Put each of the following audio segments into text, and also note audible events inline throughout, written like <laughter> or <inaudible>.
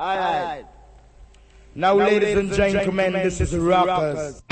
All right. Now, now ladies, ladies and, gentlemen, gentlemen, this is Rockers.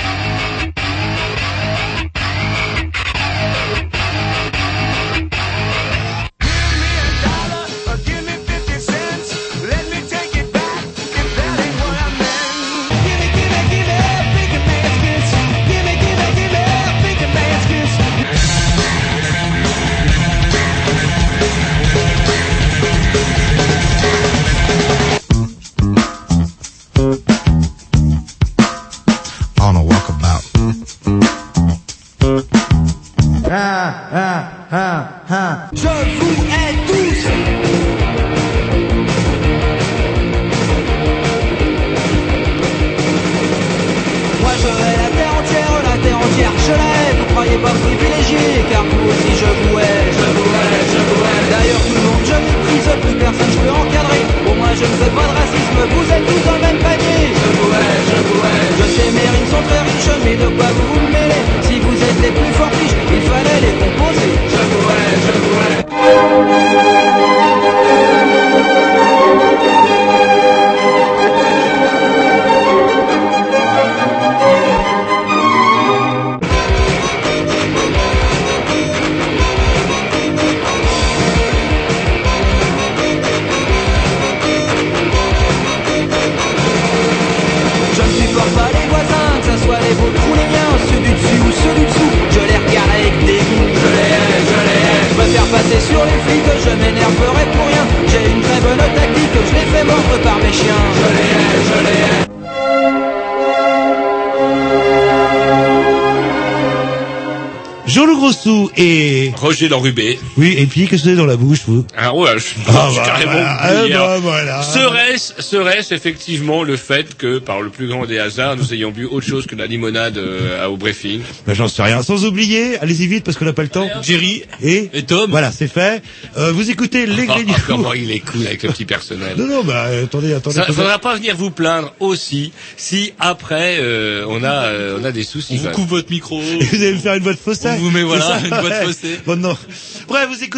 Roger Lorubé. Oui, et puis, qu'est-ce que avez dans la bouche, vous? Ah ouais, je, Ah, <laughs> suis bah, carrément voilà. Ah, bah, hein. voilà. Serait-ce, serait-ce effectivement le fait que, par le plus grand des hasards, nous ayons bu autre chose que de la limonade euh, au briefing Ben, j'en sais rien. Sans oublier, allez-y vite parce qu'on n'a pas le temps. Jerry et, et Tom? Voilà, c'est fait. Euh, vous écoutez les Ah, Grignoux. comment il est cool avec le petit personnel. Non, non, bah, attendez, attendez. Ça, faudra pas venir vous plaindre aussi si après euh, on a euh, on a des soucis. On vous quand coupe votre micro. Et vous allez me faire une voix de fausset. On vous met, voilà, une voix de Ouais. fausset. Bon, non.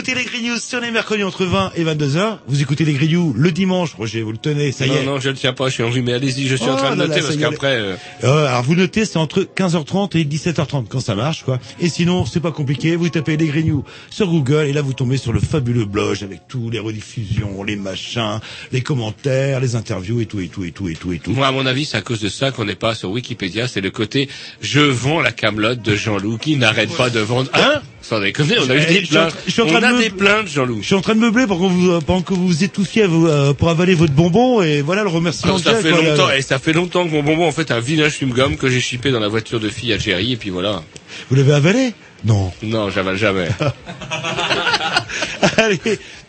Écoutez les Grignoux sur les mercredis entre 20 et 22 heures. Vous écoutez les Grignoux le dimanche. Roger, vous le tenez, ça y non, est. non, je ne tiens pas, je suis enrhumé. Allez-y, je suis en Oh train de là noter là, parce qu'après. euh, Euh, alors vous notez, c'est entre 15h30 et 17h30 quand ça marche, quoi. Et sinon, c'est pas compliqué. Vous tapez les Grignoux sur Google et là vous tombez sur le fabuleux blog avec tous les rediffusions, les machins, les commentaires, les interviews et tout et tout et tout et tout et tout. Moi, à mon avis, c'est à cause de ça qu'on n'est pas sur Wikipédia. C'est le côté je vends la camelote de Jean-Loup qui n'arrête pas de vendre. Hein? Sans déconner, on a eu Eh, des je suis en plaintes. train- je suis en train On de me- des plaintes, Jean-Loup. Je suis en train de meubler pendant que vous, euh, pendant que vous vous étouffiez euh, pour avaler votre bonbon et voilà le remerciement. Ah, ça fait voilà. longtemps, et ça fait longtemps que mon bonbon en fait un vilain chewing-gum que j'ai chippé dans la voiture de fille à Jerry et puis voilà. Vous l'avez avalé? Non. Non, j'avale jamais. <laughs> Allez,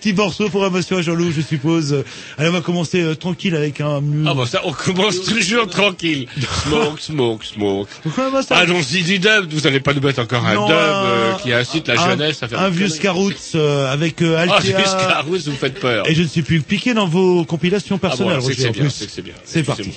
petit morceau pour un monsieur à Jean-Loup, je suppose. Allez, on va commencer euh, tranquille avec un... Ah bon, ça, on commence <laughs> toujours tranquille. Smoke, smoke, smoke. Pourquoi bah, ça Allons-y du dub. Vous n'allez pas nous mettre encore un Non, dub euh, qui incite la un- jeunesse à faire Un vieux. Scarouts euh, avec euh, Ah, Altea. vieux Scarousse, vous faites peur. Et je ne sais plus piquer dans vos compilations Ah bon, personnelles, c'est que Roger, en plus. bien. C'est parti.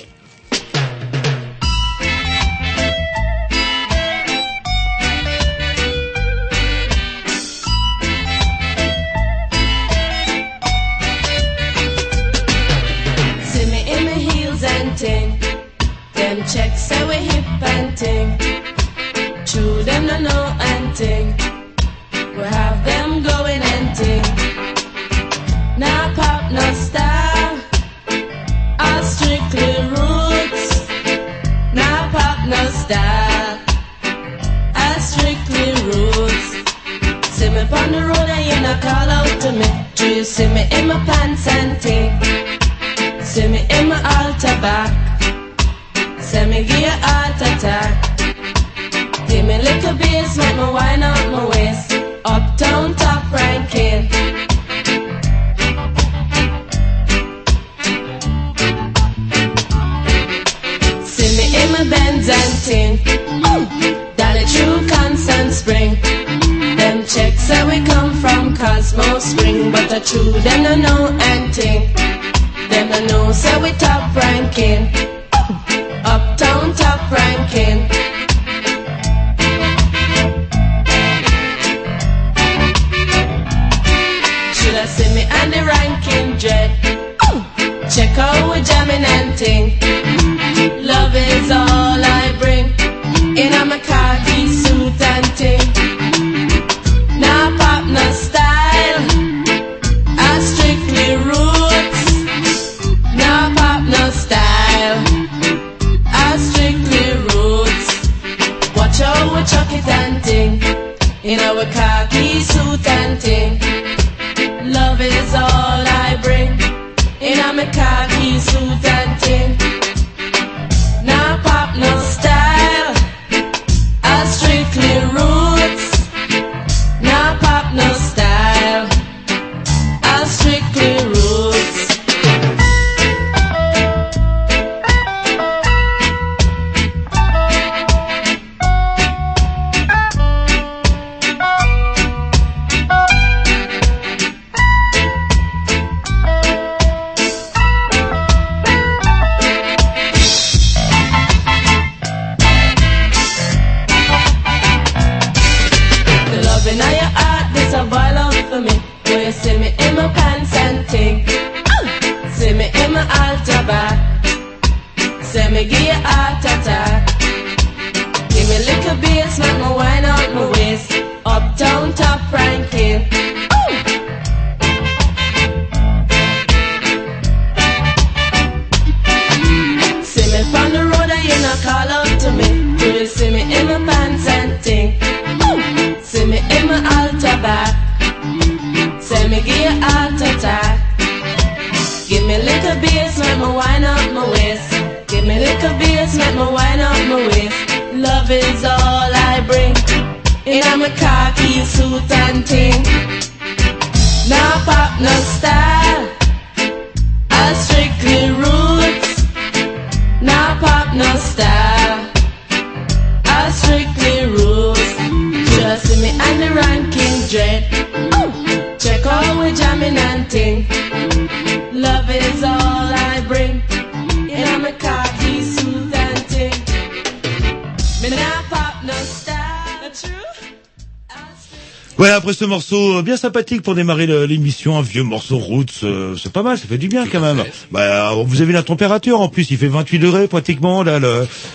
Voilà, après ce morceau euh, bien sympathique pour démarrer l'émission, un vieux morceau roots, euh, c'est pas mal, ça fait du bien quand même. Bah, vous avez la température en plus, il fait 28 degrés pratiquement, là,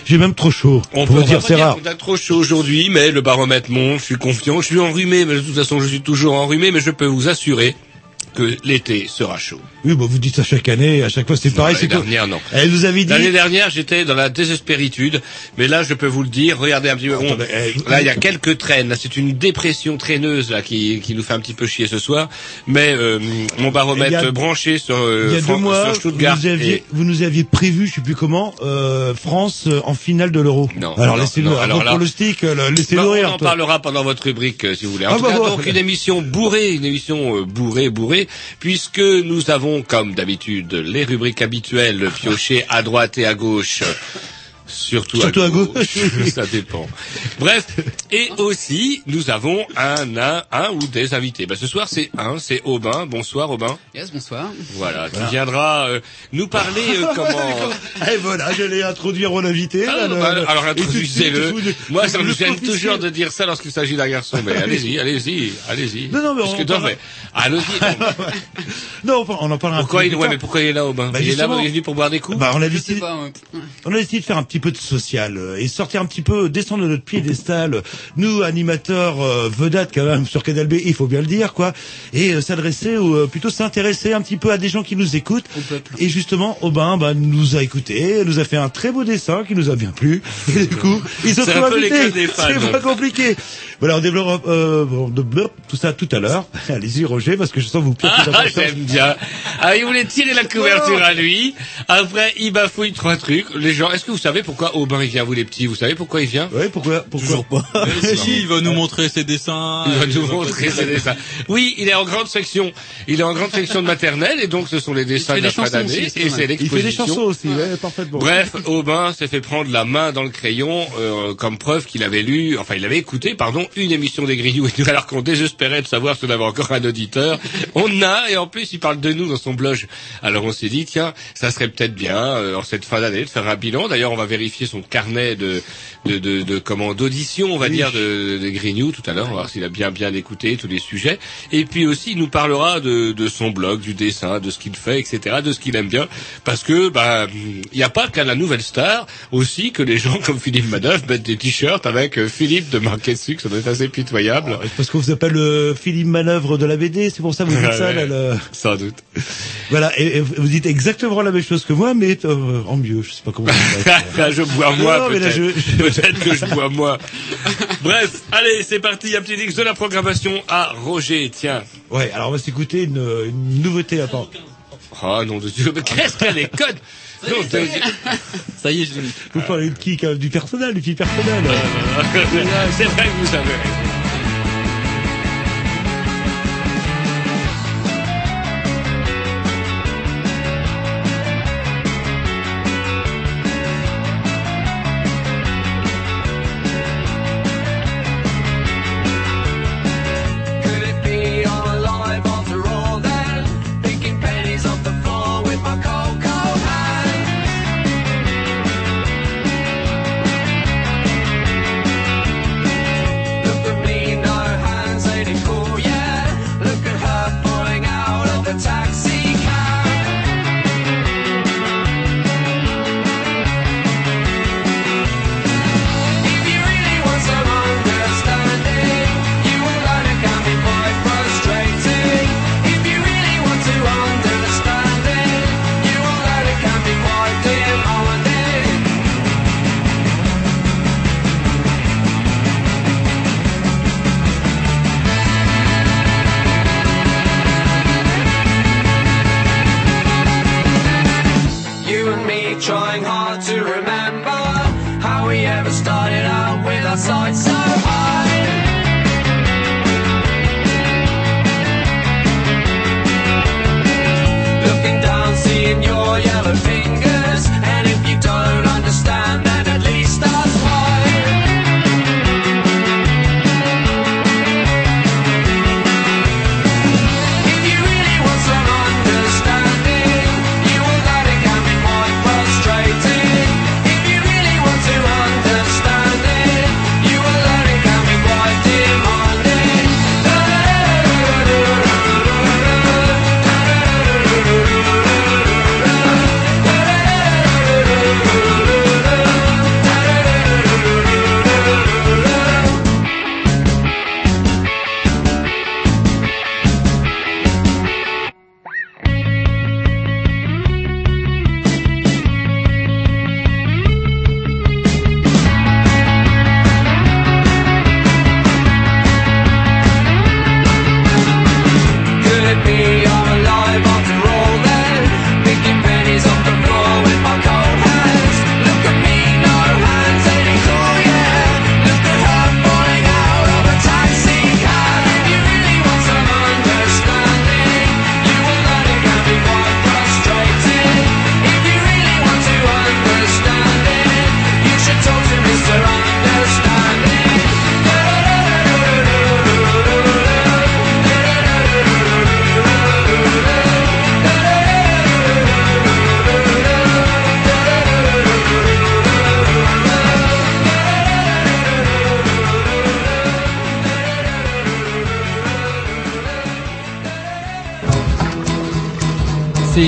j'ai même trop chaud. On peut vous dire, c'est rare. qu'on a trop chaud aujourd'hui, mais le baromètre monte, je suis confiant, je suis enrhumé, mais de toute façon je suis toujours enrhumé, mais je peux vous assurer que l'été sera chaud. Oui, bah, vous dites ça chaque année, à chaque fois c'est pareil. L'année dernière, non. Elle vous avait dit. L'année dernière, j'étais dans la désespéritude, mais là, je peux vous le dire. Regardez un petit peu. on- eh, là, il y a quelques traînes. Là, c'est une dépression traîneuse là qui, qui nous fait un petit peu chier ce soir. Mais euh, mon baromètre a- branché sur, euh, Il y a Fran- deux mois, sur vous nous, aviez, et- vous nous aviez prévu, je sais plus comment, euh, France euh, en finale de l'Euro. Non, Alors non, alors là- pour le stick, le- laissez-le Bah, on rire. en toi. parlera pendant votre rubrique, euh, si vous voulez. En Ah tout bah cas, bon. donc une émission bourrée, une émission bourrée, bourrée, puisque nous avons, comme d'habitude, les rubriques habituelles piochées à droite et à gauche. Surtout, Surtout à gauche. <laughs> ça dépend. Bref, et aussi nous avons un, un, un ou des invités. Ben, ce soir c'est un, c'est Aubin. Bonsoir Aubin. Yes, bonsoir. Voilà, qui viendra euh, nous parler euh, <laughs> comment. Et voilà, j'allais introduire mon invité. Ah, là, le- bah, le- alors introduisez-le. Moi, ça me gêne toujours de dire ça lorsqu'il s'agit d'un garçon. Mais <laughs> allez-y, allez-y, allez-y. Non, non, mais Parce on que, non, mais allez-y. non. On en parlera un Pourquoi peu il, plus ouais, tard. mais pourquoi il est là, Aubin? Bah, Il est là, il est venu pour boire des coups? Bah, a décidé, on a décidé de faire un petit peu de social euh, et sortir un petit peu, descendre de notre piédestal. Nous, animateurs euh, vedettes quand même sur Canal B, il faut bien le dire, quoi, et euh, s'adresser ou euh, plutôt s'intéresser un petit peu à des gens qui nous écoutent. Et justement, Aubin bah, nous a écouté, nous a fait un très beau dessin qui nous a bien plu. Et du coup, il se C'est trouve un peu invité. l'école des fans. C'est pas compliqué. Voilà, on développe euh, tout ça tout à l'heure. <laughs> Allez-y, Roger, parce que je sens vous plaire. Ah, j'aime bien. Ah, il voulait tirer la couverture à lui. Après, il bafouille trois trucs. Les gens, est-ce que vous savez pourquoi Aubin il vient, vous les petits Vous savez pourquoi il vient Ouais, pourquoi, pourquoi pas. <laughs> si, il va nous montrer ses dessins. Il va nous montrer ses dessins. Oui, il est en grande section. Il est en grande section de maternelle et donc ce sont les dessins de la fin d'année et c'est mal. Il fait des l'exposition. chansons aussi, ouais, parfaitement. Bref, Aubin s'est fait prendre la main dans le crayon euh, comme preuve qu'il avait lu, enfin il avait écouté, pardon, une émission des Grignoux et nous, alors qu'on désespérait de savoir si on avait encore un auditeur. On a et en plus il parle de nous dans son blog. Alors on s'est dit tiens, ça serait peut-être bien euh, en cette fin d'année de faire un bilan. D'ailleurs on va vérifier son carnet de de de, de comment d'audition, on va dire, de, de Grignou tout à l'heure. On va voir s'il a bien bien écouté tous les sujets. Et puis aussi, il nous parlera de de son blog, du dessin, de ce qu'il fait, etc., de ce qu'il aime bien, parce que bah il n'y a pas qu'à la Nouvelle Star aussi que les gens comme Philippe Madoff mettent des t-shirts avec euh, Philippe de Marquet Sucre. Ça doit être assez pitoyable. Oh, Parce qu'on vous appelle le Philippe Manœuvre de la BD, c'est pour ça que vous <laughs> dites ça, là, Sans doute. Voilà, et, et vous dites exactement la même chose que moi, mais euh, en mieux, je sais pas comment <laughs> je bois moi, Non, peut-être. je- je- Peut-être que je bois moi. <laughs> Bref, allez, c'est parti. Un petit X de la programmation à Roger. Tiens. Ouais, alors on va s'écouter une, une nouveauté à part. Oh nom de Dieu, mais qu'est-ce qu'elle est conne Non, de- Ça y est, je. Vous parlez de qui Du personnel, du fil personnel. <laughs> C'est vrai que vous avez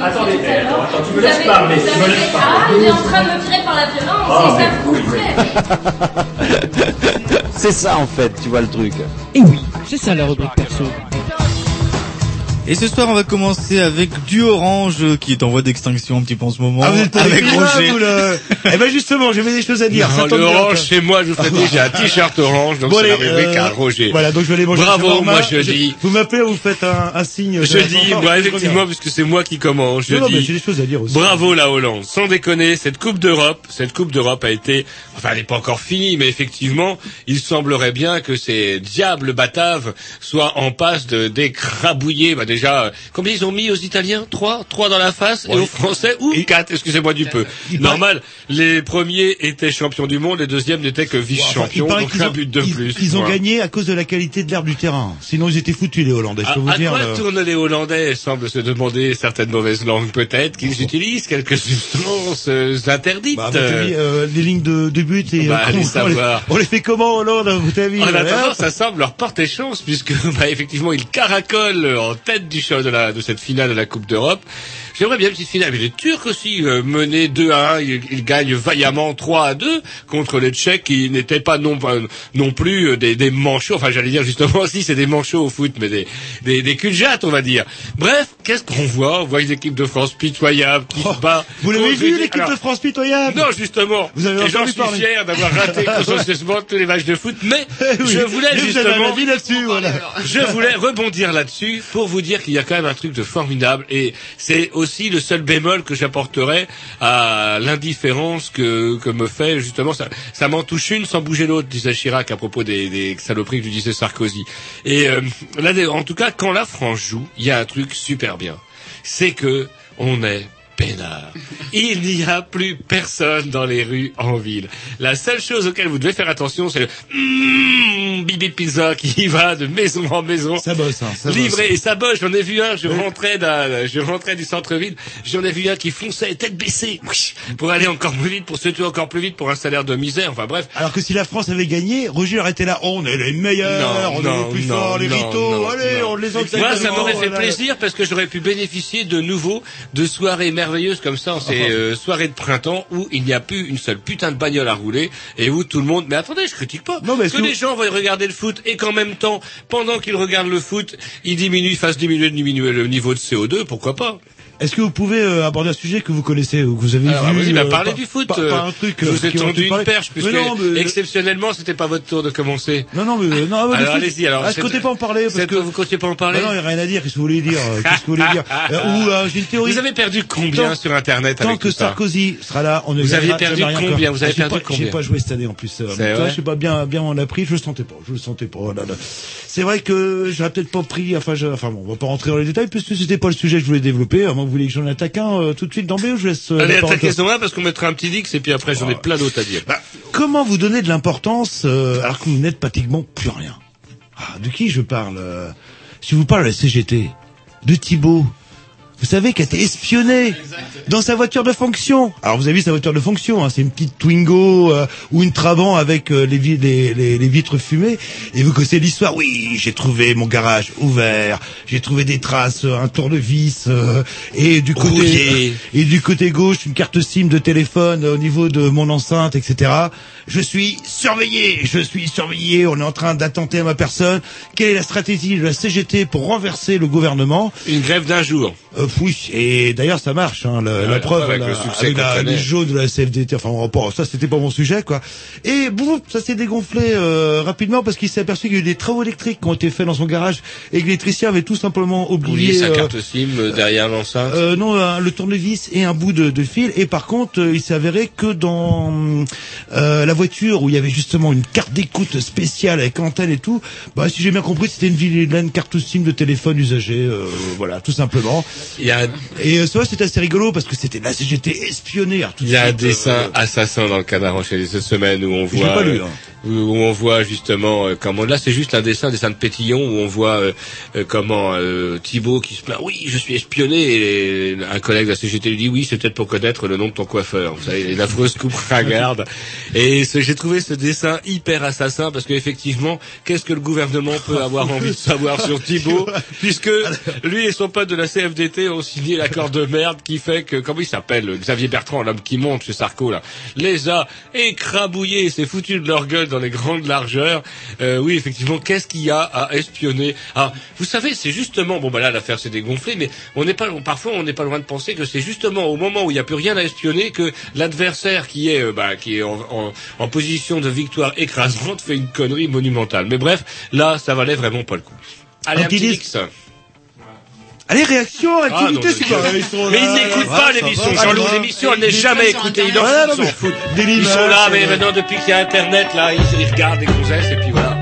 Attendez, attends, attends, tu me laisses parler, tu me laisses Ah, il est en train de me tirer par la violence, et ça vous plaît. C'est ça en fait, tu vois le truc. Et oui, c'est ça la rubrique perso. Et ce soir, on va commencer avec du Orange, euh, qui est en voie d'extinction un petit peu en ce moment. Ah, vous êtes avec Roger. vous, le... <laughs> Eh ben, justement, j'avais des choses à dire. Non, le orange, chez moi, je vous ferai j'ai un t-shirt orange, donc Bon, c'est la rubrique euh, à Roger. Voilà, donc je vais aller manger Bravo, moi je dis. Vous m'appelez, vous faites un, un signe. Je dis, moi, je effectivement, puisque c'est moi qui commence, je Non, non, mais dis. j'ai des choses à dire aussi. Bravo la Hollande. Sans déconner, cette Coupe d'Europe, cette Coupe d'Europe a été, enfin elle n'est pas encore finie, mais effectivement, il semblerait bien que ces diables bataves soient en passe de d'écrabouiller. Bah déjà, euh, combien ils ont mis aux Italiens? Trois, trois dans la face, et aux Français? Ou quatre? Excusez-moi du peu. Il Normal. Les premiers étaient champions du monde, les deuxièmes n'étaient que vice-champions. donc un but de ils- plus. Ils ont gagné à cause de la qualité de l'herbe du terrain. Sinon, ils étaient foutus, les Hollandais. Je À, peux vous à dire. quoi le- tournent les Hollandais semble se demander certaines mauvaises langues peut-être qu'ils utilisent quelques <laughs> substances euh, interdites. Bah, à avis, euh, les lignes de, de but et Bah, euh, allez <laughs> on, les, savoir. on les fait comment Hollande à votre avis En attendant, ça semble leur porter chance puisque <laughs> bah, effectivement ils caracolent en tête du show de, la, de cette finale de la Coupe d'Europe. J'aimerais bien une petite finale. Mais les Turcs aussi euh, menés 2 à 1, ils, ils gagnent vaillamment 3 à 2 contre les Tchèques qui n'étaient pas non, pas- non plus euh, des, des manchots. Enfin, j'allais dire justement <laughs> si c'est des manchots au foot, mais des, des, des on va dire. Bref, qu'est-ce qu'on voit? On voit une équipe de France pitoyable qui se bat. Oh, Vous l'avez vu l'équipe Alors, de France pitoyable? Non, justement. Vous avez Et j'en suis parler. fier d'avoir raté <laughs> consciencieusement tous les matchs de foot, mais <laughs> Eh oui, je voulais justement, là-dessus, voilà. je voulais rebondir là-dessus pour vous dire qu'il y a quand même un truc de formidable et c'est aussi le seul bémol que j'apporterai à l'indifférence que, que me fait justement ça, ça m'en touche une sans bouger l'autre, disait Chirac à propos des, des saloperies que disait Sarkozy. Et euh, là, en tout cas, quand la France joue, il y a un truc super bien, c'est que on est peinard. Il n'y a plus personne dans les rues en ville. La seule chose auquel vous devez faire attention, c'est le mm, bibi pizza qui <laughs> va de maison en maison. Ça bosse, hein, ça bosse. Livré et ça bosse. J'en ai vu un. Je rentrais d'un, je rentrais du centre-ville. J'en ai vu un qui fonçait tête baissée pour aller encore plus vite, pour se tuer encore plus vite pour un salaire de misère. Enfin bref. Alors que si la France avait gagné, Roger aurait été là. Oh, on est les meilleurs, on est les plus forts, les non, non, allez, non. on les. Moi, ça m'aurait fait plaisir parce que j'aurais pu bénéficier de nouveau de soirées merveilleuses comme ça, en ces euh, soirées de printemps où il n'y a plus une seule putain de bagnole à rouler et où tout le monde. Mais attendez, je critique pas. Non, mais que les gens vont regarder le foot et qu'en même temps, pendant qu'ils regardent le foot, ils diminuent, fassent diminuer, diminuer le niveau de CO2, pourquoi pas? Est-ce que vous pouvez euh, aborder un sujet que vous connaissez ou que vous avez Alors, vu vas-y, bah, euh, parlez du foot. pas- euh, pas un truc. je euh, vous ai qui aurait tendu une parler. perche puisque Mais non, mais- exceptionnellement, c'était pas votre tour de commencer. Non, non, mais non. <laughs> Alors, allez-y, alors, c'est- comptais pas en parler parce que vous comptiez pas en parler Bah non, il y a rien à dire. Qu'est-ce que vous voulez dire euh, Qu'est-ce que vous voulez dire <laughs> Euh, Ou euh, j'ai une théorie. Vous avez perdu combien sur Internet Tant avec que Sarkozy sera là, on ne Vous aviez gagnera perdu combien. Vous avez Ah, perdu combien J'ai pas joué cette année en plus. euh, je sais pas bien, bien on a pris. Je le sentais pas. Je le sentais pas. oh. C'est vrai que j'aurais peut-être pas pris. Enfin, enfin bon, on va pas rentrer dans les détails puisque c'était pas le sujet que je voulais développer. Vous voulez que j'en attaque un euh, tout de suite d'emblée ou je laisse. euh, Allez, attaquez à- ce moment parce qu'on mettra un petit dix et puis après j'en ai plein d'autres à dire. Bah, comment vous donner de l'importance euh, alors que vous n'êtes pratiquement plus rien? Ah, De qui je parle euh, Si je vous parle de la CGT, de Thibault, vous savez qu'elle a été espionné dans sa voiture de fonction. Alors vous avez vu sa voiture de fonction, hein, c'est une petite Twingo euh, ou une Trabant avec euh, les, les, les, les vitres fumées. Et vous connaissez l'histoire? Oui, j'ai trouvé mon garage ouvert, j'ai trouvé des traces, euh, un tournevis euh, et du côté Rouillé. et du côté gauche une carte SIM de téléphone euh, au niveau de mon enceinte, etc. Je suis surveillé, je suis surveillé. On est en train d'attenter à ma personne. Quelle est la stratégie de la CGT pour renverser le gouvernement? Une grève d'un jour. Euh, oui, et d'ailleurs ça marche, hein, la, Ouais, la la preuve avec la- le succès avec la, les jaunes de la CFDT, enfin on va pas- ça c'était pas mon sujet quoi. Et boum, ça s'est dégonflé euh, rapidement parce qu'il s'est aperçu qu'il y a eu des travaux électriques qui ont été faits dans son garage et que l'électricien avait tout simplement oublié sa euh, carte SIM euh, derrière l'enceinte. euh, non, le tournevis et un bout de, de fil. Et par contre, euh, il s'est avéré que dans euh, la voiture où il y avait justement une carte d'écoute spéciale avec antenne et tout, bah si j'ai bien compris, c'était une vilaine carte SIM de téléphone usagé, euh, voilà, tout simplement. Il y a, Et euh, ça, c'était assez rigolo parce que c'était espionnée. alors, tout de il y a un suite, euh, dessin assassin dans le canard enchaîné cette semaine où on voit pas lu, euh, hein. Où où on voit justement euh, comment là c'est juste un dessin un dessin de Pétillon où on voit euh, euh, comment euh, Thibaut qui se plaint oui je suis espionné et un collègue de la CGT lui dit oui c'est peut-être pour connaître le nom de ton coiffeur. Vous savez une affreuse coupe <laughs> ringarde et j'ai trouvé ce dessin hyper assassin parce qu'effectivement qu'est-ce que le gouvernement peut avoir <laughs> envie de savoir sur Thibaut puisque lui et son pote de la CFDT ont signé l'accord de merde qui fait que comment il s'appelle Xavier Bertrand l'homme qui monte chez Sarko là les a écrabouillés c'est foutu de leur gueule dans les grandes largeurs. Euh, oui, effectivement, qu'est-ce qu'il y a à espionner Ah, vous savez, c'est justement bon bah là l'affaire s'est dégonflée, mais on n'est pas parfois on n'est pas loin de penser que c'est justement au moment où il n'y a plus rien à espionner que l'adversaire qui est euh, bah, qui est en, en, en position de victoire écrasante fait une connerie monumentale. Mais bref, là ça valait vraiment pas le coup. Allez, un petit. Allez, réaction, Ah, activité, mais c'est quoi mais Ils ils n'écoutent pas l'émission, Jean-Loup. L'émission, elle n'est Ils jamais écoutée. Ils foutent. des Ils sont là, mais euh, maintenant, depuis qu'il y a Internet, là, ils, ils regardent les gonzesses, et puis voilà.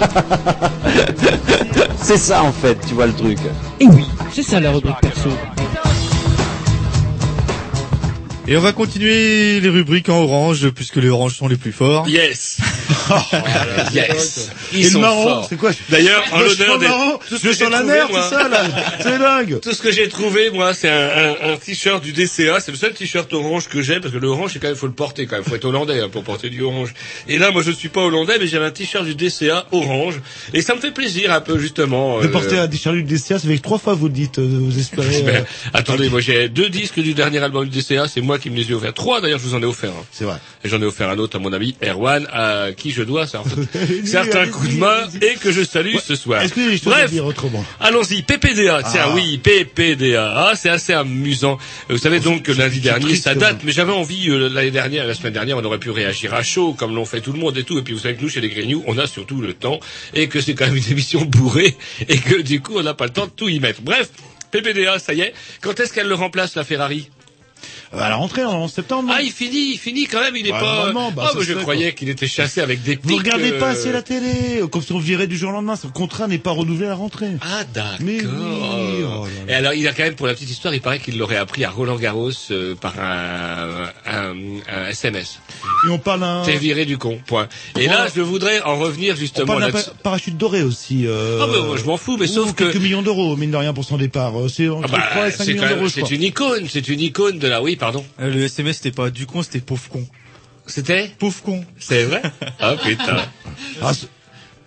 <laughs> C'est ça en fait, tu vois le truc. Et oui, c'est ça la rubrique perso. Et on va continuer les rubriques en orange, puisque les oranges sont les plus forts. Yes. <laughs> <laughs> yes. Ils Et le sont marron, forts. c'est quoi <laughs> D'ailleurs, en l'honneur des... marron, tout ce je que la trouvé, moi- c'est ça, là. C'est dingue. Tout ce que j'ai trouvé, moi, c'est un, un, un t-shirt du DCA. C'est le seul t-shirt orange que j'ai, parce que le orange, c'est quand même, faut le porter, quand même. Faut être hollandais, hein, pour porter du orange. Et là, moi, je suis pas hollandais, mais j'avais un t-shirt du DCA orange. Et ça me fait plaisir, un peu, justement. De euh, porter un t-shirt du DCA, ça fait que trois fois vous le dites, euh, vous espérez. mais, <laughs> euh, attendez, moi j'ai deux disques du dernier album du DCA, c'est moi qui me les ai offerts. Trois d'ailleurs, je vous en ai offert. un. C'est vrai. Et j'en ai offert un autre à mon ami Erwan, à qui je dois certains, <laughs> certains de main <laughs> et que je salue ce soir. Est-ce que choses à Bref, dire autrement allons-y. PPDA, tiens, Ah. oui, PPDA. Ah, c'est assez amusant. Vous savez donc que lundi dernier, ça date, mais j'avais envie euh, l'année dernière, la semaine dernière, on aurait pu réagir à chaud, comme l'ont fait tout le monde et tout. Et puis vous savez que nous, chez les Grignoux, on a surtout le temps et que c'est quand même une émission bourrée et que du coup, on n'a pas le temps de tout y mettre. Bref. PPDA, ça y est. Quand est-ce qu'elle le remplace, la Ferrari? À la rentrée en septembre. Ah, il finit, il finit quand même, il est Bah, pas... normalement, bah, ah, ça mais je fait, croyais qu'il était chassé avec des pics. Vous regardez pas euh, assez la télé, comme si on virait du jour au lendemain. Son contrat n'est pas renouvelé à la rentrée. Ah, d'accord. Mais oui, oh. Et alors, il a quand même, pour la petite histoire, il paraît qu'il l'aurait appris à Roland Garros euh, par un, un, un SMS. Et on parle d'un. T'es viré du con, point. Et là, je voudrais en revenir On justement parle d'un là-dessus. pa- parachute doré aussi. Euh... Ah, bah, moi, je m'en fous, mais sauf que... quelques millions d'euros, mine de rien, pour son départ. Euh, C'est entre Ah bah, 3 et 5 c'est millions d'euros, c'est une icône, c'est une icône de la... Oui, pardon. Euh, le SMS c'était pas du con, c'était pauvre con. C'était Pauvre con. C'est vrai <laughs> Ah, putain. Ah,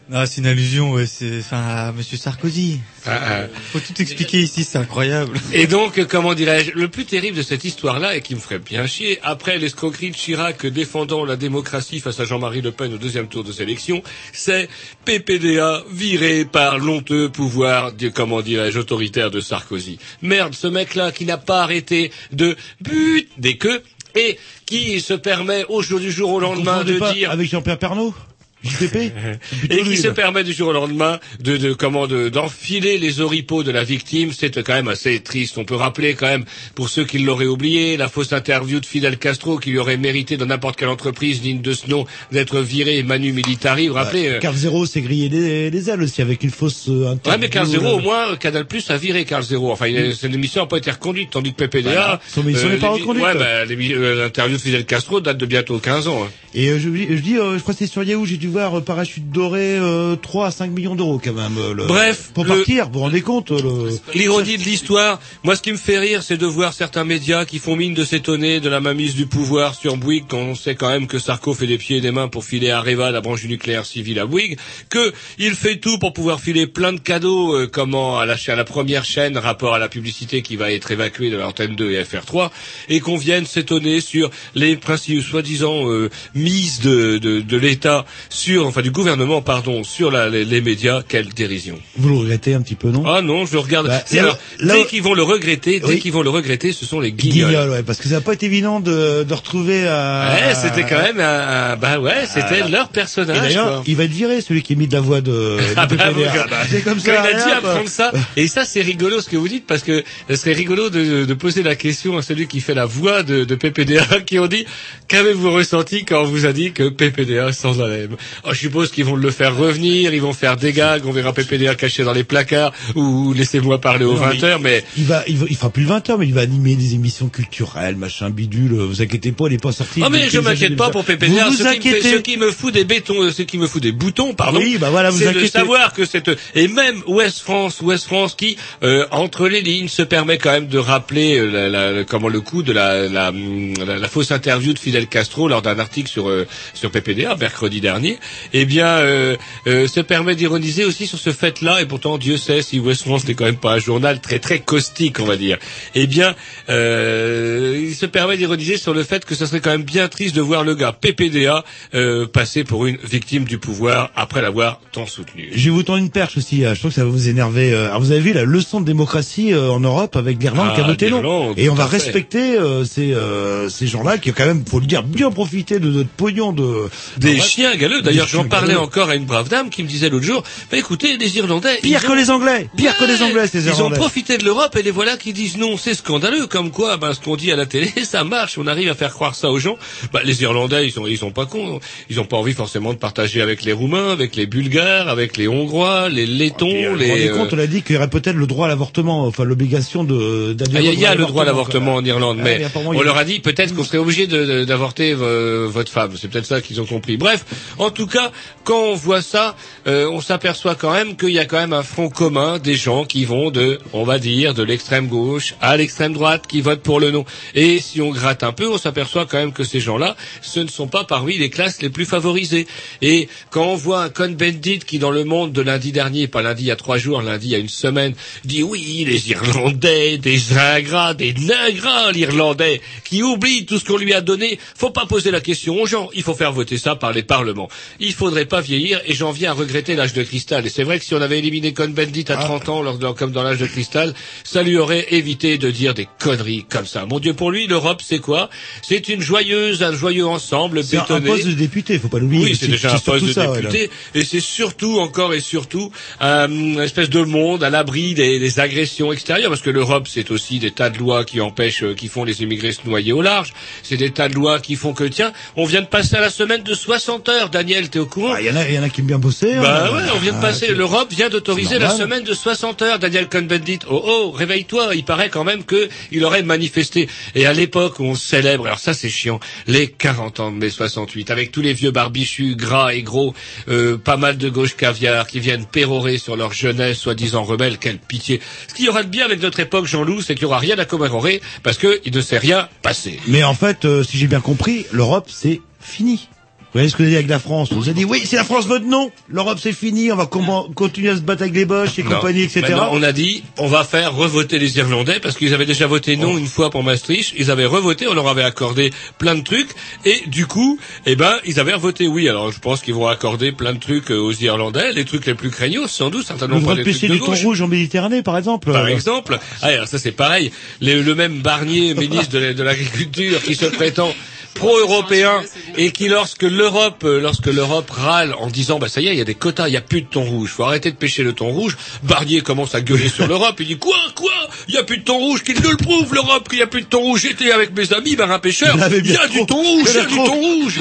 c'est- Ah, c'est une allusion, ouais, c'est, enfin, à Monsieur Sarkozy. Ah, ah. Faut tout expliquer ici, c'est incroyable. Et donc, comment dirais-je, le plus terrible de cette histoire-là, et qui me ferait bien chier, après l'escroquerie de Chirac défendant la démocratie face à Jean-Marie Le Pen au deuxième tour de sélection, c'est PPDA viré par l'honteux pouvoir, de, comment dirais-je, autoritaire de Sarkozy. Merde, ce mec-là qui n'a pas arrêté de but des queues, et qui se permet au jour du jour au lendemain de pas dire... avec Jean-Pierre Pernaud? JPP <laughs> et qui se permet du jour au lendemain de, de comment de- d'enfiler les oripeaux de la victime, c'est quand même assez triste. On peut rappeler quand même, pour ceux qui l'auraient oublié, la fausse interview de Fidel Castro qui lui aurait mérité dans n'importe quelle entreprise digne de ce nom d'être viré Manu Militari. Vous vous rappelez euh, Carl Zero s'est grillé les, les ailes aussi avec une fausse euh, interview. Ouais, mais Carl Zero, euh, au moins, Canal Plus a viré Carl Zero. Enfin, il- cette émission n'a pas été reconduite, tandis que PPDA... Voilà. Son émission n'est pas reconduite. Ouais, bah, l'interview de Fidel Castro date de bientôt 15 ans. hein. Et euh, je, je dis, euh, je crois que c'est sur Yahoo, j'ai dû voir euh, Parachute Doré euh, 3 à 5 millions d'euros quand même. euh, le- Bref, Pour le- partir, vous vous rendez compte euh, le... L'ironie de l'histoire, moi ce qui me fait rire, c'est de voir certains médias qui font mine de s'étonner de la mainmise du pouvoir sur Bouygues quand on sait quand même que Sarko fait des pieds et des mains pour filer à Areva, la branche nucléaire civil à Bouygues, que il fait tout pour pouvoir filer plein de cadeaux, euh, comment à la, à la première chaîne, rapport à la publicité qui va être évacuée de l'antenne 2 et FR3, et qu'on vienne s'étonner sur les principes soi-disant euh, mises de, de, de l'État sur, enfin du gouvernement, pardon, sur la- les, les médias, quelle dérision. Vous le regrettez un petit peu, non? Ah non, je le regarde. Bah, alors, là- dès qu'ils vont le regretter, dès Oui. qu'ils vont le regretter, ce sont les guignols. Guignol, ouais, parce que ça n'a pas été évident de, de retrouver à... Ouais, c'était quand même un, bah ouais, c'était Ah, leur personnage. d'ailleurs, il va être viré, celui qui imite la voix de, <laughs> de Ah bah, PPDA. vous, bah, c'est comme quand ça. il a apprendre ça, et ça c'est rigolo ce que vous dites parce que ce serait rigolo de, de poser la question à celui qui fait la voix de, de PPDA qui ont dit qu'avez-vous ressenti quand on vous a dit que PPDA sans haleine oh, Je suppose qu'ils vont le faire revenir, ils vont faire des gags, on verra PPDA caché dans les placards ou laissez-moi parler aux Non, mais 20 heures, mais Il va, il va, il fera plus le 20h, mais il va animer des émissions culturelles, machin bidule. Vous inquiétez pas, il est pas sorti. Ah mais je m'inquiète pas pour PPDA. Vous vous ce, qui me fait, inquiétez. ce qui me fout des bétons, euh, ce qui me fout des boutons, pardon. Oui, bah voilà, vous c'est de savoir que cette et même Ouest France, Ouest France qui euh, entre les lignes se permet quand même de rappeler euh, la, la- comment le coup de la, la, la- la fausse interview de Fidel Castro lors d'un article sur euh, sur PPDA mercredi dernier. Eh bien, euh, euh, se permet d'ironiser aussi sur ce fait-là. Et pourtant, Dieu sait si Ouest France n'est quand même pas un journal très très caustique, on va dire. Eh bien, euh, il se permet d'ironiser sur le fait que ce serait quand même bien triste de voir le gars PPDA euh, passer pour une victime du pouvoir après l'avoir tant soutenu. Je vais vous tendre une perche aussi. euh, Je trouve que ça va vous énerver. euh. Alors vous avez vu la leçon de démocratie en Europe avec l'Irlande Ah, qui a voté non. Et on va fait. respecter euh, ces euh, ces gens-là qui ont quand même, faut le dire, bien profité de notre pognon de Des chiens galeux. D'ailleurs, j'en parlais encore à une brave dame qui me disait l'autre jour, bah écoutez, les Irlandais... Pire que les Anglais, pire que les Anglais, ces Ils ont Irlandais. profité de l'Europe et les voilà qui disent non, c'est scandaleux. Comme quoi, ben, ce qu'on dit à la télé, <laughs> ça marche. On arrive à faire croire ça aux gens. Bah, les Irlandais, ils sont, ils sont pas cons. Ils ont pas envie forcément de partager avec les Roumains, avec les Bulgares, avec les Hongrois, les Lettons, Vous vous les. rendez euh, compte, on a dit qu'il y aurait peut-être le droit à l'avortement, enfin l'obligation de Ah, Il y a, il y a le droit à l'avortement en Irlande, Ah, mais on a- leur a dit peut-être qu'on serait obligé d'avorter vo- votre femme. C'est peut-être ça qu'ils ont compris. Bref, en tout cas, quand on voit ça, euh, on s'aperçoit quand même qu'il y a quand même un front commun des gens qui vont de, on va dire, de l'extrême gauche à l'extrême droite, qui votent pour le non. Et si on gratte un peu, on s'aperçoit quand même que ces gens-là, ce ne sont pas parmi les classes les plus favorisées. Et quand on voit un Cohn-Bendit qui, dans le monde de lundi dernier, pas lundi il y a trois jours, lundi il y a une semaine, dit oui, les Irlandais, des ingrats, des ingrats, l'Irlandais, qui oublie tout ce qu'on lui a donné. Faut pas poser la question aux gens. Il faut faire voter ça par les parlements. Il faudrait pas vieillir, et j'en viens à regretter l'âge de cristal. Et c'est vrai que si on avait éliminé Cohn-Bendit à 30 ans, lors de- comme dans l'âge de cristal, ça lui aurait évité de dire des conneries comme ça. Mon Dieu, pour lui, l'Europe, c'est quoi? C'est une joyeuse, un joyeux ensemble C'est un, bétonné. poste de député, faut pas l'oublier. Oui, c'est déjà un poste de ça, ouais, là. député, et c'est surtout, encore et surtout, euh, une espèce de monde à l'abri des, des agressions extérieures, parce que l'Europe, c'est aussi des tas de lois qui empêchent, euh, qui font les immigrés se noyer au large, c'est des tas de lois qui font que, tiens, on vient de passer à la semaine de 60 heures, Daniel, t'es au courant Il y en a, il y en a qui aiment bien bosser. bah hein. ouais, on vient de Ah, passer. L'Europe vient d'autoriser la semaine de 60 heures. Daniel Cohn-Bendit. Oh oh, réveille-toi. Il paraît quand même que il aurait manifesté. Et à l'époque où on célèbre, alors ça c'est chiant, les 40 ans de mai 68, avec tous les vieux barbichus gras et gros, euh, pas mal de gauche caviar qui viennent pérorer sur leur jeunesse soi-disant rebelle. Quelle pitié. Ce qu'il y aura de bien avec notre époque, Jean-Loup, c'est qu'il y aura rien à commémorer parce que il ne s'est rien passé. Mais en fait, euh, si j'ai bien compris, l'Europe c'est fini. Vous voyez ce que je dis avec la France On nous a dit oui, c'est la France votre nom. L'Europe c'est fini. On va com- continuer à se battre avec les Boches et Non. compagnie, etc. Maintenant, on a dit, on va faire revoter les Irlandais parce qu'ils avaient déjà voté non une fois pour Maastricht. Ils avaient revoté, on leur avait accordé plein de trucs et du coup, eh ben, ils avaient revoté oui. Alors, je pense qu'ils vont accorder plein de trucs euh, aux Irlandais, les trucs les plus craignos, sans doute, certainement Le pas droit de les trucs pêcher de du thon gauche. rouge en Méditerranée, par exemple. Par exemple, ah, alors ça c'est pareil, Le- le même Barnier, ministre de l'agriculture, qui se prétend pro-européen <laughs> et qui, lorsque l'Europe, euh, lorsque l'Europe râle en disant, bah ça y est, il y a des quotas, il y a plus de thon rouge, faut arrêter de pêcher le thon rouge. Barnier commence à gueuler sur l'Europe. Il dit quoi, quoi? Il y a plus de thon rouge. Qu'il nous le prouve l'Europe qu'il y a plus de thon rouge. J'étais avec mes amis pêcheurs. Il avait Il y a trop. du thon rouge. Il y a du thon rouge.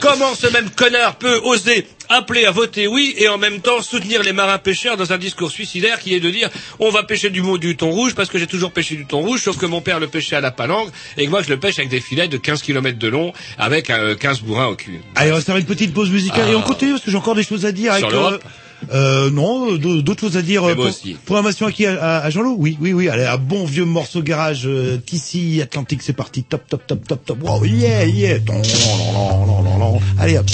Comment ce même connard peut oser appeler à voter oui et en même temps soutenir les marins pêcheurs dans un discours suicidaire qui est de dire on va pêcher du, mot- du thon rouge parce que j'ai toujours pêché du thon rouge sauf que mon père le pêchait à la palangue et que moi je le pêche avec des filets de 15 km de long avec euh, 15 bourrins au cul. Allez, on va se faire une petite pause musicale Ah. et on continue parce que j'ai encore des choses à dire. Sur avec, l'Europe euh, non, d'autres choses à dire. Euh, moi pour- aussi. Programmation à qui à, à- Jean-Loup Oui, oui, oui. Allez, un bon vieux morceau garage euh, Atlantique, c'est parti. Top, top, top, top, top. Wow, yeah, yeah. Lan. Allez, hop.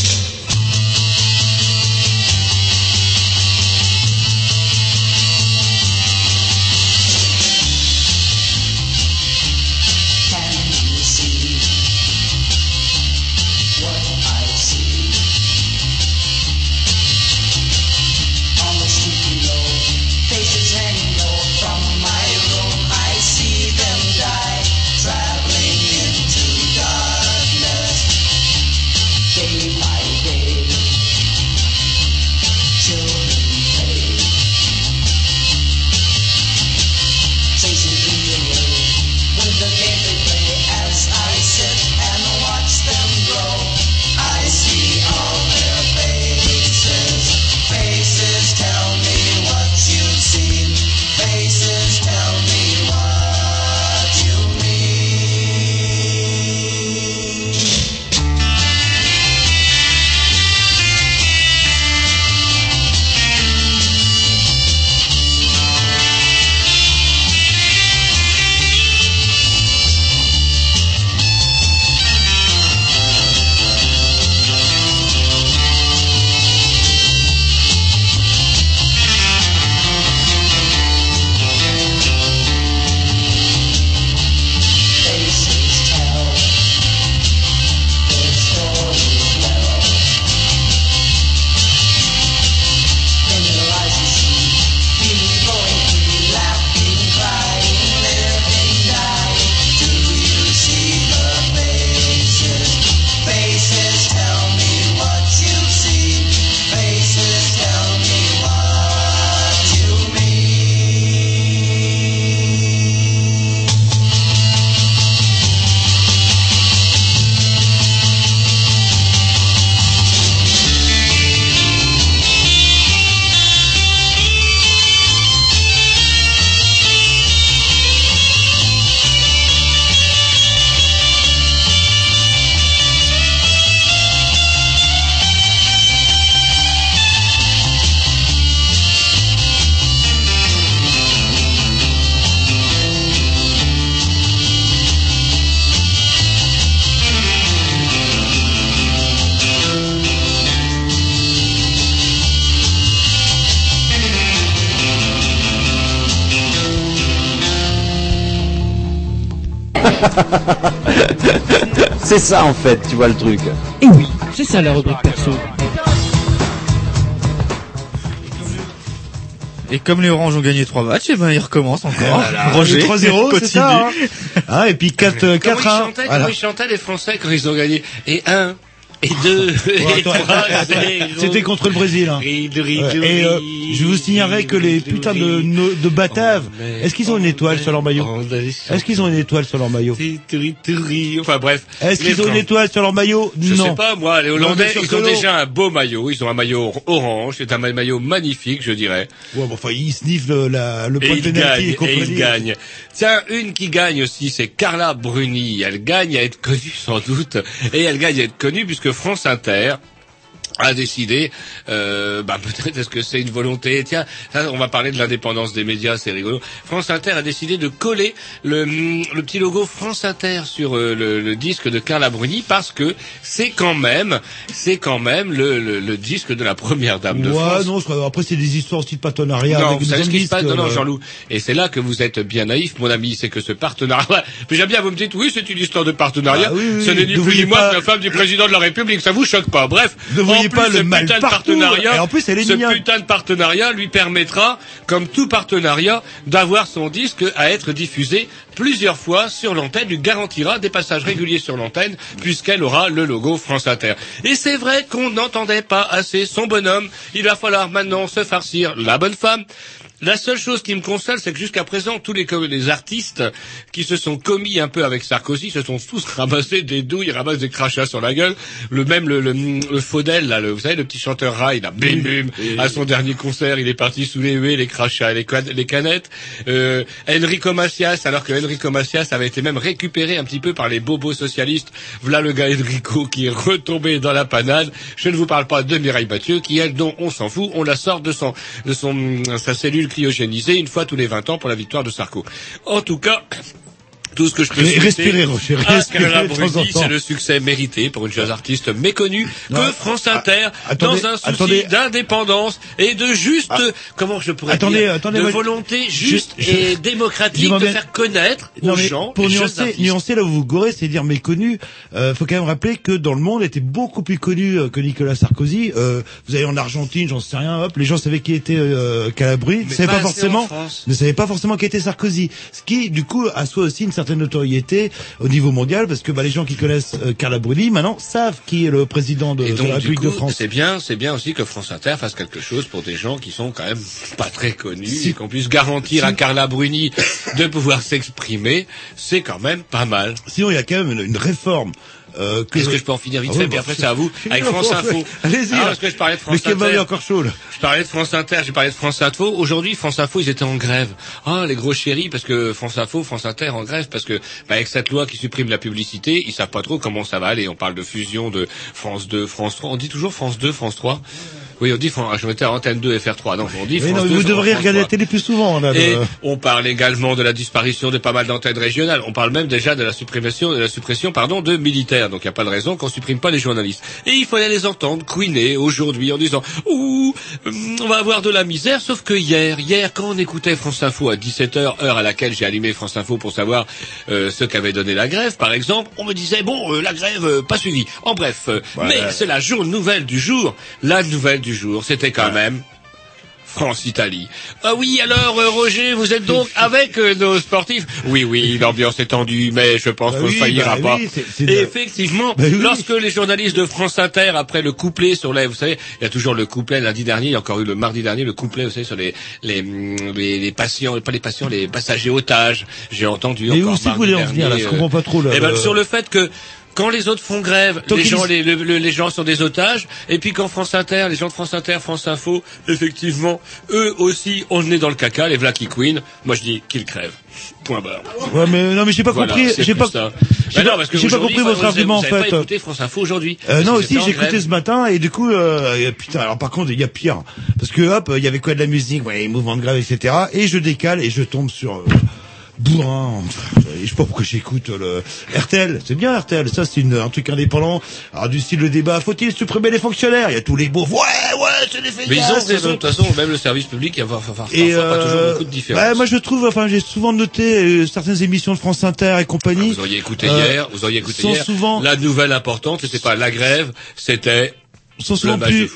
C'est ça en fait, tu vois le truc. Et oui, c'est ça la rubrique perso. Et comme les Oranges ont gagné trois matchs, et ben ils recommencent encore. Voilà. <laughs> Roger, 3-0, c'est continue. ça. Hein. Hein, et puis 4 Comment ils 4 1. chantaient, Voilà. comment ils chantaient les Français quand ils ont gagné? Et un, et deux, <laughs> et trois. C'était contre le Brésil. Hein. Et euh, je vous signalerai que les putains de, de bataves, est-ce qu'ils ont une étoile sur leur maillot Est-ce qu'ils ont une étoile sur leur maillot Enfin bref. Est-ce qu'ils ont une étoile sur leur maillot Je Non. sais pas, moi, les Hollandais, ils ont déjà un beau maillot. Ils ont un maillot orange, c'est un maillot magnifique, je dirais. Ouais, bon, enfin, ils sniffent le, la, le point de ils pénalty gagnent, et ils gagnent. Tiens, une qui gagne aussi, c'est Carla Bruni. Elle gagne à être connue sans doute, et elle gagne à être connue puisque France Inter a décidé, euh, bah <laughs> peut-être est-ce que c'est une volonté. Tiens, ça, on va parler de l'indépendance des médias, c'est rigolo. France Inter a décidé de coller le, le petit logo France Inter sur euh, le, le disque de Carla Bruni parce que c'est quand même, c'est quand même le, le, le disque de la première dame de Ouais, France. non, je après c'est des histoires aussi de partenariat Non, avec vous savez ce qui se passe Non, non, euh, Jean-Loup? Et c'est là que vous êtes bien naïf, mon ami, c'est que ce partenariat... <laughs> Mais j'aime bien, vous me dites, oui, c'est une histoire de partenariat. Ah oui, oui, Ce n'est ni plus ni moins pas- que la femme du président de la République. Ça vous choque pas. Bref, pas le mal partout. partenariat, Et en plus, elle est ce mignonne. putain de partenariat lui permettra, comme tout partenariat, d'avoir son disque à être diffusé plusieurs fois sur l'antenne, lui garantira des passages réguliers sur l'antenne, puisqu'elle aura le logo France Inter. Et c'est vrai qu'on n'entendait pas assez son bonhomme. Il va falloir maintenant se farcir la bonne femme. La seule chose qui me console, c'est que jusqu'à présent, tous les, artistes qui se sont commis un peu avec Sarkozy se sont tous ramassés des douilles, ramassent des crachats sur la gueule. Le même, le, le, le Faudel, là, le, vous savez, le petit chanteur rail, là, bim, bim, à son dernier concert, il est parti sous les huées, les crachats, les, les canettes. Euh, Enrico Macias, alors que Enrico Macias avait été même récupéré un petit peu par les bobos socialistes. Voilà le gars Enrico qui est retombé dans la panade. Je ne vous parle pas de Mireille Mathieu, qui elle, dont on s'en fout, on la sort de son, de son, sa cellule une fois tous les 20 ans pour la victoire de Sarko. En tout cas, tout ce que je peux souhaiter respirez, Roger, à respirez c'est le succès mérité pour une jeune artiste méconnue Non, que France Inter, attendez, dans un souci d'indépendance et de juste, comment je pourrais Attendez, dire, attendez, de moi, volonté juste je- et démocratique de faire connaître Non, aux gens pour nuancer, nuancer là où vous gorez, c'est dire méconnu. Euh, faut quand même rappeler que dans le monde était beaucoup plus connu euh, que Nicolas Sarkozy. Euh, vous allez en Argentine, j'en sais rien. Hop, les gens savaient qui était euh, Calabri, Mais ne savaient pas pas assez forcément, en France. ne savaient pas forcément qui était Sarkozy. Ce qui, du coup, assoit aussi une certaine notoriété au niveau mondial, parce que bah, les gens qui connaissent euh, Carla Bruni maintenant savent qui est le président de, la République coup, de France. c'est bien, c'est bien aussi que France Inter fasse quelque chose pour des gens qui sont quand même pas très connus Si- et qu'on puisse garantir si- à Carla Bruni de pouvoir s'exprimer. C'est quand même pas mal. Sinon, il y a quand même une, une réforme. Euh, que... Est-ce que je peux en finir vite Ah fait, oui, puis bah, après c'est à vous, avec France Info. Allez-y. Ah, parce que je parlais de France Inter. encore chaud, là. Je parlais de France Inter, j'ai parlé de France Info. Aujourd'hui, France Info, ils étaient en grève. Ah, les gros chéris, parce que France Info, France Inter en grève, parce que bah, avec cette loi qui supprime la publicité, ils savent pas trop comment ça va aller. On parle de fusion de France 2, France 3. On dit toujours France 2, France 3. Oui, on dit, mettais à Antenne 2 FR3. Non, on dit France non, mais 2, vous devriez 3. regarder la télé plus souvent, là. Et de- on parle également de la disparition de pas mal d'antennes régionales. On parle même déjà de la suppression, de la suppression, pardon, de militaires. Donc il n'y a pas de raison qu'on supprime pas les journalistes. Et il fallait les entendre couiner aujourd'hui en disant ouh, on va avoir de la misère. Sauf que hier, hier, quand on écoutait France Info à 17h, heure à laquelle j'ai allumé France Info pour savoir euh, ce qu'avait donné la grève, par exemple, on me disait bon, euh, la grève euh, pas suivie. En bref, euh, mais c'est la jour nouvelle du jour. La nouvelle du jour, c'était quand même France-Italie. Ah oui, alors euh, Roger, vous êtes donc <laughs> avec euh, nos sportifs Oui, oui, l'ambiance est tendue, mais je pense Bah qu'on ne oui, faillira bah pas. oui, Et de- effectivement, Bah oui. lorsque les journalistes de France Inter, après le couplet sur les... Vous savez, il y a toujours le couplet lundi dernier, il y a encore eu le mardi dernier, le couplet, vous savez, sur les, les, les, les patients, pas les patients, les passagers otages. J'ai entendu Mais encore où vous voulez en venir, là Je euh, comprends pas trop, là. eh ben, sur le fait que quand les autres font grève, les gens, les, le- le- les gens sont des otages, et puis quand France Inter, les gens de France Inter, France Info, effectivement, eux aussi ont le nez dans le caca, les Vlacky Queen. Moi je dis qu'ils crèvent. Point barre. Ouais, mais non, mais j'ai pas Voilà, compris. J'ai pas. ça. j'ai pas- non, parce que j'ai pas compris votre vous argument en vous avez fait. Pas écouté France Info aujourd'hui. Euh, non aussi j'ai écouté ce matin et du coup euh, putain alors par contre il y a pire parce que hop il y avait quoi de la musique? Ouais mouvement de grève etc et je décale et je tombe sur euh, bourrin. Je sais pas pourquoi j'écoute euh, le RTL c'est bien RTL ça c'est un truc indépendant. Alors du style le débat faut-il supprimer les fonctionnaires? Il y a tous les beaux ouais ouais c'est des Mais ils ont raison, de toute façon, même le service public, il y a et pas toujours euh, beaucoup de différences. ouais, moi je trouve enfin j'ai souvent noté euh, certaines émissions de France Inter et compagnie Vous auriez écouté euh, hier, vous auriez écouté hier. souvent La nouvelle importante, c'était pas la grève, c'était sont souvent plus,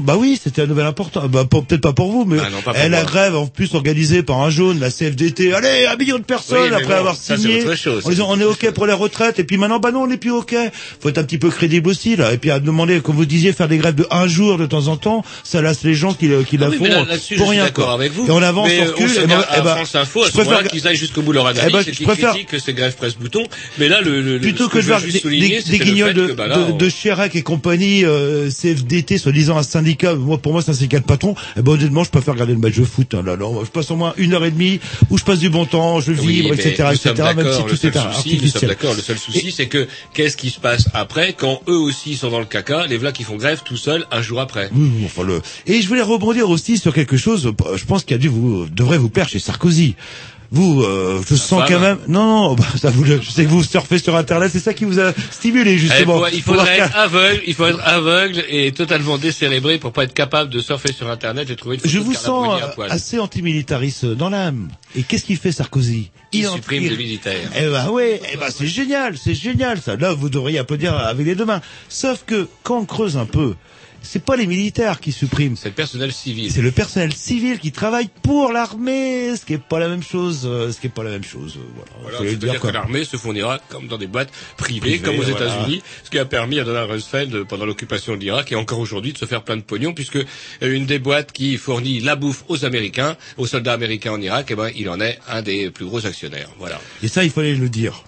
bah oui, c'était un nouvel important. Bah, peut-être pas pour vous, mais Ah eh, la moi. grève en plus organisée par un jaune, la CFDT. Allez, un million de personnes Oui, après bon, avoir ça, signé. autre chose. en disant on est ok pour les retraites et puis maintenant bah non on n'est plus ok. Faut être un petit peu crédible aussi là. Et puis à demander, comme vous disiez, faire des grèves de un jour de temps en temps, ça lasse les gens qui, Ah la oui, font là- pour rien. d'accord avec vous. Et on avance, mais on recule. se et met ben- à eh ben, France Info, à je préfère- qu'ils aillent jusqu'au bout leur analyse Eh ben, et qu'ils préfère- critiquent ces grèves presse-bouton. Mais là, le, le, plutôt que de veux des, guignols de, que, bah, Chirac et compagnie, euh, CFDT, soi-disant un syndicat, moi pour moi c'est un syndicat de patron, eh ben honnêtement je préfère regarder le match de foot. Hein, là, là, je passe au moins une heure et demie où je passe du bon temps, je Oui, vibre, mais etc., etc. Même si tout seul est artificiel. d'accord. Le seul souci, c'est que qu'est-ce qui se passe après quand eux aussi sont dans le caca, les v'là qui font grève tout seuls un jour après. Oui, oui, enfin, le... Et je voulais rebondir aussi sur quelque chose, je pense qu'il a dû vous, devrait vous plaire chez Sarkozy. Vous, euh, je sens quand même. Non, non, <laughs> bah, ça vous, le- je sais que vous surfez sur Internet, c'est ça qui vous a stimulé Eh, justement. il faudrait être aveugle, il faut être aveugle et totalement décérébré pour pas être capable de surfer sur Internet et trouver une Je vous sens assez antimilitariste dans l'âme. Et qu'est-ce qu'il fait Sarkozy? Il supprime les militaires. Eh ben ouais, eh ben c'est génial, c'est génial ça. Là, vous devriez applaudir avec les deux mains. Sauf que quand on creuse un peu, c'est pas les militaires qui suppriment. C'est le personnel civil. C'est le personnel civil qui travaille pour l'armée, ce qui est pas la même chose, euh, ce qui est pas la même chose. euh, Voilà. Voilà, c'est-à-dire dire, que l'armée se fournira comme dans des boîtes privées, comme aux voilà. États-Unis, ce qui a permis à Donald Rumsfeld, pendant l'occupation de l'Irak et encore aujourd'hui, de se faire plein de pognon, puisque euh, une des boîtes qui fournit la bouffe aux Américains, aux soldats américains en Irak, eh ben, il en est un des plus gros actionnaires. Voilà. Et ça, il fallait le dire.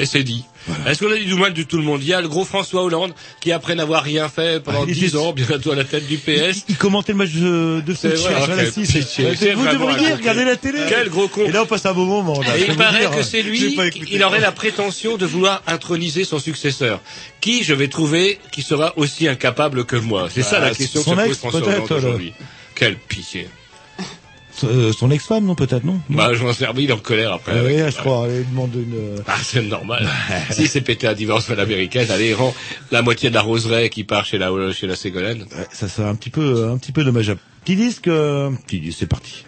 Et c'est dit. Est-ce qu'on a dit du mal du tout le monde? Il y a le gros François Hollande qui, après n'avoir rien fait pendant Ah, il 10 était- ans, bientôt à la tête du PS, Il commentait le match de, de foot vrai, sur la quel 6. pitié. C'est Vous devriez regarder la télé. Quel gros con. Et là, on passe un bon moment. là, Et je il paraît dire, que c'est lui, il aurait la prétention de vouloir introniser son successeur. Qui, je vais trouver, qui sera aussi incapable que moi? C'est ça Bah, la question que se pose François Hollande aujourd'hui. Quelle pitié. Euh, son ex-femme, non, peut-être, non Bah, je m'en servis, il est en colère après. Ah oui, je crois. Elle demande une. euh, Ah, c'est normal. si c'est pété un divorce à l'américaine, allez, rend la moitié de la roseraie qui part chez la, chez la Ségolène. ouais, ça serait un petit peu, un petit peu dommageable. Petit disque, euh, petit disque, c'est parti.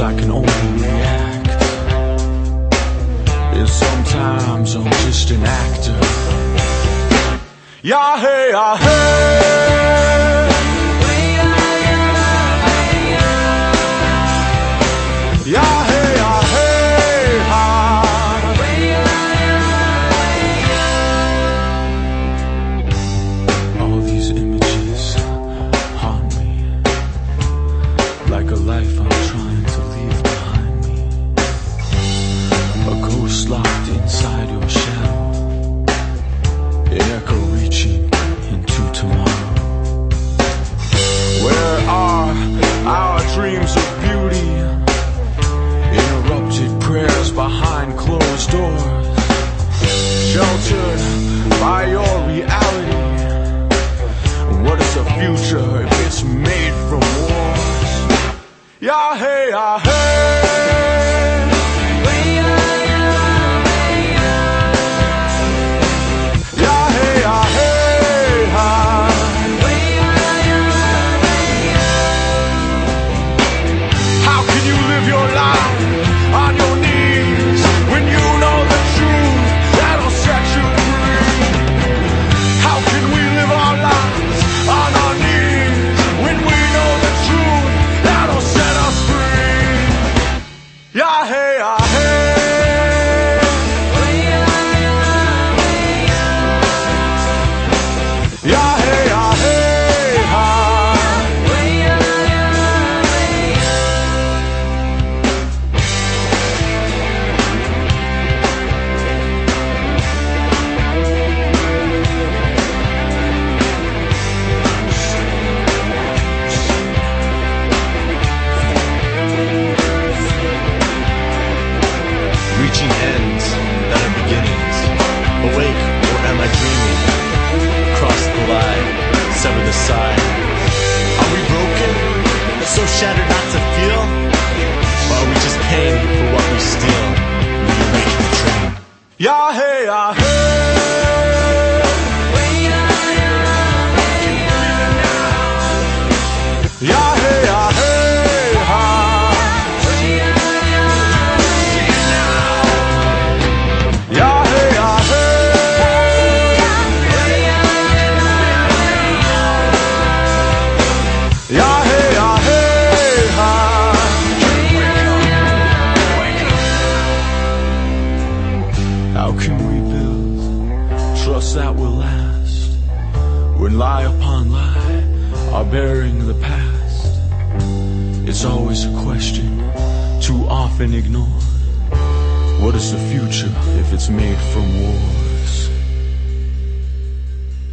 I can only react. And sometimes I'm just an actor. Yeah, hey, yeah, hey.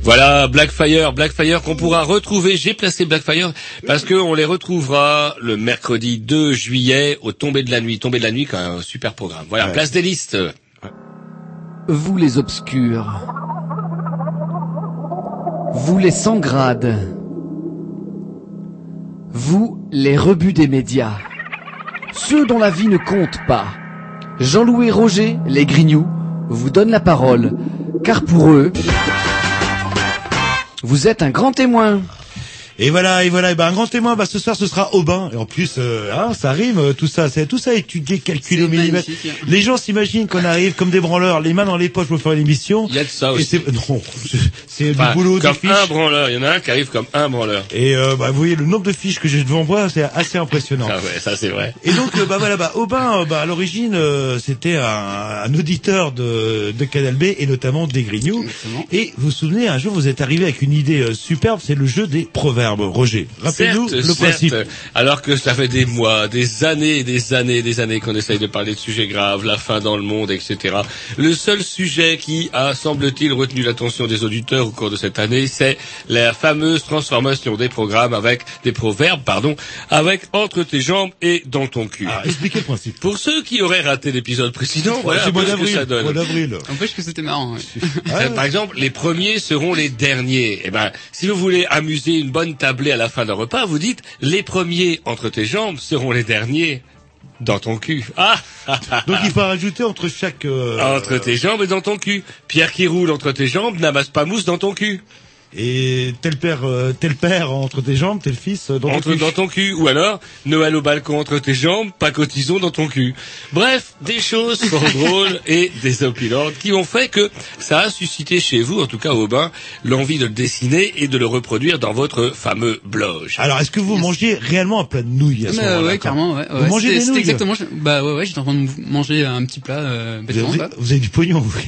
Voilà, Blackfire, Blackfire qu'on pourra retrouver. J'ai placé Blackfire parce que on les retrouvera le mercredi 2 juillet au tombé de la nuit. Tombé de la nuit, quand même, un super programme. Voilà, Ouais. place des listes. Vous les obscurs. Vous les sans grades. Vous les rebuts des médias. Ceux dont la vie ne compte pas. Jean-Louis Roger, les grignoux, vous donnent la parole. Car pour eux, vous êtes un grand témoin. Et voilà, et voilà, et ben un grand témoin, bah ce soir ce sera Aubin. Et en plus, euh, hein, ça rime, euh, tout ça, c'est tout ça étudié, calculé au millimètre. magnifique. Les gens s'imaginent qu'on arrive comme des branleurs, les mains dans les poches pour faire une émission. Il y a de ça Et aussi. c'est <laughs> non, c'est- Enfin, du boulot, des comme fiches. un branleur. Il y en a un qui arrive comme un branleur. Et euh, bah, vous voyez le nombre de fiches que j'ai devant moi, c'est assez impressionnant. Ah ouais, ça c'est vrai. Et donc euh, bah voilà bah Aubin euh, bah à l'origine euh, c'était un, un auditeur de de Canal B et notamment des Grignoux. Et vous vous souvenez un jour vous êtes arrivé avec une idée euh, superbe, c'est le jeu des proverbes. Roger, rappelez-nous le certes, principe. Alors que ça fait des mois, des années, des années, des années qu'on essaye de parler de sujets graves, la faim dans le monde, etc. Le seul sujet qui a, semble-t-il, retenu l'attention des auditeurs au cours de cette année, c'est la fameuse transformation des programmes avec des proverbes, pardon, avec entre tes jambes et dans ton cul. Ah, expliquez le principe. Pour ceux qui auraient raté l'épisode précédent, voilà un peu ce que ça donne. d'avril. N'empêche que c'était marrant. ouais. <laughs> Par exemple, les premiers seront les derniers. Eh ben, si vous voulez amuser une bonne tablée à la fin d'un repas, vous dites les premiers entre tes jambes seront les derniers dans ton cul. <laughs> Ah Donc il faut rajouter entre chaque euh, Entre tes jambes et dans ton cul. Pierre qui roule entre tes jambes n'amasse pas mousse dans ton cul. Et tel père euh, tel père entre tes jambes, tel fils euh, dans ton entre cul. dans ton cul. Ou alors, Noël au balcon entre tes jambes, pas cotisons dans ton cul. Bref, des choses fort <laughs> drôles et désopilantes qui ont fait que ça a suscité chez vous, en tout cas au bain, l'envie de le dessiner et de le reproduire dans votre fameux blog. Alors est-ce que vous mangiez réellement un plat de nouilles à ce moment-là ouais, carrément, ouais. Vous ouais. mangez des nouilles exactement, bah ouais, ouais, j'étais en train de manger un petit plat, euh, vous bêtement, avez, quoi. vous avez du pognon, vous. <laughs>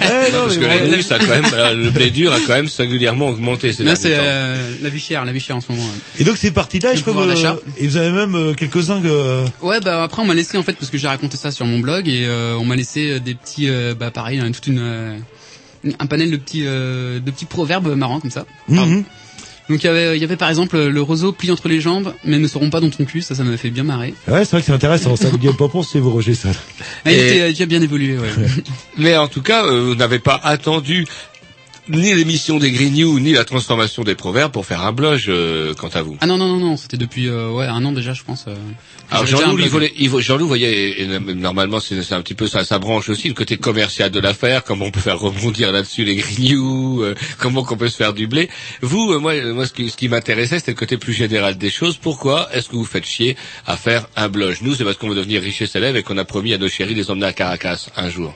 Eh, non, Parce que mais la nouille, ça a quand même, <laughs> le blé dur a quand même augmenté ces Là, c'est euh, la vie chère, la vie chère en ce moment. ouais. Et donc c'est parti là, Le je crois que- d'achat. et vous avez même euh, quelques-uns que... Ouais, bah après on m'a laissé en fait parce que j'ai raconté ça sur mon blog et euh, on m'a laissé euh, des petits, euh, bah pareil, hein, toute une, euh, un panel de petits, euh, de petits proverbes marrants comme ça. Mhm. Donc il y avait, il y avait par exemple le roseau plie entre les jambes, mais ne seront pas dans ton cul. Ça, ça m'a fait bien marrer. Ouais, c'est vrai que c'est intéressant, ça ne pas pour c'est vous Roger ça. Ah, il Et- était euh, déjà bien évolué. Ouais. <laughs> Mais en tout cas, euh, vous n'avez pas attendu ni l'émission des Grignoux, ni la transformation des proverbes pour faire un blog, euh, quant à vous. Ah non non non non, c'était depuis euh, ouais un an déjà, je pense. euh, Alors Jean-Loup, il blog. voulait- il Jean-Loup, voyez, et- et normalement c'est c'est un petit peu ça, ça branche aussi le côté commercial de l'affaire, comment on peut faire rebondir là-dessus les grignoux, euh, comment qu'on peut se faire du blé. Vous, euh, moi, moi, ce qui, ce qui m'intéressait, c'était le côté plus général des choses. Pourquoi est-ce que vous faites chier à faire un blog Nous, c'est parce qu'on veut devenir riches et célèbres et qu'on a promis à nos chéris de les emmener à Caracas un jour.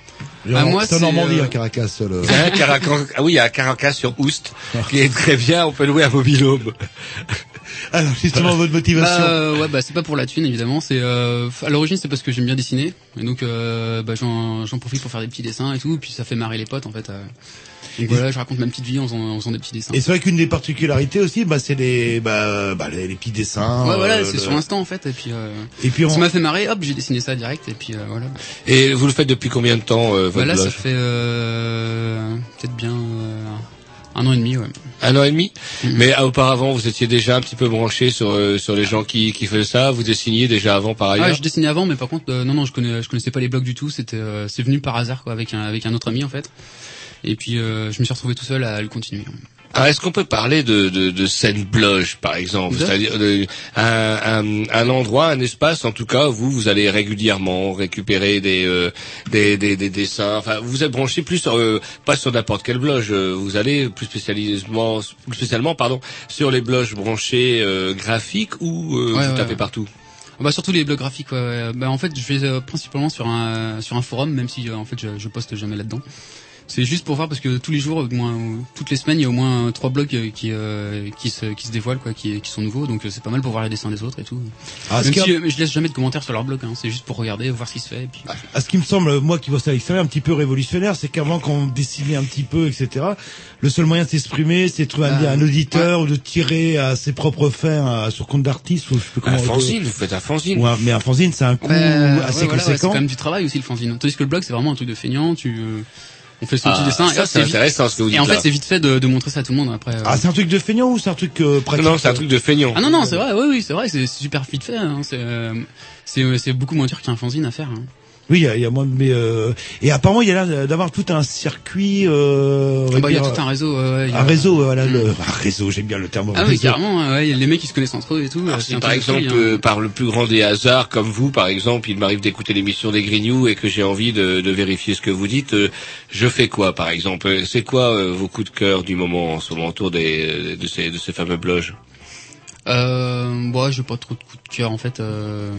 Ah, moi, c'est en Normandie, euh, à Caracas. Le... Il y a un Caracas, ah oui, il y a un Caracas sur Oust, qui est très bien, on peut louer un mobilhome. <laughs> Alors justement votre motivation. Bah, euh, ouais, bah c'est pas pour la thune évidemment. C'est euh, à l'origine c'est parce que j'aime bien dessiner et donc euh, bah, j'en j'en profite pour faire des petits dessins et tout. Et puis ça fait marrer les potes en fait. Donc voilà, je raconte ma petite vie en faisant, en faisant des petits dessins. Et c'est vrai qu'une des particularités aussi, bah, c'est les, bah, bah, les, les petits dessins. Ouais, voilà, euh, c'est le- sur l'instant en fait. Et puis, euh, Et puis on- ça m'a fait marrer. Hop, j'ai dessiné ça direct. Et puis euh, voilà. Et vous le faites depuis combien de temps, euh, votre Bah là, ça fait euh, peut-être bien euh, un an et demi, ouais. Un an et demi. Mais euh, auparavant, vous étiez déjà un petit peu branché sur euh, sur les gens qui qui faisaient ça. Vous dessiniez déjà avant par ailleurs. Ouais, je dessinais avant, mais par contre, euh, non, non, je connais, je connaissais pas les blogs du tout. C'était, euh, c'est venu par hasard, quoi, avec un, avec un autre ami, en fait. Et puis, euh, je me suis retrouvé tout seul à le continuer. Alors, est-ce qu'on peut parler de, de, de scène bloge, par exemple C'est-à-dire de- un, un, un endroit, un espace, en tout cas, où vous, vous allez régulièrement récupérer des, euh, des, des, des dessins. Enfin, vous êtes branché plus sur, euh, pas sur n'importe quel blog. euh, Vous allez plus spécialement, plus spécialement, pardon, sur les blogs branchés euh, graphiques ou euh, Ouais, vous ouais, tapez ouais. partout Bah surtout les blogs graphiques. Ouais. Bah en fait, je vais euh, principalement sur un sur un forum, même si euh, en fait je, je poste jamais là-dedans. C'est juste pour voir parce que tous les jours, au moins toutes les semaines, il y a au moins trois blogs euh, qui euh, qui se qui se dévoilent quoi, qui qui sont nouveaux. Donc euh, c'est pas mal pour voir les dessins des autres et tout. Ah, même si a- euh, je laisse jamais de commentaires sur leur blog. Hein. C'est juste pour regarder, voir ce qui se fait. Et puis... À ce qui me semble, moi qui bosse à l'extérieur, un petit peu révolutionnaire, c'est qu'avant qu'on dessinait un petit peu, etc., le seul moyen de s'exprimer, c'est de trouver un, Ah, un auditeur ou de tirer à ses propres fins à- sur compte d'artiste ou je sais plus comment Un on fanzine, vous faites un fanzine. Ou un- mais un fanzine, c'est un coût Ouais, assez ouais, voilà, ouais, c'est conséquent. quand même du travail aussi le fanzine. Tandis que le blog c'est vraiment un truc de feignant. Tu euh, On fait son Ah, petit dessin. ça, c'est vite- intéressant, ce que vous Et dites en fait, c'est vite fait de, de montrer ça à tout le monde après. euh. Ah, c'est un truc de feignant ou c'est un truc euh, pratique Non, c'est un truc de feignant. Ah non non c'est vrai oui oui c'est vrai c'est c'est super vite fait hein, c'est euh, c'est euh, c'est beaucoup moins dur qu'un fanzine à faire hein. Oui, il y a, il y a moins de... Mais, euh, et apparemment, il y a l'air d'avoir tout un circuit... Euh, Ah bah, il y a tout un réseau ouais, a- Un réseau, voilà, le, un réseau, j'aime bien le terme. ah oui réseau. carrément ouais, les mecs qui se connaissent entre eux et tout Alors, euh, si par exemple, hein. par le plus grand des hasards, comme vous, par exemple, il m'arrive d'écouter l'émission des Grignoux et que j'ai envie de, de vérifier ce que vous dites, euh, je fais quoi, par exemple? C'est quoi euh, vos coups de cœur du moment en ce moment autour des, de, ces, de ces fameux blogs euh, moi j'ai pas trop de coups de cœur en fait euh...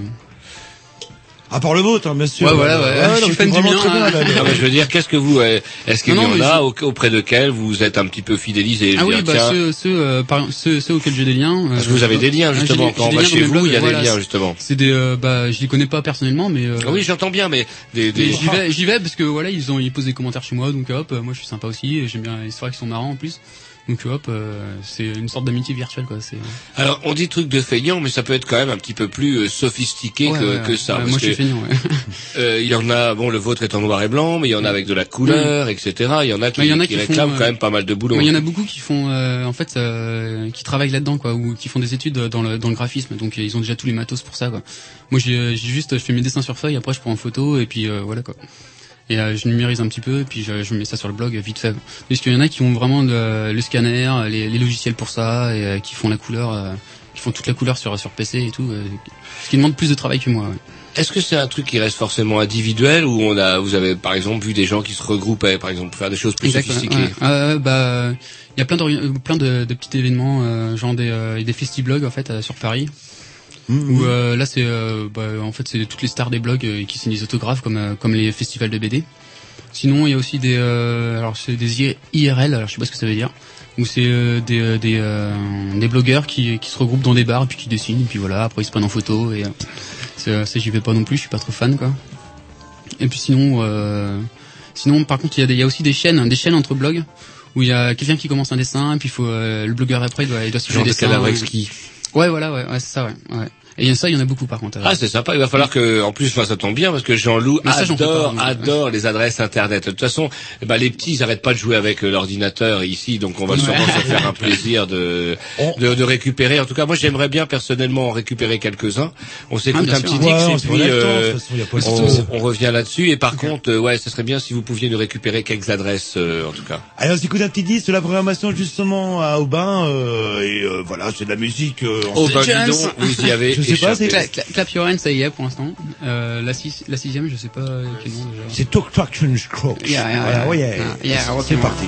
À part le vôtre, hein, bien sûr. Ouais, voilà, ouais. non, Je suis fan c'est du mien, bien, hein. Non, mais je veux dire, qu'est-ce que vous, euh, est-ce qu'il y en a je- au- auprès de quels vous êtes un petit peu fidélisé Ah oui, dire, bah tiens, ceux, ceux, euh, par, ceux, ceux auxquels j'ai des liens. Parce que euh, vous avez des liens, ah, justement. Quand on va chez vous, il y a des liens, justement. C'est des, euh, bah, je les connais pas personnellement, mais. euh, Ah oui, j'entends bien, mais des, des... mais J'y vais, <laughs> j'y vais parce que voilà, ils ont, ils posent des commentaires chez moi, donc hop, euh, moi je suis sympa aussi, et j'aime bien les soirées qui sont marrants en plus. Donc hop, euh, c'est une sorte d'amitié virtuelle quoi. C'est. Alors, on dit truc de feignant, mais ça peut être quand même un petit peu plus euh, sophistiqué Ouais, que, ouais, que ça. Ouais, parce moi, je suis feignant, ouais. <laughs> euh, il y en a, bon, le vôtre est en noir et blanc, mais il y en a avec de la couleur, etc. Il y en a qui, en a qui qui font, réclament euh, quand même pas mal de boulot. Mais il y en a beaucoup qui font, euh, en fait, euh, qui travaillent là-dedans, quoi, ou qui font des études dans le dans le graphisme. Donc ils ont déjà tous les matos pour ça, quoi. Moi, j'ai j'ai juste, je fais mes dessins sur feuille, après je prends en photo et puis euh, voilà, quoi. Et euh, je numérise un petit peu, et puis je, je mets ça sur le blog vite fait. Parce qu'il y en a qui ont vraiment le, le scanner, les, les logiciels pour ça, et euh, qui font la couleur, euh, qui font toute la couleur sur sur PC et tout. euh, ce qui demande plus de travail que moi. ouais. Est-ce que c'est un truc qui reste forcément individuel ou on a, vous avez par exemple vu des gens qui se regroupaient, par exemple, pour faire des choses plus Exact, ouais, sophistiquées ouais. Euh, bah, il y a plein, euh, plein de, de petits événements, euh, genre des, euh, des festivlogs en fait euh, sur Paris. Où euh, là c'est, euh, bah, en fait c'est toutes les stars des blogs euh, qui signent des autographes comme euh, comme les festivals de BD. Sinon il y a aussi des, euh, alors c'est des IRL, alors je sais pas ce que ça veut dire. Où c'est euh, des des, des blogueurs qui qui se regroupent dans des bars et puis qui dessinent et puis voilà après ils se prennent en photo et euh, ça j'y vais pas non plus, je suis pas trop fan quoi. Et puis sinon, euh, sinon par contre il y, a des- il y a aussi des chaînes, des chaînes entre blogs où il y a quelqu'un qui commence un dessin et puis il faut euh, le blogueur après il doit il doit suivre Genre le de dessin. cadavre exquis. Ouais voilà ouais, ouais c'est ça ouais. ouais. Et il y a ça il y en a beaucoup par contre. Ah, c'est sympa. Il va falloir que, en plus, enfin, ça tombe bien parce que Jean-Loup pas, adore, adore les adresses internet. De toute façon, eh ben, les petits, ils arrêtent pas de jouer avec euh, l'ordinateur ici, donc on va Ouais. sûrement se faire un <laughs> plaisir de, de, de récupérer. En tout cas, moi, j'aimerais bien personnellement en récupérer quelques-uns. On s'écoute Ah, un sûr. petit Ouais, et puis euh, on, revient là-dessus. Et par contre, euh, ouais, ce serait bien si vous pouviez nous récupérer quelques adresses, euh, en tout cas. Allez, on s'écoute un petit disque de la programmation justement à Aubin, euh, et euh, voilà, c'est de la musique. Euh, en- Aubin, dis donc, vous y avez Je sais pas, échappé. c'est Cla- cla- Clap Your Hands, ça y est pour l'instant. Euh, la, six, la sixième, je sais pas quel nom déjà. c'est Talk Traction Scroll. Yeah, yeah, voilà, yeah. ouais, Yeah, yeah, c'est parti.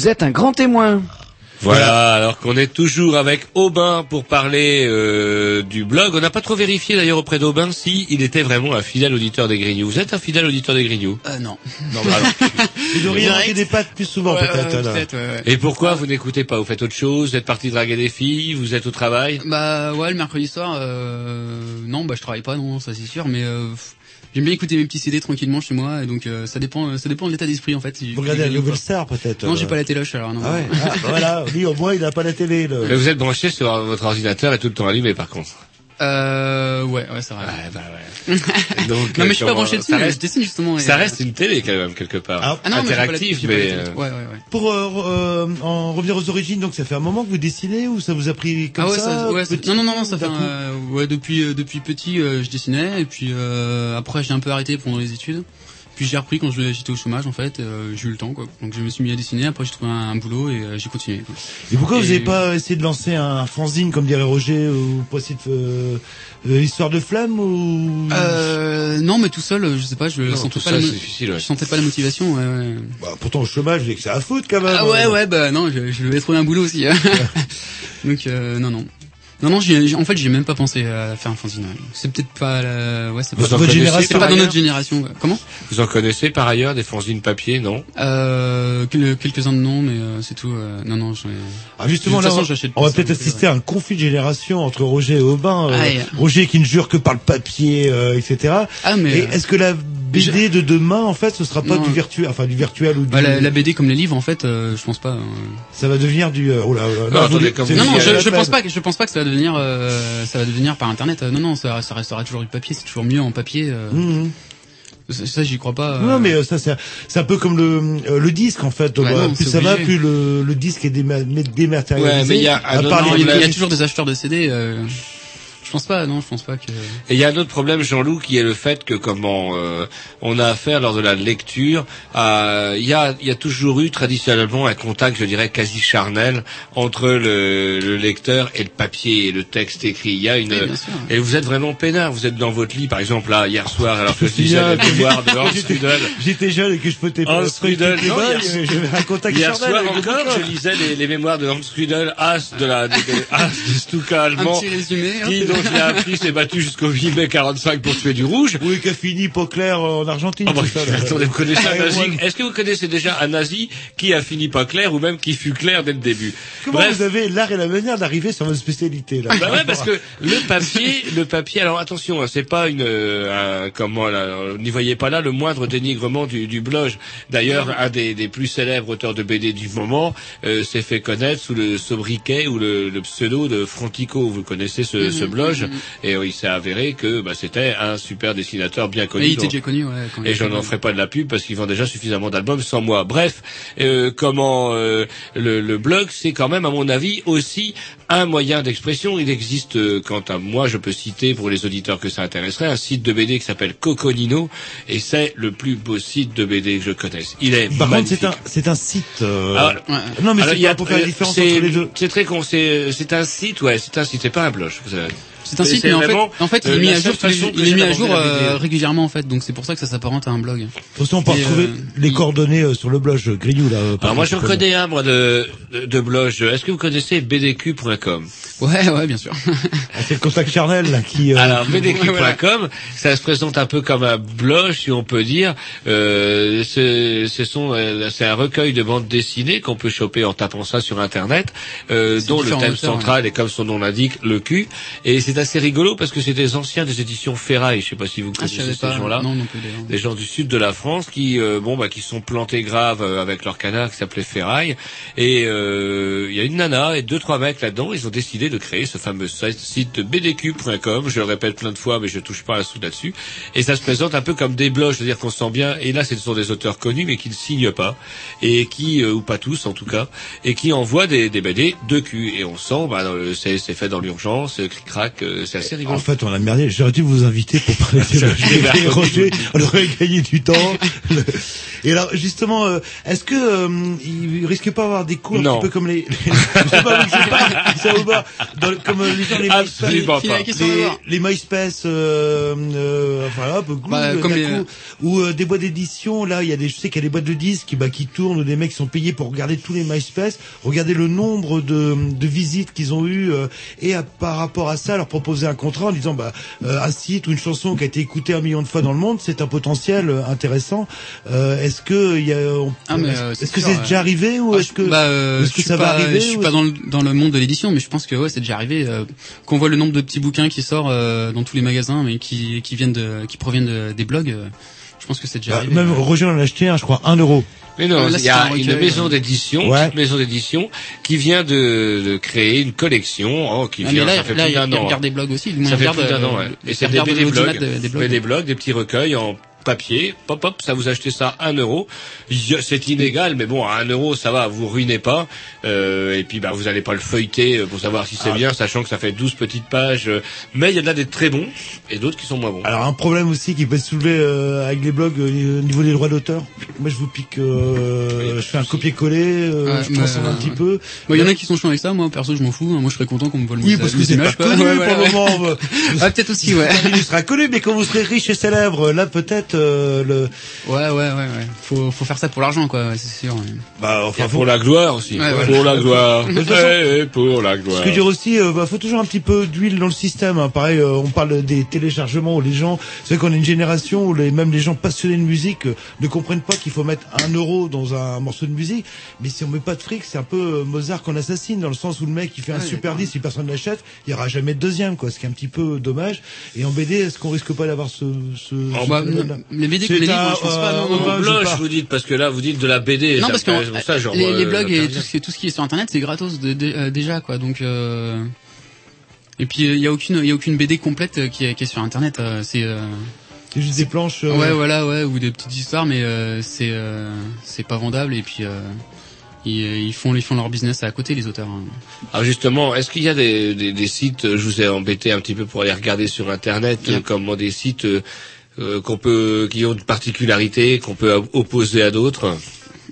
Vous êtes un grand témoin. Voilà, alors qu'on est toujours avec Aubin pour parler euh, du blog. On n'a pas trop vérifié d'ailleurs auprès d'Aubin si il était vraiment un fidèle auditeur des Grignoux. Vous êtes un fidèle auditeur des Grignoux? Euh, non. Non, bah alors. Il devrait manquer des pattes plus souvent, Ouais, peut-être. ouais, ouais. Et pourquoi vous n'écoutez pas? Vous faites autre chose? Vous êtes parti draguer des filles? Vous êtes au travail? Bah ouais, le mercredi soir, euh, non, bah je travaille pas, non, ça c'est sûr, mais euh, j'aime bien écouter mes petits CD tranquillement chez moi, et donc euh, ça dépend, ça dépend de l'état d'esprit en fait. si Vous regardez la Nouvelle pas. Star, peut-être. Non, j'ai euh. pas la téloche alors non. Ah ouais, ah, voilà, lui au moins il a pas la télé. le- Mais vous êtes branché sur votre ordinateur et tout le temps allumé par contre. Euh, ouais, ouais, c'est vrai. bah ouais. <laughs> Donc, non, mais je suis pas branché dessus, ça mais reste- je dessine justement. et, Ça euh, reste une télé quand même quelque part. Ah, Ah non, mais Interactive, mais. télé. euh, Ouais, ouais, ouais. Pour euh, euh, en revenir aux origines, donc ça fait un moment que vous dessinez ou ça vous a pris comme ah ouais, ça, ça, ouais, ça- petit, non, non, non, non, ça fait un- euh, ouais, depuis, euh, depuis petit, euh, je dessinais, et puis euh, après j'ai un peu arrêté pendant les études. Puis j'ai repris quand je- j'étais au chômage en fait, euh, j'ai eu le temps quoi. Donc je me suis mis à dessiner, après j'ai trouvé un, un boulot et euh, j'ai continué. quoi. Et pourquoi vous n'avez pas essayé de lancer un fanzine comme dirait Roger ou pour essayer de euh, euh, histoire de flamme ou? Euh, non, mais tout seul, euh, je sais pas, je Non, sentais pas la, ouais. je sentais pas la motivation. Ouais, ouais. bah, pourtant au chômage, avez que ça à foutre quand même. Ah ouais, ouais, bah non, je, je vais trouver un boulot aussi. hein. <laughs> Donc euh, non, non. Non, non, j'ai- en fait, j'ai même pas pensé à faire un fanzine. ouais. C'est peut-être pas, la... ouais, c'est pas, votre génération, c'est pas dans notre génération. ouais. Comment Vous en connaissez par ailleurs des fanzines papier, non euh, quel- Quelques-uns de noms, mais euh, c'est tout. euh, non, non, j'en ai- Ah justement De là, toute façon, on- va peut-être hein, assister à un conflit de génération entre Roger et Aubin. euh, Aïe. Roger qui ne jure que par le papier, euh, etc. Ah, mais, Et euh, est-ce que la BD de demain, en fait, ce sera pas Non. du virtuel, enfin du virtuel ou du... Bah, la, la BD comme les livres, en fait, euh, je pense pas. euh. Ça va devenir du... euh, oh là, oh là, Non, attendez, Non, non, c'est je, je pense pas que je pense pas que ça va devenir, euh, ça va devenir par internet. Euh, Non, non, ça, ça restera toujours du papier. C'est toujours mieux en papier. euh. Mhm. Ça, ça, j'y crois pas. euh. Non, mais euh, ça c'est c'est un peu comme le euh, le disque en fait. Euh, non, plus ça va, plus le, le disque est déma- dématérialisé. Ouais, mais il y a un À autre part Non, les- il y a- toujours des acheteurs de CD. Je pense pas. Non, je pense pas que. Et il y a un autre problème, Jean-Loup, qui est le fait que comment euh, on a affaire lors de la lecture, à- il y a il y a toujours eu traditionnellement un contact, je dirais, quasi charnel entre le, le lecteur et le papier et le texte écrit. Il y a une Oui, bien sûr. et vous êtes vraiment peinard. Vous êtes dans votre lit, par exemple là hier soir, alors que je <laughs> disais que mémoires de Hans Rudel. J'étais jeune et que je peux t'aider. Hans Rudel, non, hier- J'avais un contact Hier charnel soir avec le encore, je lisais les, les mémoires de Hans Rudel, as de la de, de- as de Stuka allemand, Un petit résumé. hein. Il a appris s'est battu jusqu'au 8 mai 45 pour tuer du rouge. Oui, qui a fini pas clair en Argentine. Bah, tout ça, là. attendez, vous connaissez un Ouais, nazi ouais. Est-ce que vous connaissez déjà un nazi qui a fini pas clair ou même qui fut clair dès le début Comment Bref. vous avez l'art et la manière d'arriver sur votre spécialité là Bah ouais, parce que le papier, le papier. Alors attention, hein, c'est pas une, euh, un- comment là, euh, n'y voyez pas là le moindre dénigrement du, du blog. D'ailleurs, un des, des plus célèbres auteurs de BD du moment euh, s'est fait connaître sous le sobriquet ou le, le pseudo de Frontico. Vous connaissez ce, ce Mhm, et euh, il s'est avéré que bah, c'était un super dessinateur bien connu. Mais il était déjà connu, ouais. quand et je n'en ferai pas de la pub parce qu'ils vendent déjà suffisamment d'albums sans moi. Bref, euh, comment euh, le, le blog, c'est quand même, à mon avis, aussi un moyen d'expression. Il existe, euh, quant à moi, je peux citer pour les auditeurs que ça intéresserait, un site de BD qui s'appelle Coconino, et c'est le plus beau site de BD que je connaisse. Il est Par contre, c'est un, c'est un site. euh, Ah, Ouais. Non, mais Alors, c'est il y a- pas pour faire la euh, différence entre les deux. C'est très con, c'est c'est un site, ouais, c'est un site, c'est pas un blog. vous savez. C'est un site, mais en fait, en fait, il euh, est mis à jour, façon il est mis à jour euh, régulièrement en fait, donc c'est pour ça que ça s'apparente à un blog. Aussi, on peut Et, retrouver euh, les il- coordonnées euh, sur le blog Grignou là. euh, Alors moi, je reconnais un, moi, de, de, de blog. Est-ce que vous connaissez bdq.com Ouais, ouais, bien sûr. Ah, C'est le contact charnel là qui. euh, Alors Ouais, bdq.com, ça se présente un peu comme un blog, si on peut dire. Euh, c'est ce sont, euh, c'est un recueil de bandes dessinées qu'on peut choper en tapant ça sur Internet, euh, dont le thème central est comme son nom l'indique, le cul. Et c'est assez rigolo parce que c'est des anciens des éditions Ferraille. Je sais pas si vous Ah, connaissez ces gens-là. Non, non plus. Des gens du sud de la France qui, euh, bon, bah, qui sont plantés graves euh, avec leur canard qui s'appelait Ferraille. Et euh, il y a une nana et deux trois mecs là-dedans. Ils ont décidé de créer ce fameux site- bdq.com. Je le répète plein de fois, mais je touche pas à sous là-dessus. Et ça se présente un peu comme des blogs, c'est-à-dire qu'on sent bien. Et là, ce sont des auteurs connus, mais qui ne signent pas et qui, euh, ou pas tous en tout cas, et qui envoient des, des BD de cul. Et on sent, bah, c'est fait dans l'urgence, euh, c'est assez rigolo. En fait, on a merdé. J'aurais dû vous inviter pour parler <laughs> de. Roger. On aurait gagné du temps. Et alors, justement, euh, est-ce que euh, il risque pas d'avoir des coups un petit peu comme les, les je sais pas, je sais pas, ça ou pas, dans comme euh, les gens les MySpace, pas. les, les MySpace, euh, euh, enfin hop, Bah, comme les- ou euh, des boîtes d'édition. Là, il y a des, je sais qu'il y a des boîtes de disques qui, bah, qui tournent, ou des mecs qui sont payés pour regarder tous les MySpace, regarder le nombre de, de visites qu'ils ont eu euh, et à- par rapport à ça, leur proposer un contrat en disant, bah, euh, un site ou une chanson qui a été écoutée un million de fois dans le monde, c'est un potentiel euh, intéressant. Euh, est-ce que il y a, Ah, est-ce euh, est-ce c'est que c'est déjà arrivé ou Ah, est-ce que, bah, euh, est-ce je que suis ça va pas, arriver Je suis ou pas dans le, dans le monde de l'édition, mais je pense que ouais, c'est déjà arrivé euh, qu'on voit le nombre de petits bouquins qui sortent euh, dans tous les magasins, mais qui, qui viennent de, qui proviennent de- des blogs. je pense que c'est déjà Bah, arrivé. même Roger en a acheté un, je crois, un euro. Mais non, Là, il y a une maison d'édition, Ouais. une petite maison d'édition, qui vient de, de créer une collection, oh, qui vient, là, ça fait là, plus il d'un an. regarde des blogs aussi. Ça il fait plus d'un euh, an, ouais. il Et c'est blogs. des blogs, des petits recueils en papier, pop hop, ça vous achetez ça un euro. C'est inégal, mais bon, à un euro, ça va, vous ruinez pas. Euh, et puis, bah, vous allez pas le feuilleter euh, pour savoir si c'est Ah. bien, sachant que ça fait 12 petites pages. euh, Mais il y en a des très bons et d'autres qui sont moins bons. Alors un problème aussi qui peut se soulever euh, avec les blogs euh, au niveau des droits d'auteur. Moi je vous pique, euh, je fais un copier-coller, euh, Ouais, je transforme un petit peu. Bon, il y en a qui sont chiants avec ça. Moi, perso, je m'en fous. Moi, je serais content qu'on me vole Oui, mes, parce que c'est pas connu <laughs> Ouais, pour le ouais. moment. <laughs> Ah, peut-être aussi, ouais. Il sera connu, mais quand vous serez riche et célèbre, là peut-être euh, le. Ouais, ouais, ouais, ouais. Faut, faut faire ça pour l'argent, quoi. ouais, C'est sûr. ouais. Bah enfin pour la gloire aussi. Voilà. Pour la gloire. Toute façon- Et pour la gloire. Ce que dire aussi, euh, bah, faut toujours un petit peu d'huile dans le système. hein. Pareil, euh, on parle des téléchargements où les gens, c'est vrai qu'on a une génération où les, même les gens passionnés de musique euh, ne comprennent pas qu'il faut mettre un euro dans un morceau de musique. Mais si on met pas de fric, c'est un peu euh, Mozart qu'on assassine dans le sens où le mec il fait un super disque, si personne l'achète, il y aura jamais de deuxième, quoi. Ce qui est un petit peu dommage. Et en BD, est-ce qu'on risque pas d'avoir ce, ce, Oh, ce bah, phénomène-là? Les BD comme les livres, je pense pas. euh, Non, non, pas vous dites, parce que là, vous dites de la BD. Non, parce que ça, genre, les, les euh, blogs et tout ce, qui est, tout ce qui est sur Internet, c'est gratos de- de- euh, déjà, quoi. Donc, euh... et puis il y a aucune, il y a aucune BD complète euh, qui est, qui est sur Internet. euh, c'est euh... C'est juste des planches. euh, ouais, voilà, ouais, ou des petites histoires, mais euh, c'est, euh, c'est pas vendable. Et puis euh, ils, ils font, ils font leur business à côté, les auteurs. hein. Alors justement, est-ce qu'il y a des, des, des sites, euh, je vous ai embêté un petit peu pour aller regarder sur Internet, euh, comment des sites euh, euh, qu'on peut, qui ont une particularité, qu'on peut op- opposer à d'autres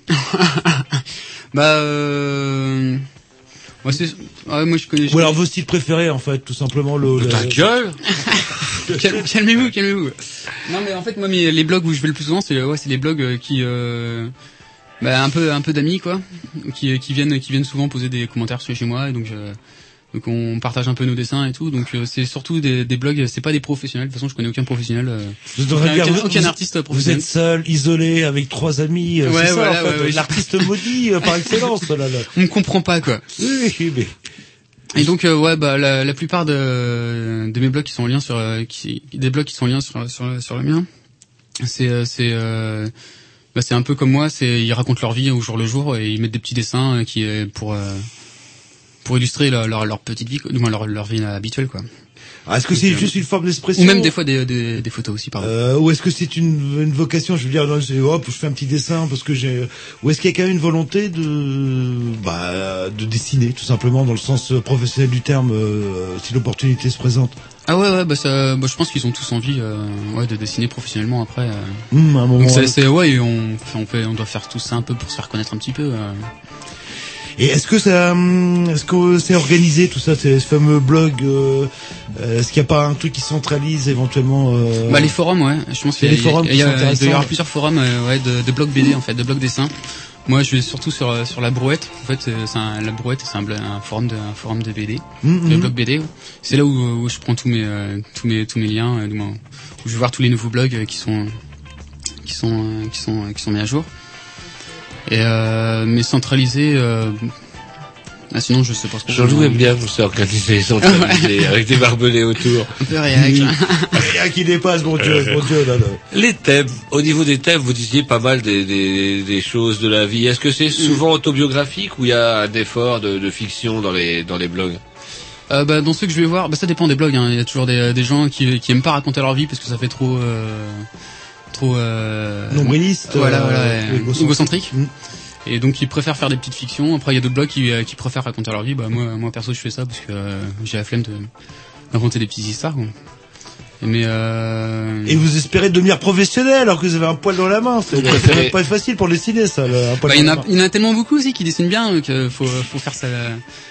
<laughs> Bah, euh... moi, c'est, ouais, moi je connais. Ou alors vos sites préférés, en fait, tout simplement le. le- Ta gueule <laughs> Calme- calmez-vous, calmez-vous. Non mais en fait moi mes- les blogs où je vais le plus souvent c'est ouais c'est les blogs euh, qui euh, bah, un peu un peu d'amis quoi qui qui viennent qui viennent souvent poser des commentaires sur chez moi et donc je- donc on partage un peu nos dessins et tout donc euh, c'est surtout des, des blogs c'est pas des professionnels de toute façon je connais aucun professionnel euh, Vous êtes, aucun, vous- aucun- vous- aucun vous- artiste Vous professionnel êtes seul, isolé, avec trois amis. euh, Ouais, c'est ça, voilà, en fait, ouais, ouais. l'artiste maudit euh, par excellence. Là, là. <laughs> on comprend pas quoi Oui, mais Et donc euh, ouais bah la, la plupart de, de mes blogs qui sont en lien sur euh, qui, des blogs qui sont en lien sur sur, sur le mien c'est euh, c'est euh, bah, c'est un peu comme moi c'est ils racontent leur vie au jour le jour et ils mettent des petits dessins qui pour euh, pour illustrer leur, leur leur petite vie du moins leur leur vie habituelle quoi Ah, est-ce que c'est juste une forme d'expression ou même des fois des des, des photos aussi pardon Euh, ou est-ce que c'est une, une vocation Je veux dire, non, c'est, hop, je fais un petit dessin parce que j'ai. Ou est-ce qu'il y a quand même une volonté de, bah, de dessiner, tout simplement, dans le sens euh, professionnel du terme, euh, si l'opportunité se présente ah ouais ouais bah ça bah, je pense qu'ils ont tous envie euh, ouais de dessiner professionnellement après euh. À un moment. donc c'est ouais on on fait on doit faire tout ça un peu pour se faire connaître un petit peu euh. Et est-ce que ça, hum, est-ce que c'est organisé tout ça, ce fameux blog euh, euh, Est-ce qu'il n'y a pas un truc qui centralise éventuellement euh, Bah les forums ouais, je pense Il y a qu'il y a- doit y intéressants. avoir plusieurs forums euh, ouais, de, de blogs BD en fait, de blogs dessins. Moi je vais surtout sur euh, sur la brouette. En fait c'est un, la brouette c'est un, un forum de un forum de BD, Mhm, de mhm. blog BD. C'est là où, où je prends tous mes tous mes tous mes liens, où je vais voir tous les nouveaux blogs qui sont qui sont qui sont qui sont mis à jour. Et euh, mais centralisé. Euh, ah, sinon je sais pas trop. Jean-Loup aime bien vous organiser, <laughs> centralisé, avec des barbelés autour. Un peu réac. Rien <laughs> qui dépasse, mon Dieu, mon Dieu, là, là. Les thèmes, au niveau des thèmes, vous disiez pas mal des, des, des choses de la vie. Est-ce que c'est souvent autobiographique ou il y a un effort de, de fiction dans les, dans les blogs? Euh, bah, dans ceux que je vais voir, bah, ça dépend des blogs. hein. Il y a toujours des, des gens qui, qui aiment pas raconter leur vie parce que ça fait trop, euh, trop euh, Nombriliste, Voilà, euh, voilà, ouais, égocentrique. Mm. Et donc ils préfèrent faire des petites fictions. Après il y a d'autres blogs qui, euh, qui préfèrent raconter leur vie. Bah moi, moi perso je fais ça parce que euh, j'ai la flemme de raconter des petites histoires. Quoi. Mais euh... Et vous espérez devenir professionnel alors que vous avez un poil dans la main. C'est ça préférez- va pas être facile pour dessiner ça. le- un poil Bah, il y dans en la a, main. il y en a tellement beaucoup aussi qui dessinent bien, euh, faut, faut faire ça,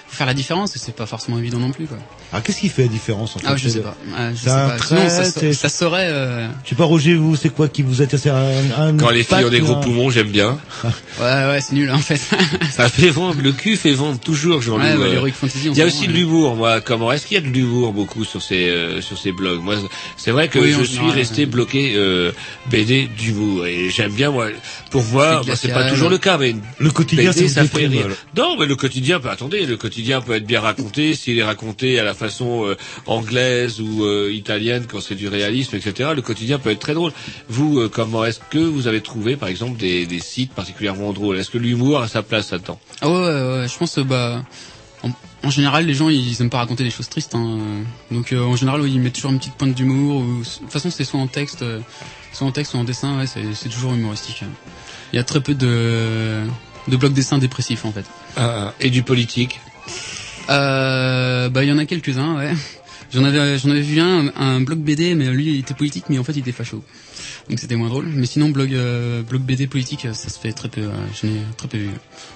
faut faire la différence. et C'est pas forcément évident non plus, quoi. Ah, qu'est-ce qui fait la différence en fait Ah, je sais pas. Ah, je sais un pas. trait, Sinon, ça, c'est- ça saurait. Euh... Je sais pas, Roger, vous, c'est quoi qui vous attire un, un Quand les filles ont des gros un- poumons, j'aime bien. <laughs> Ouais, ouais, c'est nul en fait. <laughs> Ça fait vendre, le cul fait vendre toujours, Jean-Loup. Ouais, bah, euh. fantasy, Il y a aussi de l'humour, moi. Comment est-ce qu'il y a de l'humour beaucoup sur ces euh, sur ces blogs? Moi, c'est vrai que Oui, je suis resté bloqué euh, BD d'humour et j'aime bien moi. Pour moi, C'est pas toujours le cas, mais Le quotidien, BD, c'est ça fait rire. Non, mais le quotidien, peut, attendez, le quotidien peut être bien raconté <laughs> s'il est raconté à la façon euh, anglaise ou euh, italienne quand c'est du réalisme, etc. Le quotidien peut être très drôle. Vous, euh, comment est-ce que vous avez trouvé, par exemple, des, des sites particulièrement drôles? Est-ce que l'humour a sa place là-dedans? Ah ouais, ouais, ouais, je pense bah en, général les gens ils aiment pas raconter des choses tristes hein. euh. donc euh, en général ouais, ils mettent toujours une petite pointe d'humour ou de toute façon c'est soit en texte euh, soit en texte soit en dessin ouais c'est c'est toujours humoristique. hein. Il y a très peu de de blocs dessins dépressifs en fait. Ah, Et du politique? Euh, bah il y en a quelques-uns ouais. J'en avais j'en avais vu un un blog BD mais lui il était politique mais en fait il était facho. Donc c'était moins drôle. Mais sinon blog euh, blog BD politique euh, ça se fait très peu. euh, J'en ai très peu vu.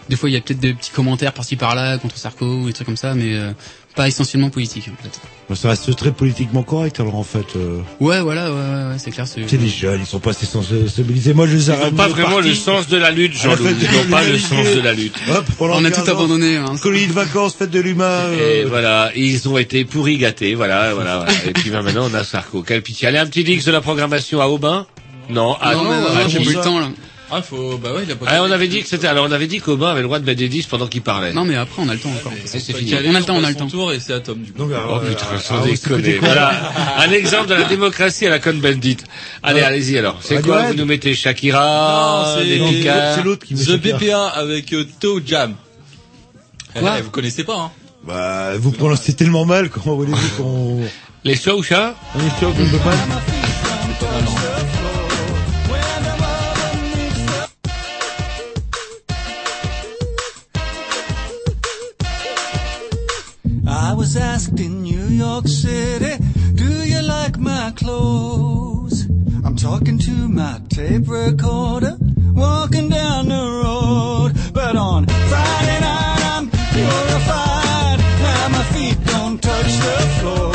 Des fois il y a peut-être des petits commentaires par-ci par-là contre Sarko ou des trucs comme ça mais euh, pas essentiellement politique en fait. Bon, ça reste très politiquement correct alors en fait. euh, Ouais voilà ouais ouais, ouais c'est clair c'est. C'est les jeunes, ils sont pas assez sensibilisés. Moi, je les ai Ils n'ont pas vraiment parti. le sens de la lutte, À fête Ils n'ont pas le sens de la lutte. Hop, On a 15 tout ans, abandonné. Hein. Colonie de vacances, fête de l'humain. Et euh, voilà, ils ont été pourris gâtés, voilà, voilà, voilà. Et puis ben, maintenant on a Sarko. Quel pitié. Allez, un petit dix de la programmation à Aubin? Non, ah non, non, ah, j'ai bon, plus le ça. Ah, faut, bah ouais, il a pas Ah, on avait dit que c'était, alors on avait dit qu'Aubin avait le droit de mettre des 10 pendant qu'il parlait. Non mais après on a le temps encore. C'est fini. On a le temps, on a le temps. son tour et c'est à Tom, du coup. Donc, Oh alors, putain, euh, sans ah, déconner. Voilà, <laughs> un exemple de la démocratie à la con bandit. Allez, Ouais. allez-y alors. C'est quoi Vous nous mettez Shakira, Non, c'est- l'autre qui The. BPA avec euh, Toe Jam. Quoi Eh, vous connaissez pas, hein Bah, vous prononcez tellement mal, comment voulez-vous qu'on... Les Sousha On est sûr qu'on peut pas... York City, do you like my clothes? I'm talking to my tape recorder, walking down the road. But on Friday night I'm purified, now my feet don't touch the floor.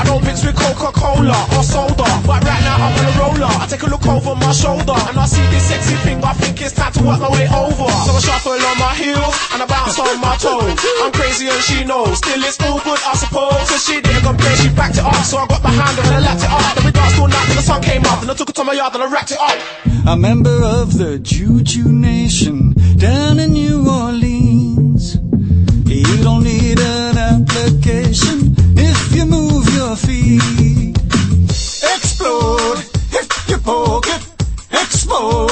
I don't mix with Coca-Cola or soda. But right now I'm on a roller. I take a look over my shoulder and I see this sexy thing. I think it's time to work my way over. So I shuffle on my heels and I bounce on my toes. I'm crazy and she knows. Still it's all good, I suppose. Cause she didn't complain, she backed it up. So I got behind her and I lapped it up. Then we danced all night till the sun came up. And I took it to my yard and I wrapped it up. A member of the Juju Nation down in New Orleans. You don't need an application if you move your feet. Explode if you poke it. Exposed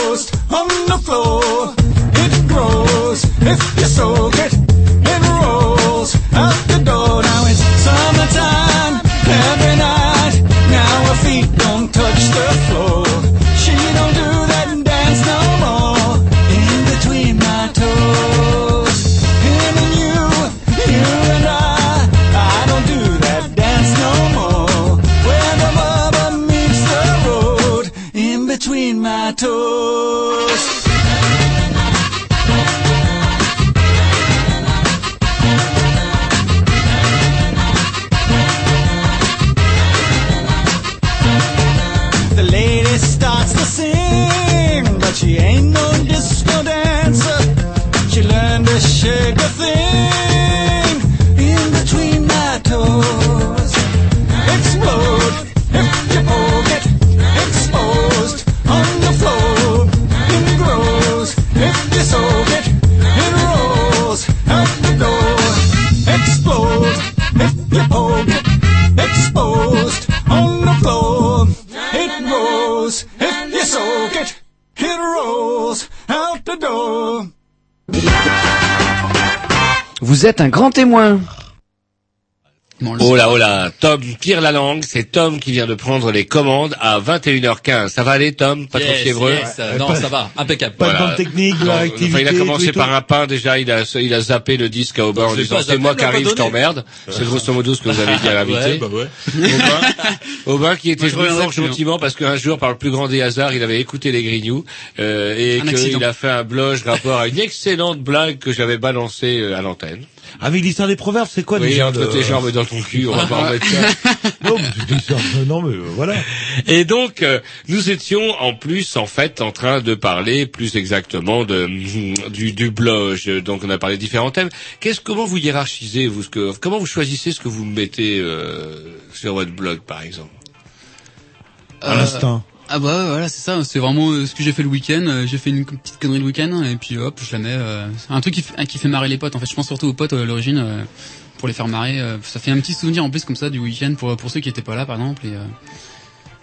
êtes un grand témoin. Oh là, oh là, Tom tire la langue, c'est Tom qui vient de prendre les commandes à 21h15. Ça va aller, Tom Pas trop fiévreux yes, non, ça va, impeccable. Pas de Voilà. bande technique, de Non, enfin, il a commencé par un pain déjà, il a, il a zappé le disque à Aubin en disant c'est moi il qui arrive, je t'emmerde. C'est grosso modo ce que vous avez dit à l'invité. Ouais, bah ouais. Aubin, <laughs> Aubin qui était fort plus, hein. gentiment parce qu'un jour, par le plus grand des hasards, il avait écouté les Grignoux euh, et qu'il a fait un blog rapport à une excellente blague que j'avais balancée euh, à l'antenne. Avec l'histoire des proverbes, c'est quoi Oui, déjà entre de- tes jambes dans ton cul, on va pas en mettre ça. <laughs> Non, mais histoire- non, mais euh, voilà. Et donc, euh, nous étions en plus, en fait, en train de parler plus exactement de, du, du blog. Donc, on a parlé de différents thèmes. Qu'est-ce, comment vous hiérarchisez, vous, ce que, comment vous choisissez ce que vous mettez euh, sur votre blog, par exemple? À Euh, l'instinct. Ah bah voilà, c'est ça. C'est vraiment euh, ce que j'ai fait le week-end. Euh, J'ai fait une petite connerie le week-end et puis hop, je la mets. euh, un truc qui fait, qui fait marrer les potes. En fait, je pense surtout aux potes à l'origine pour les faire marrer. ça fait un petit souvenir en plus comme ça du week-end pour pour ceux qui étaient pas là, par exemple. Et,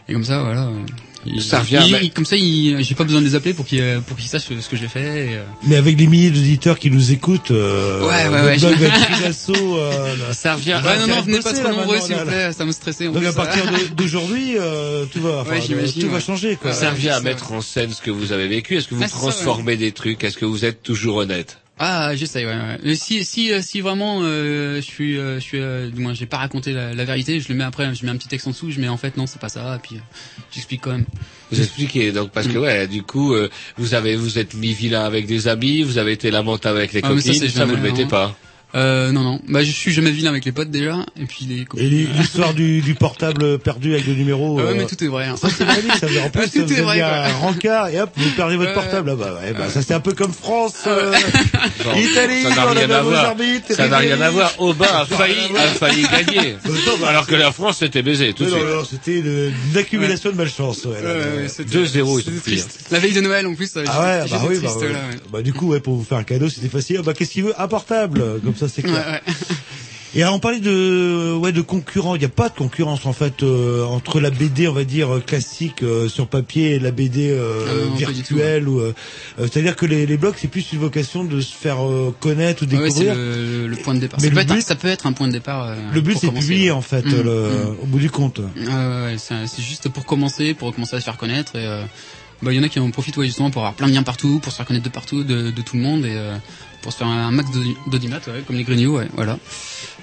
et comme ça, voilà. Ils- Ça revient, ils- mais- comme ça, j'ai pas besoin de les appeler pour qu'ils euh, pour qu'ils sachent ce que j'ai fait. Et, euh, Mais avec les milliers d'auditeurs qui nous écoutent, euh, Ouais, ouais, ouais, je- va être pris d'assaut, euh, là. Ça revient. Ouais, non, non, venez pas trop nombreux, s'il vous plaît. Ça me stressait. en Donc plus, à partir <laughs> d'aujourd'hui, euh, tout va, enfin, Ouais, euh, tout va changer, quoi. Ça revient à mettre en scène ce que vous avez vécu. Est-ce que vous Ah, transformez des trucs? Est-ce que vous êtes toujours honnête? Ah, j'essaye, ouais, ouais. Mais si, si, euh, si vraiment, euh, je suis, euh, je suis, euh, du moins, j'ai pas raconté la, la vérité, je le mets après, je mets un petit texte en dessous, je mets en fait, non, c'est pas ça, et puis, euh, j'explique quand même. Vous expliquez donc parce Mm. que ouais, du coup, euh, vous avez vous êtes mis vilain avec des amis, vous avez été lamentable avec les Ah, mais ça, copines, c'est ça, vous le mettez hein. pas. Euh, non, non. Bah, je suis jamais vilain avec les potes déjà, et puis les Et copines. l'hi- l'histoire du, du portable perdu avec le numéro. Ah ouais, euh, mais tout est vrai. hein. Ça c'est véridique, ça veut dire en plus Ah, tout vous est vrai, un quoi. rencard et hop vous perdez votre Ouais. portable. Ah bah ouais, bah ça c'est un peu comme France, euh, <laughs> Genre, Italie, ça n'a rien à voir. arbitres, Ça n'a rien à voir. Aubin a failli, a failli gagner. <laughs> Alors que la France s'était baisée tout de Mais non, non, c'était une, une accumulation de malchance. Ouais, là, Ouais, là. ouais, c'était- 2-0, ils pris, triste. La veille de Noël, en plus, euh, Ah ouais, bah oui, bah, ouais. ouais. bah du coup ouais pour vous faire un cadeau c'était facile. Ah, bah qu'est-ce qu'il veut? Un portable, comme ça c'est Ouais, clair. ouais. Et alors on parlait de ouais de concurrents. Il n'y a pas de concurrence en fait euh, entre la BD on va dire euh, classique euh, sur papier et la BD euh, Ah virtuelle ou c'est-à-dire que les, les blogs c'est plus une vocation de se faire connaître ou Ouais, ouais, c'est découvrir. le, le point de départ. Mais Ça peut, le être, but- ça peut être un point de départ. le but c'est de publier ouais. en fait Mm, le, mm. au bout du compte. Ouais, ouais, ouais, c'est juste pour commencer, pour commencer à se faire connaître. Et bah, il y en a qui en profitent ouais, justement pour avoir plein de liens partout, pour se faire connaître de partout, de, de tout le monde, et euh, pour se faire un max d'audi- d'audimat, ouais, comme les Grignoux, ouais, voilà.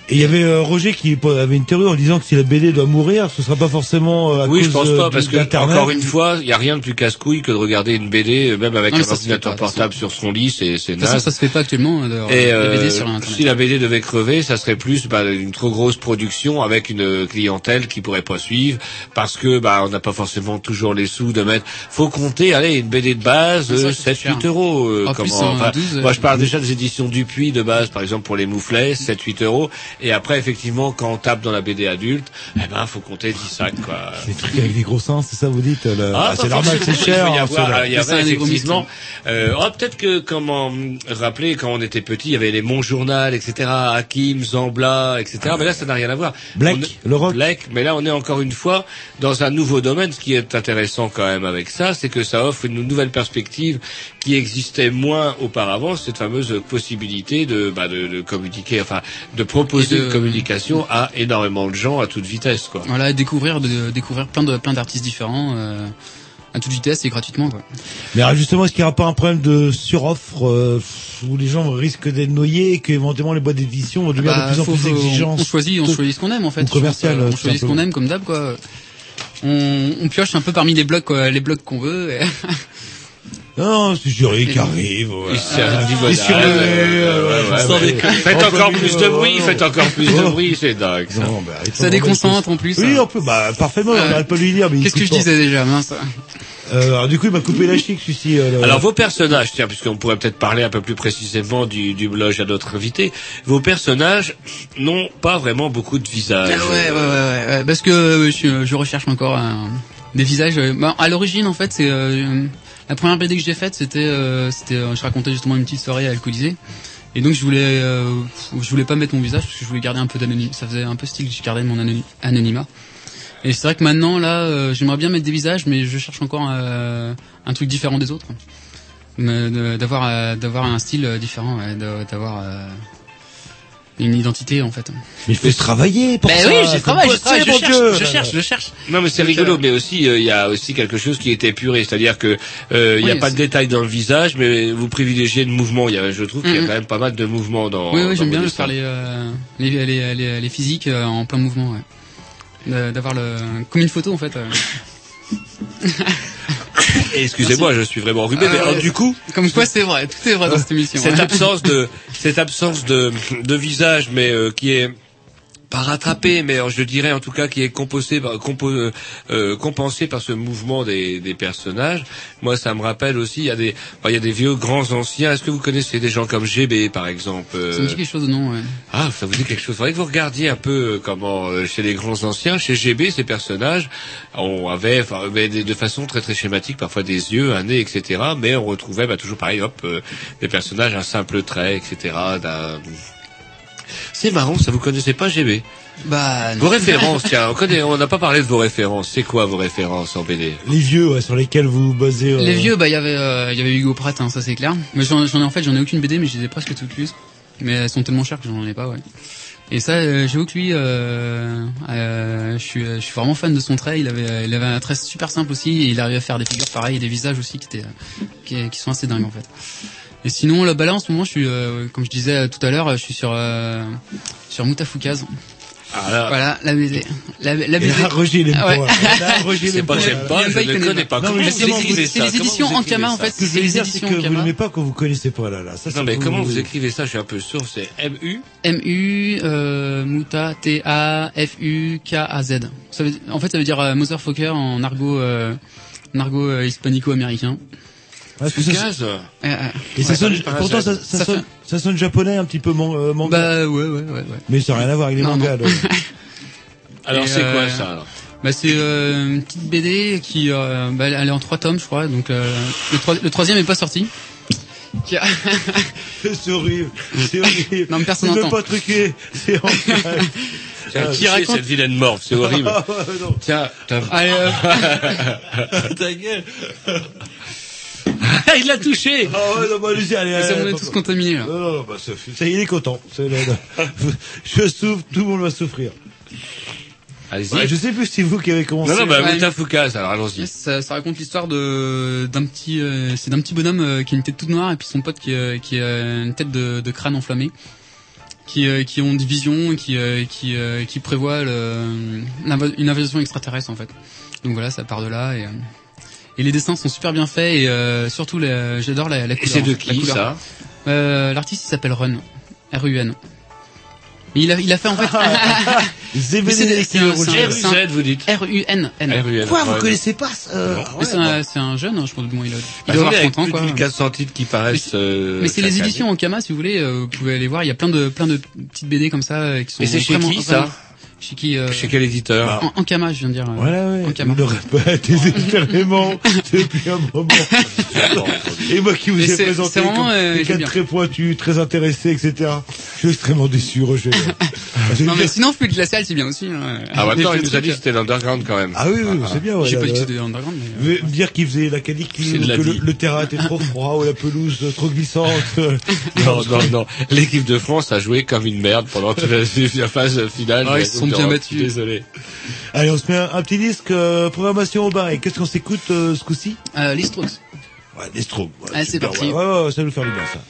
Et il y avait euh, Roger qui avait une théorie en disant que si la BD doit mourir, ce sera pas forcément euh, à Oui, cause je pense euh, pas, parce que, encore une fois, il y a rien de plus casse-couille que de regarder une BD, euh, même avec Non, un ça ordinateur portable sur son lit, c'est, c'est naze. ça se fait pas actuellement, Et euh, BD sur Internet. si la BD devait crever, ça serait plus bah, une trop grosse production avec une clientèle qui pourrait pas suivre parce que bah on n'a pas forcément toujours les sous de mettre. Faut compter, allez, une BD de base, ça, euh, c'est 7 cher. 8 euros. euh, En plus, comment, en enfin, 12, moi, je parle euh, déjà des éditions Dupuis de base, par exemple pour les mouflets, 7 8 euros. Et après, effectivement, quand on tape dans la BD adulte, eh ben faut compter 10 sacs quoi. <laughs> Les trucs avec des gros seins, c'est ça vous dites le- Ah, ah, C'est normal, c'est cher. Il, peut y hein, avoir, il y avait des gros effectivement. Euh, oh, peut-être que comment hum, rappeler quand on était petit, il y avait les Mon Journal, etc. Hakim, Zambla, etc. Mais là, ça n'a rien à voir. Black, On le rock. Black, mais là, on est encore une fois dans un nouveau domaine. Ce qui est intéressant quand même avec ça, c'est que ça offre une nouvelle perspective qui existait moins auparavant. Cette fameuse possibilité de, bah, de, de communiquer, enfin, de proposer Et de- une communication à énormément de gens à toute vitesse, quoi. Voilà, et découvrir, de, découvrir plein de plein d'artistes différents euh, à toute vitesse et gratuitement, quoi. Mais alors, justement, est-ce qu'il n'y aura pas un problème de suroffre euh, où les gens risquent d'être noyés et qu'éventuellement les boîtes d'édition vont devenir Bah, de plus en faut- plus exigeantes On choisit, on choisit ce qu'on aime en fait. Commercial, on choisit ce qu'on aime comme d'hab quoi. On, on pioche un peu parmi les blocs, quoi, les blocs qu'on veut. et- <laughs> Non, c'est Jury qui arrive. Il voilà. Il euh, ouais. déconner. Faites encore plus de bruit, faites encore plus de bruit, c'est dingue ça. Non, bah, Ça déconcentre en plus. Oui, hein. on peut, bah, parfaitement, on Ouais. n'arrête pas de lui dire, Qu'est-ce que je disais déjà, mince. Euh, alors, du coup, il m'a coupé la chic, celui-ci. euh, le- Alors vos personnages, tiens, puisqu'on pourrait peut-être parler un peu plus précisément du, du blog à notre invité, vos personnages n'ont pas vraiment beaucoup de visage. Ah ouais, ouais, ouais, ouais, ouais, parce que euh, je, je recherche encore des visages. euh, bah, à l'origine, en fait, c'est euh, la première BD que j'ai faite, c'était, euh, c'était, euh, je racontais justement une petite soirée alcoolisée. Et donc je voulais, euh, je voulais pas mettre mon visage parce que je voulais garder un peu d'anonymat. Ça faisait un peu style je gardais mon anony- anonymat. Et c'est vrai que maintenant là, j'aimerais bien mettre des visages, mais je cherche encore un truc différent des autres. D'avoir d'avoir un style différent, d'avoir une identité en fait. Mais il faut travailler pour Ben ça. oui, j'ai travaillé, je mon cherche, Dieu. je cherche, je cherche. Non, mais c'est rigolo, mais aussi euh, il y a aussi quelque chose qui est épuré, c'est-à-dire que euh, il n'y a pas de détails dans le visage, mais vous privilégiez le mouvement. Il y a, je trouve qu'il y a Mhm. quand même pas mal de mouvements dans. oui, oui, j'aime bien faire les, euh, les, les, les, les physiques euh, en plein mouvement. Ouais. D'avoir le comme une photo en fait. <laughs> Excusez-moi, je suis vraiment enrhumé, mais Ah, alors, du coup, Comme quoi c'est vrai, tout est vrai dans cette émission. cette absence de cette absence de de visage, mais euh, qui est pas rattrapé, mais je dirais en tout cas qui est composé, compo, euh, euh, compensé par ce mouvement des, des personnages. Moi, ça me rappelle aussi, il y a des, enfin, il y a des vieux grands anciens. Est-ce que vous connaissez des gens comme GB, par exemple euh, Ça me dit quelque chose, non ouais. Ah, ça vous dit quelque chose. Faudrait que vous regardiez un peu euh, comment chez les grands anciens, chez GB, ces personnages, on avait, enfin, de de façon très très schématique, parfois des yeux, un nez, etc. Mais on retrouvait, bah, toujours pareil, hop, euh, des personnages, un simple trait, etc. d'un- C'est marrant, ça vous connaissez pas GB Bah, Vos références, tiens, on connaît, on n'a pas parlé de vos références. C'est quoi vos références en BD Les vieux, ouais, sur lesquels vous basez. euh, Les vieux, bah il y avait euh, il y avait Hugo Pratt, hein, ça c'est clair. Mais j'en j'en ai en fait j'en ai aucune BD, mais je les ai presque toutes lues. Mais elles sont tellement chères que j'en ai pas, ouais. Et ça, euh, j'avoue que lui, euh, euh, je suis je suis vraiment fan de son trait. Il avait euh, il avait un trait super simple aussi, et il arrivait à faire des figures pareilles et des visages aussi qui étaient euh, qui, qui sont assez dingues en fait. Et sinon, là, bah là en ce moment, je suis euh, comme je disais euh, tout à l'heure, je suis sur euh, sur Moutafoukaz. Ah là. Voilà, la BD. La, la Et BD. là, Roger, il aime Ah ouais. pas. Là, Roger, il C'est aime pas que j'aime pas, je ne connais pas. Non, mais c'est les éditions écrivez Ankama, en fait. Ce que je C'est veux dire, c'est que vous n'aimez pas quand vous connaissez pas, là, là. Ça, Non, mais comment vous- écrivez ça Je suis un peu sourd. C'est M-U M-U, euh, Muta, T-A-F-U-K-A-Z. En fait, ça veut dire euh, Motherfucker en argot, euh, en argot hispanico-américain. Parce que ça- Foucaz Euh, euh, Et ça sonne, pourtant, ça, ça Ça sonne, ça sonne japonais, un petit peu man- euh, manga. Bah ouais, ouais, ouais, ouais. mais ça n'a rien à voir avec les Non, mangas. non. <laughs> Alors c'est quoi euh, ça alors? Bah c'est euh, une petite BD qui, euh, bah, elle est en trois tomes, je crois. Donc euh, le, troi- le troisième est pas sorti. <laughs> C'est horrible. C'est horrible. Non, mais personne n'entend. pas truqué. C'est <laughs> Tiens, qui raconte- cette vilaine morve C'est horrible. Ah. Tiens, euh, ta gueule <laughs> Il l'a touché Ah ouais, non, bah, allez-y, allez, bon, on allez, est tous contaminés là. Non, non, non, bah, ça, ça y est, il est content. C'est- là, là. <laughs> Je souffre, tout le monde va souffrir. Allez-y. Ouais, je sais plus si c'est vous qui avez commencé. Non, non, bah, Ouais. Moutafoukaz, alors allons-y. Ça, ça raconte l'histoire de d'un petit euh, c'est d'un petit bonhomme euh, qui a une tête toute noire et puis son pote qui euh, qui a une tête de, de crâne enflammé qui euh, qui ont des visions et qui euh, qui euh, qui prévoient le, une inva- une invasion extraterrestre en fait. Donc voilà, ça part de là et euh, et les dessins sont super bien faits et euh, surtout j'adore la, la Et couleur. c'est de la qui couleur. ça euh, L'artiste il s'appelle Run, R U N. Mais il a il a fait en fait <laughs> RUZ, vous dites R U N N. RUN. Quoi, vous Ouais. connaissez pas ça euh, c'est un, jeune, hein, je pense. Bon, il, a, il Bah, doit avoir avec 30 ans, plus quoi. de 1400 titres qui paraissent. euh, Mais c'est les chaque éditions. Ankama, si vous voulez, euh, vous pouvez aller voir. Il y a plein de plein de petites BD comme ça euh, qui sont. Et c'est chez vraiment- qui, ça? Chez qui euh, Chez quel éditeur En- Ankama, je viens de dire. euh, Voilà, ouais. Ankama. Il n'aurait pas été <laughs> désespérément <laughs> depuis un moment. <laughs> Et moi qui vous ai présenté vraiment, comme euh, quelqu'un très pointu, très intéressé, etc. Je suis extrêmement déçu, Roger. Non mais sinon, Fluide Glacial, c'est bien aussi. hein. Ah, maintenant, <laughs> il nous a dit que c'était l'underground quand même. Ah oui, oui, c'est bien, ouais. J'ai pas dit que c'était underground, mais. euh, dire qu'il faisait la canicule, la que le, terrain était trop froid ou la pelouse trop glissante. <laughs> Non, non, non. L'équipe de France a joué comme une merde pendant toute la, <laughs> la phase finale. Ah, la ils se sont bien battus. Désolé. Allez, on se met un, un petit disque, euh, programmation au bar. Et qu'est-ce qu'on s'écoute euh, ce coup-ci? Euh, les Strokes. Ouais, des strokes. Ouais, Allez, c'est parti. Ouais, ouais, ouais, ça va nous faire du bien, ça.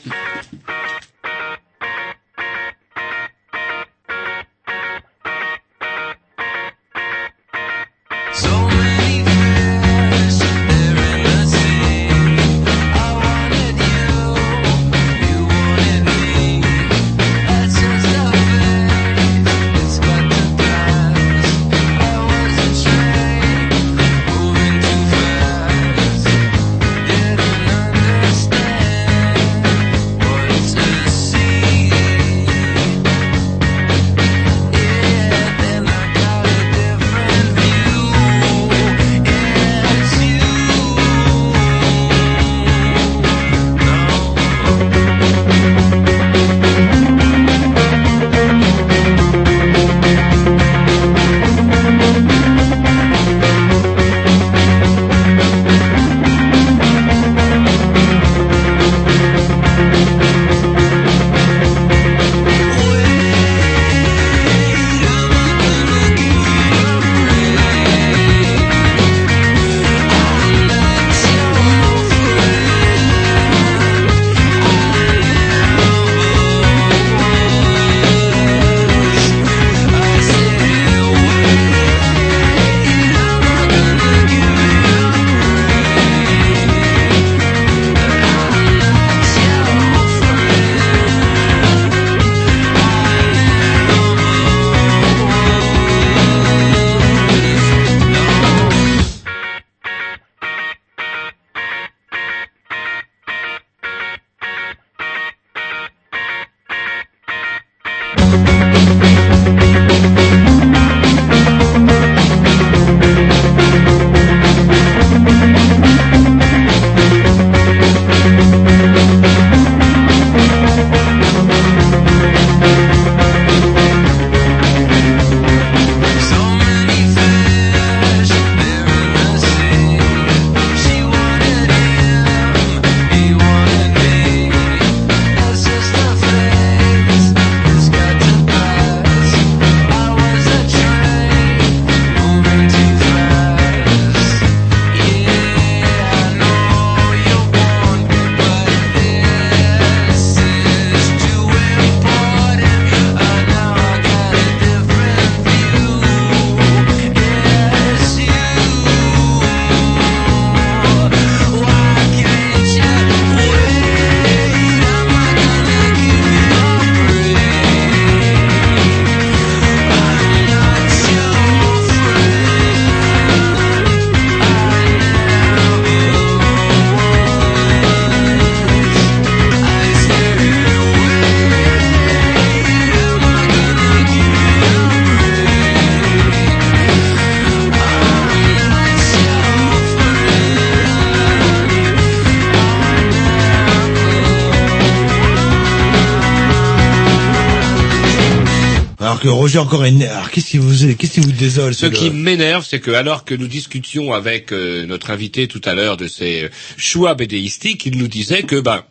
Que Roger encore est. Alors qu'est-ce qui vous, qu'est-ce qui vous désole Ce qui m'énerve, c'est que alors que nous discutions avec euh, notre invité tout à l'heure de ses euh, choix bédéistiques, il nous disait que ben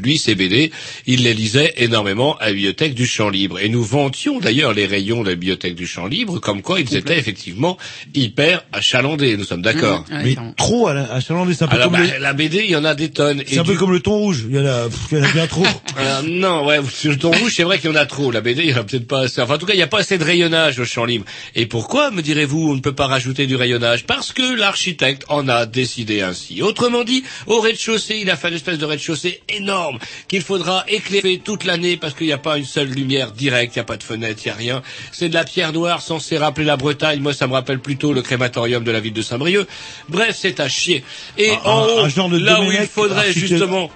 lui, ses BD, il les lisait énormément à la bibliothèque du Champ Libre. Et nous vantions d'ailleurs les rayons de la bibliothèque du Champ Libre, comme quoi ils étaient effectivement hyper achalandés, nous sommes d'accord. Mmh, ouais, Mais trop Chalandais, c'est un peu Alors, comme bah, le- la BD, il y en a des tonnes. c'est un peu comme le thon rouge. Il y en a, pff, il y en a bien trop. <laughs> Non, ouais, <laughs> sur le ton rouge, c'est vrai qu'il y en a trop. La BD, il y en a peut-être pas assez. Enfin, en tout cas, il n'y a pas assez de rayonnage au champ libre. Et pourquoi, me direz-vous, on ne peut pas rajouter du rayonnage? Parce que l'architecte en a décidé ainsi. Autrement dit, au rez-de-chaussée, il a fait une espèce de rez-de-chaussée énorme qu'il faudra éclairer toute l'année parce qu'il n'y a pas une seule lumière directe, il n'y a pas de fenêtre, il n'y a rien. C'est de la pierre noire censée rappeler la Bretagne. Moi, ça me rappelle plutôt le crématorium de la ville de Saint-Brieuc. Bref, c'est à chier. Et en haut, un genre de là où il faudrait justement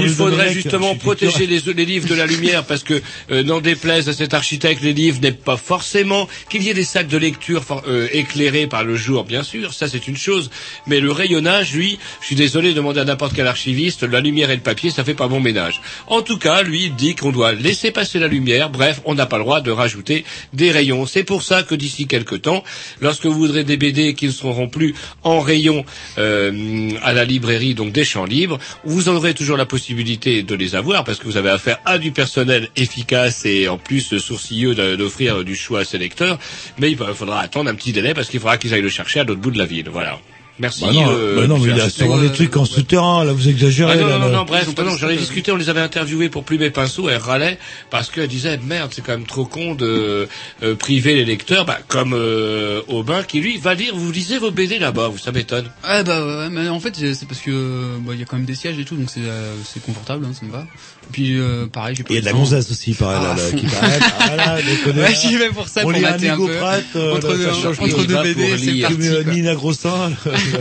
il faudrait justement protéger les, les livres de la lumière parce que euh, n'en déplaise à cet architecte, les livres n'est pas forcément qu'il y ait des salles de lecture for- euh, éclairées par le jour, bien sûr, ça c'est une chose, mais le rayonnage, lui, je suis désolé de demander à n'importe quel archiviste, la lumière et le papier, ça fait pas bon ménage. En tout cas, lui, il dit qu'on doit laisser passer la lumière, bref, on n'a pas le droit de rajouter des rayons. C'est pour ça que d'ici quelques temps, lorsque vous voudrez des BD qui ne seront plus en rayon euh, à la librairie, donc des champs libres, vous aurez toujours la possibilité de les avoir parce que vous avez affaire à du personnel efficace et en plus sourcilleux d'offrir du choix à ses lecteurs. Mais il faudra attendre un petit délai parce qu'il faudra qu'ils aillent le chercher à l'autre bout de la ville. Voilà. Merci. Bah non, euh, bah non, mais il y a c'était- des trucs en souterrain, là, vous exagérez. ah non, là, non, non, là. non, bref, j'en ai discuté, on les avait interviewés pour Plume et Pinceau, elle râlait, parce qu'elle disait, merde, c'est quand même trop con de euh, priver les lecteurs, bah, comme euh, Aubin, qui lui va lire, vous lisez vos BD là-bas, vous, ça m'étonne. Ah bah ouais, mais en fait c'est parce que euh, bah, il y a quand même des sièges et tout donc c'est euh, c'est confortable hein, ça me va. Et puis euh, pareil j'ai pas Il y a de la gonzasse aussi, pareil, là, Ah, <laughs> là, à fond. qui paraît. Ah, voilà, Ouais, j'y vais pour ça, On pour lit un mater un peu. Pratt, euh, Entre là, deux- entre deux BD, c'est parti, euh. Nina Grossin. <laughs>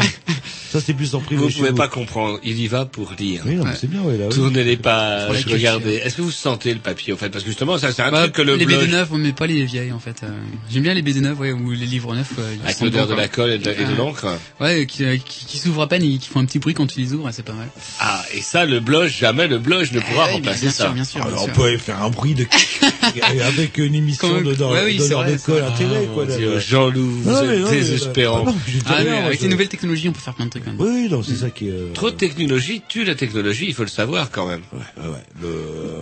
Ça, c'est plus en privé Vous pouvez vous. pas comprendre, il y va pour lire. Oui, non, mais Ouais. c'est bien, ouais, là. oui. Tournez les pages, regardez. Est-ce que vous sentez le papier, en fait? Parce que justement, ça, c'est un Bah, truc que le les blog, BD neufs, mais pas les vieilles en fait. Euh, J'aime bien les BD neufs, ouais, ou les livres neufs. euh, avec l'odeur de quoi. la colle et de, l'encre. Ouais, qui, euh, qui, qui s'ouvrent à peine et qui font un petit bruit quand tu les ouvres, c'est pas mal. Ah, et ça, le blog, jamais le blog ne pourra Ouais, remplacer bien ça. sûr, bien sûr, bien Alors, on sûr. peut faire un bruit de <laughs> avec une émission ouais, oui, de vrai, école ça. intégrée, quoi. Jean-Loup, désespérant. ah non, j'ai Ah déjà non, vu, avec les nouvelles technologies, on peut faire plein de trucs quand même. Oui, non, c'est ça qui est. euh, Trop de technologie tue la technologie, il faut le savoir quand même. Ouais, ouais, ouais. Le...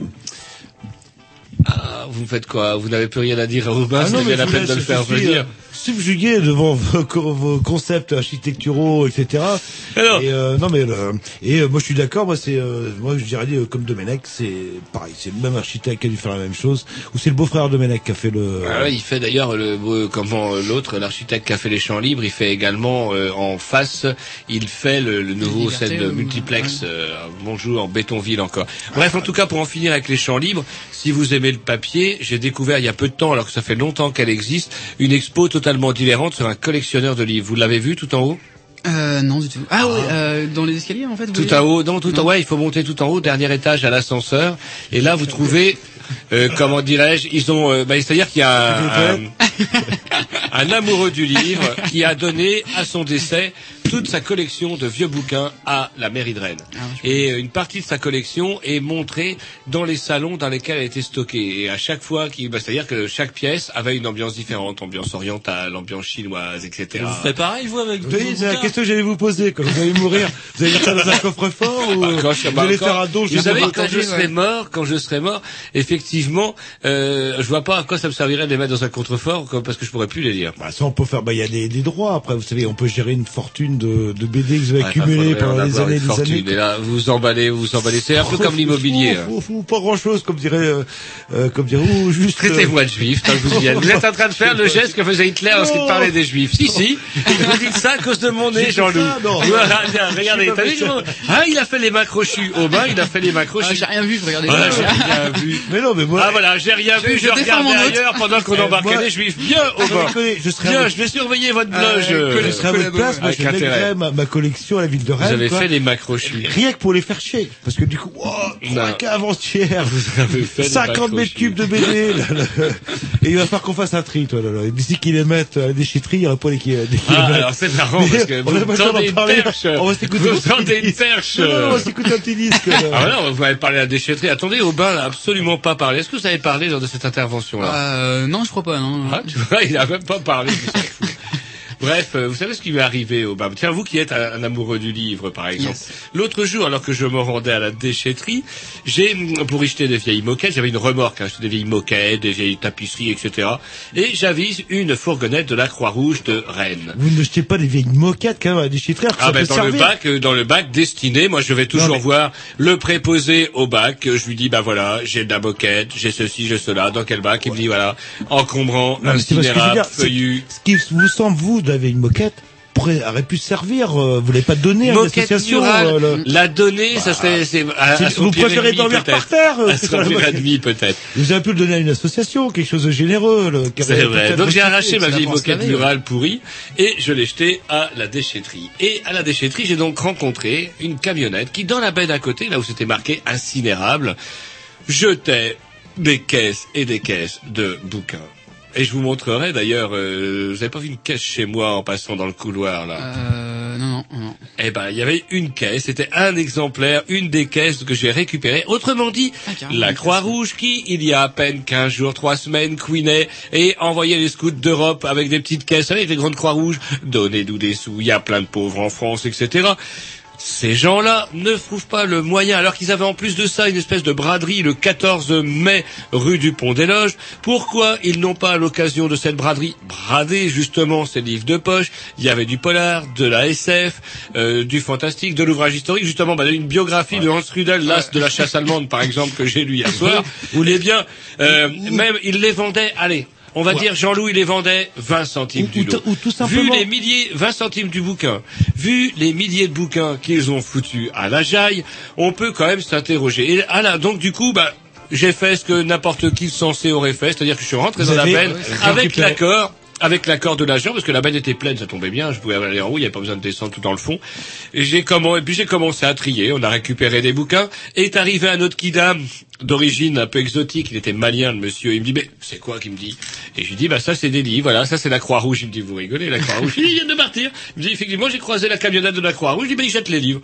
Ah, vous me faites quoi? Vous n'avez plus rien à dire à Robin, Ah c'est bien la peine de le faire venir. Subjugué devant vos, co- vos concepts architecturaux, etc. Alors et euh, non mais le- et euh, moi je suis d'accord. Moi c'est euh, moi je dirais euh, comme Domenech, c'est pareil, c'est le même architecte qui a dû faire la même chose. Ou c'est le beau-frère Domenech qui a fait le. Ah ouais, il fait d'ailleurs le euh, comment euh, l'autre, l'architecte qui a fait les champs libres, il fait également euh, en face, il fait le, le nouveau scène de ou- multiplex. Euh, bonjour en Bétonville encore. Bref, en tout cas pour en finir avec les champs libres, si vous aimez le papier, j'ai découvert il y a peu de temps, alors que ça fait longtemps qu'elle existe, une expo totalement différente sur un collectionneur de livres. Vous l'avez vu tout en haut? Euh, non du tout. Ah ouais, euh, dans les escaliers en fait. vous Tout en haut, non, tout en ouais, il faut monter tout en haut, dernier étage à l'ascenseur, et là vous trouvez, euh, comment dirais-je, ils ont, euh, bah, c'est-à-dire qu'il y a un, un, <laughs> un amoureux du livre qui a donné à son décès toute sa collection de vieux bouquins à la mairie de Rennes. Ah, Et euh, une partie de sa collection est montrée dans les salons dans lesquels elle a été stockée. Et à chaque fois, qu'il- bah, c'est-à-dire que chaque pièce avait une ambiance différente, ambiance orientale, ambiance chinoise, etc. Vous faites pareil, vous, avec c'est la question que j'allais vous poser. Quand vous allez mourir, vous allez mettre ça dans un coffre-fort ou <laughs> Bah, quand je, vous allez quand- faire un don vous savez, quand je serai mort, quand je serai mort, effectivement, euh, je vois pas à quoi ça me servirait de les mettre dans un contrefort, comme- parce que je pourrais plus les lire. Bah, ça, on peut faire. Bah, il y a des, des droits. Après, vous savez, on peut gérer une fortune de, de BD que vous avez Ouais, accumulée enfin, faudrait en pendant des années, des fortune. années. Et là, vous vous emballez, vous vous emballez. C'est un peu comme l'immobilier. hein. Faut, faut, faut pas grand chose, comme dirait, euh, euh, comme dirait, ou juste. Traitez-moi de juif, tant que vous y êtes. Vous êtes en train de faire le geste que faisait Hitler lorsqu'il parlait des juifs. Si, si. Vous dites ça à cause de mon nez, Jean-Loup. regardez, t'as vu Ah, il a fait les mains crochues. Aubin, il a fait les mains Ah, crochues. j'ai rien vu. Voilà, pas. j'ai rien vu. Mais non, mais moi. Ah voilà, j'ai rien Je- vu, je regardais ailleurs pendant qu'on Eh, embarquait les juifs. Bien, Aubin. je serais Bien, je vais surveiller votre Ah, blog. euh, je serais à votre place, moi je intérêt. Lèguerais ma, ma collection à la ville de Vous Rennes. avez quoi. fait les macrochus. Rien que pour les faire chier. Parce que du coup, oh, avant-hier. avez fait les 50 mètres cubes de BD. <laughs> là, là. Et il va falloir qu'on fasse un tri, toi, là, là. Et D'ici qu'ils les mettent à la déchetterie, il n'y aura pas les qui, des Ah, alors c'est marrant parce que vous tendez une parler. perche. On va s'écouter Vous un petit tendez une disque. perche. Non, non, on va s'écouter un petit disque. là. Ah non, vous m'avez parlé à la déchetterie. Attendez, Aubin n'a absolument pas parlé. Est-ce que vous avez parlé lors de cette intervention-là? Euh, non, je crois pas, non. Ah, tu vois, il a même pas parlé. Bref, euh, vous savez ce qui m'est arrivé au Tiens, vous qui êtes un, un amoureux du livre, par exemple. L'autre jour, alors que je me rendais à la déchetterie, j'ai, pour y jeter des vieilles moquettes, j'avais une remorque, hein, des vieilles moquettes, des vieilles tapisseries, etc. Et j'avise une fourgonnette de la Croix-Rouge de Rennes. Vous ne jetez pas des vieilles moquettes, quand même, à la déchetterie. alors que Ah ça ben peut dans le servir. bac, euh, dans le bac destiné, moi je vais toujours Non, mais- voir le préposé au bac. Je lui dis bah voilà, j'ai de la moquette, j'ai ceci, j'ai cela. Dans quel bac? Il me dit voilà, encombrant, c'est- feuillu. Ce qui vous semble, vous, d'avoir une moquette, aurait pu servir, euh, vous l'avez pas donné à une Moquette association. murale, euh, le- la donnée, ça serait, c'est, à, à vous préférez dormir par terre, euh, À son ennemi, peut-être. Vous avez pu le donner à une association, quelque chose de généreux. le- C'est vrai. Donc j'ai arraché ma vieille moquette murale pourrie et je l'ai jetée à la déchetterie. Et à la déchetterie, j'ai donc rencontré une camionnette qui, dans la baie d'à côté, là où c'était marqué incinérable, jetait des caisses et des caisses de bouquins. Et je vous montrerai d'ailleurs, euh, vous pas vu une caisse chez moi en passant dans le couloir là? Euh, non, non, non. Eh ben, il y avait une caisse, c'était un exemplaire, une des caisses que j'ai récupérées. Autrement dit, carrément, la Croix-Rouge qui, il y a à peine 15 jours, 3 semaines, couinait et envoyait les scouts d'Europe avec des petites caisses, avec les grandes Croix-Rouges, donnez-nous des sous, il y a plein de pauvres en France, etc. Ces gens-là ne trouvent pas le moyen, alors qu'ils avaient en plus de ça une espèce de braderie le 14 mai rue du Pont des Loges. Pourquoi ils n'ont pas à l'occasion de cette braderie bradé justement ces livres de poche? Il y avait du polar, de la SF, euh, du fantastique, de l'ouvrage historique, justement bah, une biographie de Hans Rudel, l'as de la chasse allemande par exemple que j'ai lu hier soir. Ou les bien, euh, même ils les vendaient, allez. On va Ouais. dire Jean-Louis les vendait 20 centimes du lot. ou tout simplement- Vu les milliers, 20 centimes du bouquin, vu les milliers de bouquins qu'ils ont foutus à la jaille, on peut quand même s'interroger. Et là, donc du coup, bah, j'ai fait ce que n'importe qui censé aurait fait, c'est-à-dire que je suis rentré Vous dans la récupéré- avec l'accord. Avec l'accord de l'agent, parce que la benne était pleine, ça tombait bien, je pouvais aller en haut, il n'y avait pas besoin de descendre tout dans le fond. Et j'ai et puis j'ai commencé à trier, on a récupéré des bouquins, et est arrivé un autre kidam, d'origine un peu exotique, il était malien, le monsieur, il me dit, mais c'est quoi qu'il me dit? Et je lui dis, bah ça c'est des livres, voilà, ça c'est la Croix-Rouge, il me dit, vous rigolez, la Croix-Rouge, <laughs> il vient de partir. Il me dit, effectivement, j'ai croisé la camionnette de la Croix-Rouge, je dis, bah il jette les livres.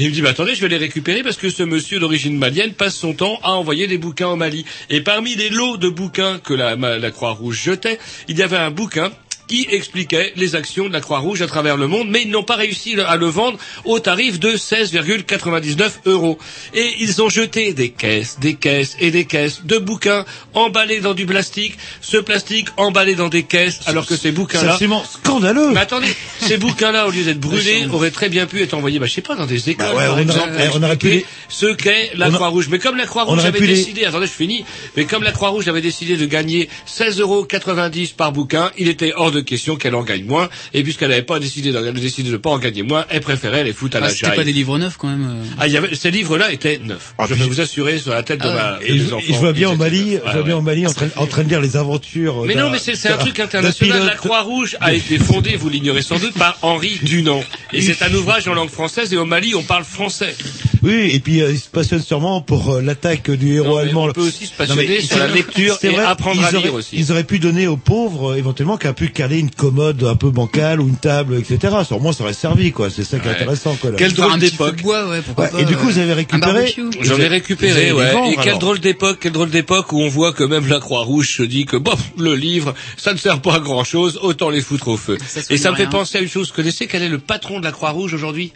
Il me dit, bah attendez, je vais les récupérer parce que ce monsieur d'origine malienne passe son temps à envoyer des bouquins au Mali. Et parmi les lots de bouquins que la Croix-Rouge jetait, il y avait un bouquin qui expliquait les actions de la Croix-Rouge à travers le monde, mais ils n'ont pas réussi à le vendre au tarif de 16,99 euros. Et ils ont jeté des caisses, des caisses et des caisses de bouquins emballés dans du plastique, ce plastique emballé dans des caisses, alors que ces C'est bouquins-là... absolument scandaleux. Mais attendez, ces <laughs> bouquins-là, au lieu d'être brûlés, auraient très bien pu être envoyés, bah, je sais pas, dans des écoles, Bah ouais, par on exemple, eh, on aurait pu ce qu'est la Croix-Rouge. Mais comme la Croix-Rouge avait les- décidé, attendez, je finis, mais comme la Croix-Rouge avait décidé de gagner 16,90 euros par bouquin, il était hors de question qu'elle en gagne moins, et puisqu'elle n'avait pas décidé de, décidé de pas en gagner moins, elle préférait les foutre à Ah, la c'était pas des livres neufs quand même. euh. Ah, il y avait, ces livres-là étaient neufs. Ah, je puis peux vous assurer sur la tête de ma, de Et mes je, enfants. et je vois bien ils au étaient Mali, je Ouais, vois bien au Mali en train, en train de lire les aventures. Mais non, mais c'est c'est un truc international. La. Croix-Rouge a été fondée, vous l'ignorez sans doute, par Henri Dunant. Et c'est un ouvrage en langue française et au Mali, on parle français. Oui, et puis euh, il se passionne sûrement pour euh, l'attaque du héros Non, allemand. on peut aussi se Non, passionner mais sur la lecture c'est et vrai, apprendre à ils lire auraient- aussi. Ils auraient pu donner aux pauvres, euh, éventuellement, qui a pu une commode un peu bancale ou une table, etc. Sur moi, ça aurait servi, quoi. C'est ça qui est intéressant, quoi. là. Quel drôle d'époque. ouais, Ouais, et du coup, vous avez récupéré. J'en ai Vous avez récupéré, ouais. vendre, et quel alors. drôle d'époque, quel drôle d'époque où on voit que même la Croix-Rouge se dit que, bof, le livre, ça ne sert pas à grand chose, autant les foutre au feu. Ça et ça me fait penser à une chose. Vous connaissez quel est le patron de la Croix-Rouge aujourd'hui?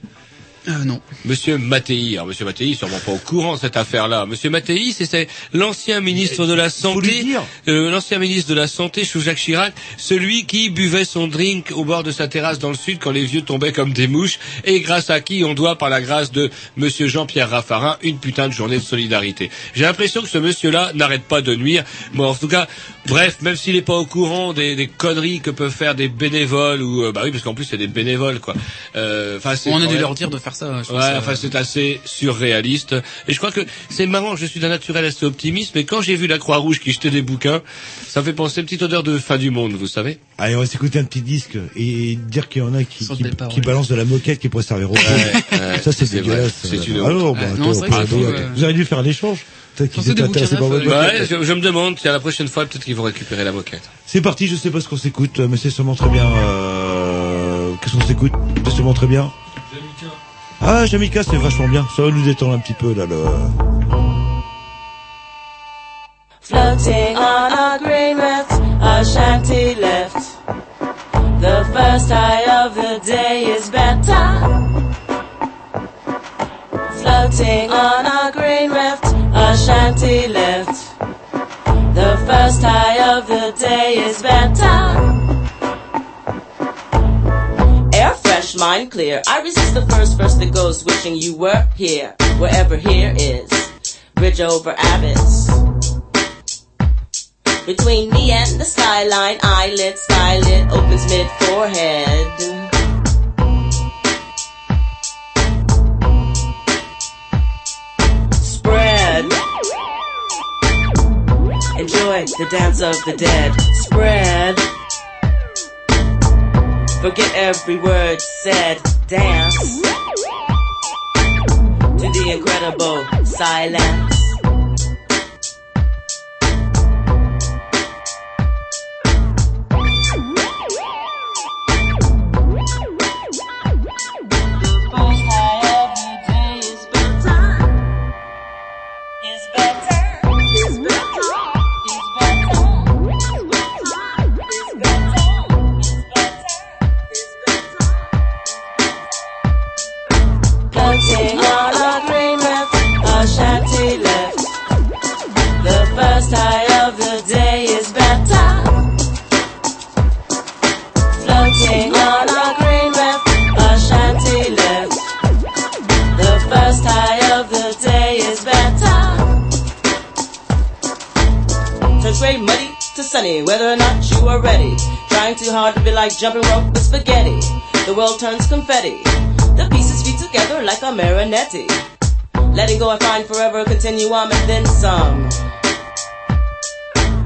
Euh, non. Monsieur Mattei. Alors, Monsieur Mattei, sûrement pas au courant de cette affaire-là. Monsieur Mattei, c'est- l'ancien ministre de la Santé, euh, l'ancien ministre de la Santé sous Jacques Chirac, celui qui buvait son drink au bord de sa terrasse dans le sud quand les vieux tombaient comme des mouches, et grâce à qui on doit, par la grâce de Monsieur Jean-Pierre Raffarin, une putain de journée de solidarité. J'ai l'impression que ce monsieur-là n'arrête pas de nuire. Bon, en tout cas, bref, même s'il n'est pas au courant des, des conneries que peuvent faire des bénévoles ou, euh, bah oui, parce qu'en plus c'est des bénévoles, quoi. Euh, Enfin, On a dû leur dire de faire faire ça. Je pense, Ouais, euh, enfin c'est assez surréaliste. Et je crois que c'est marrant, je suis d'un naturel assez optimiste, mais quand j'ai vu la Croix-Rouge qui jetait des bouquins, ça me fait penser à une petite odeur de fin du monde, vous savez. Allez, on va s'écouter un petit disque et dire qu'il y en a qui, qui, balancent de la moquette qui pourrait servir au Ouais, fond. ouais, Ça, c'est dégueulasse. c'est une. Alors, bah, Ouais, non, attends, ouais. Vous auriez dû faire un échange. Peut-être qu'ils Surtout des étaient intéressés par bouquins votre neufs, moquette. Ouais, je, je me demande, tiens, la prochaine fois, peut-être qu'ils vont récupérer la moquette. C'est parti, je sais pas ce qu'on s'écoute, mais c'est sûrement très bien. Euh... Qu'est-ce qu'on s'écoute? C'est sûrement très bien. Ah, Jamaica, c'est vachement bien. Ça va nous détendre un petit peu, là, le... Floating on a green rift, a shanty left. The first high of the day is better. Floating on a green rift, a shanty left. The first high of the day is better. Fresh, mind clear. I resist the first verse that goes wishing you were here, wherever here is. Bridge over Abbots. Between me and the skyline, eyelid, skylit, opens mid forehead. Spread. Enjoy the dance of the dead. Spread. Forget every word said. Dance to the incredible silence. Hard to be like jumping rope with spaghetti. The world turns confetti. The pieces fit together like a marionette. Letting go, I find forever, continuum and then some.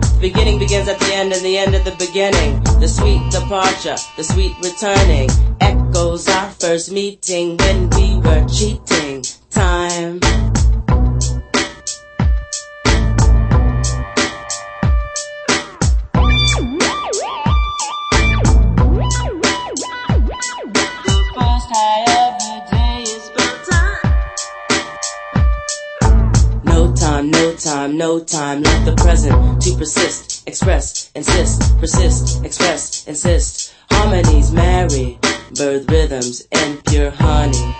The beginning begins at the end and the end at the beginning. The sweet departure, the sweet returning. Echoes our first meeting when we were cheating. Time. Time, no time. Let the present to persist, express, insist, persist, express, insist. Harmonies marry, birth rhythms and pure honey.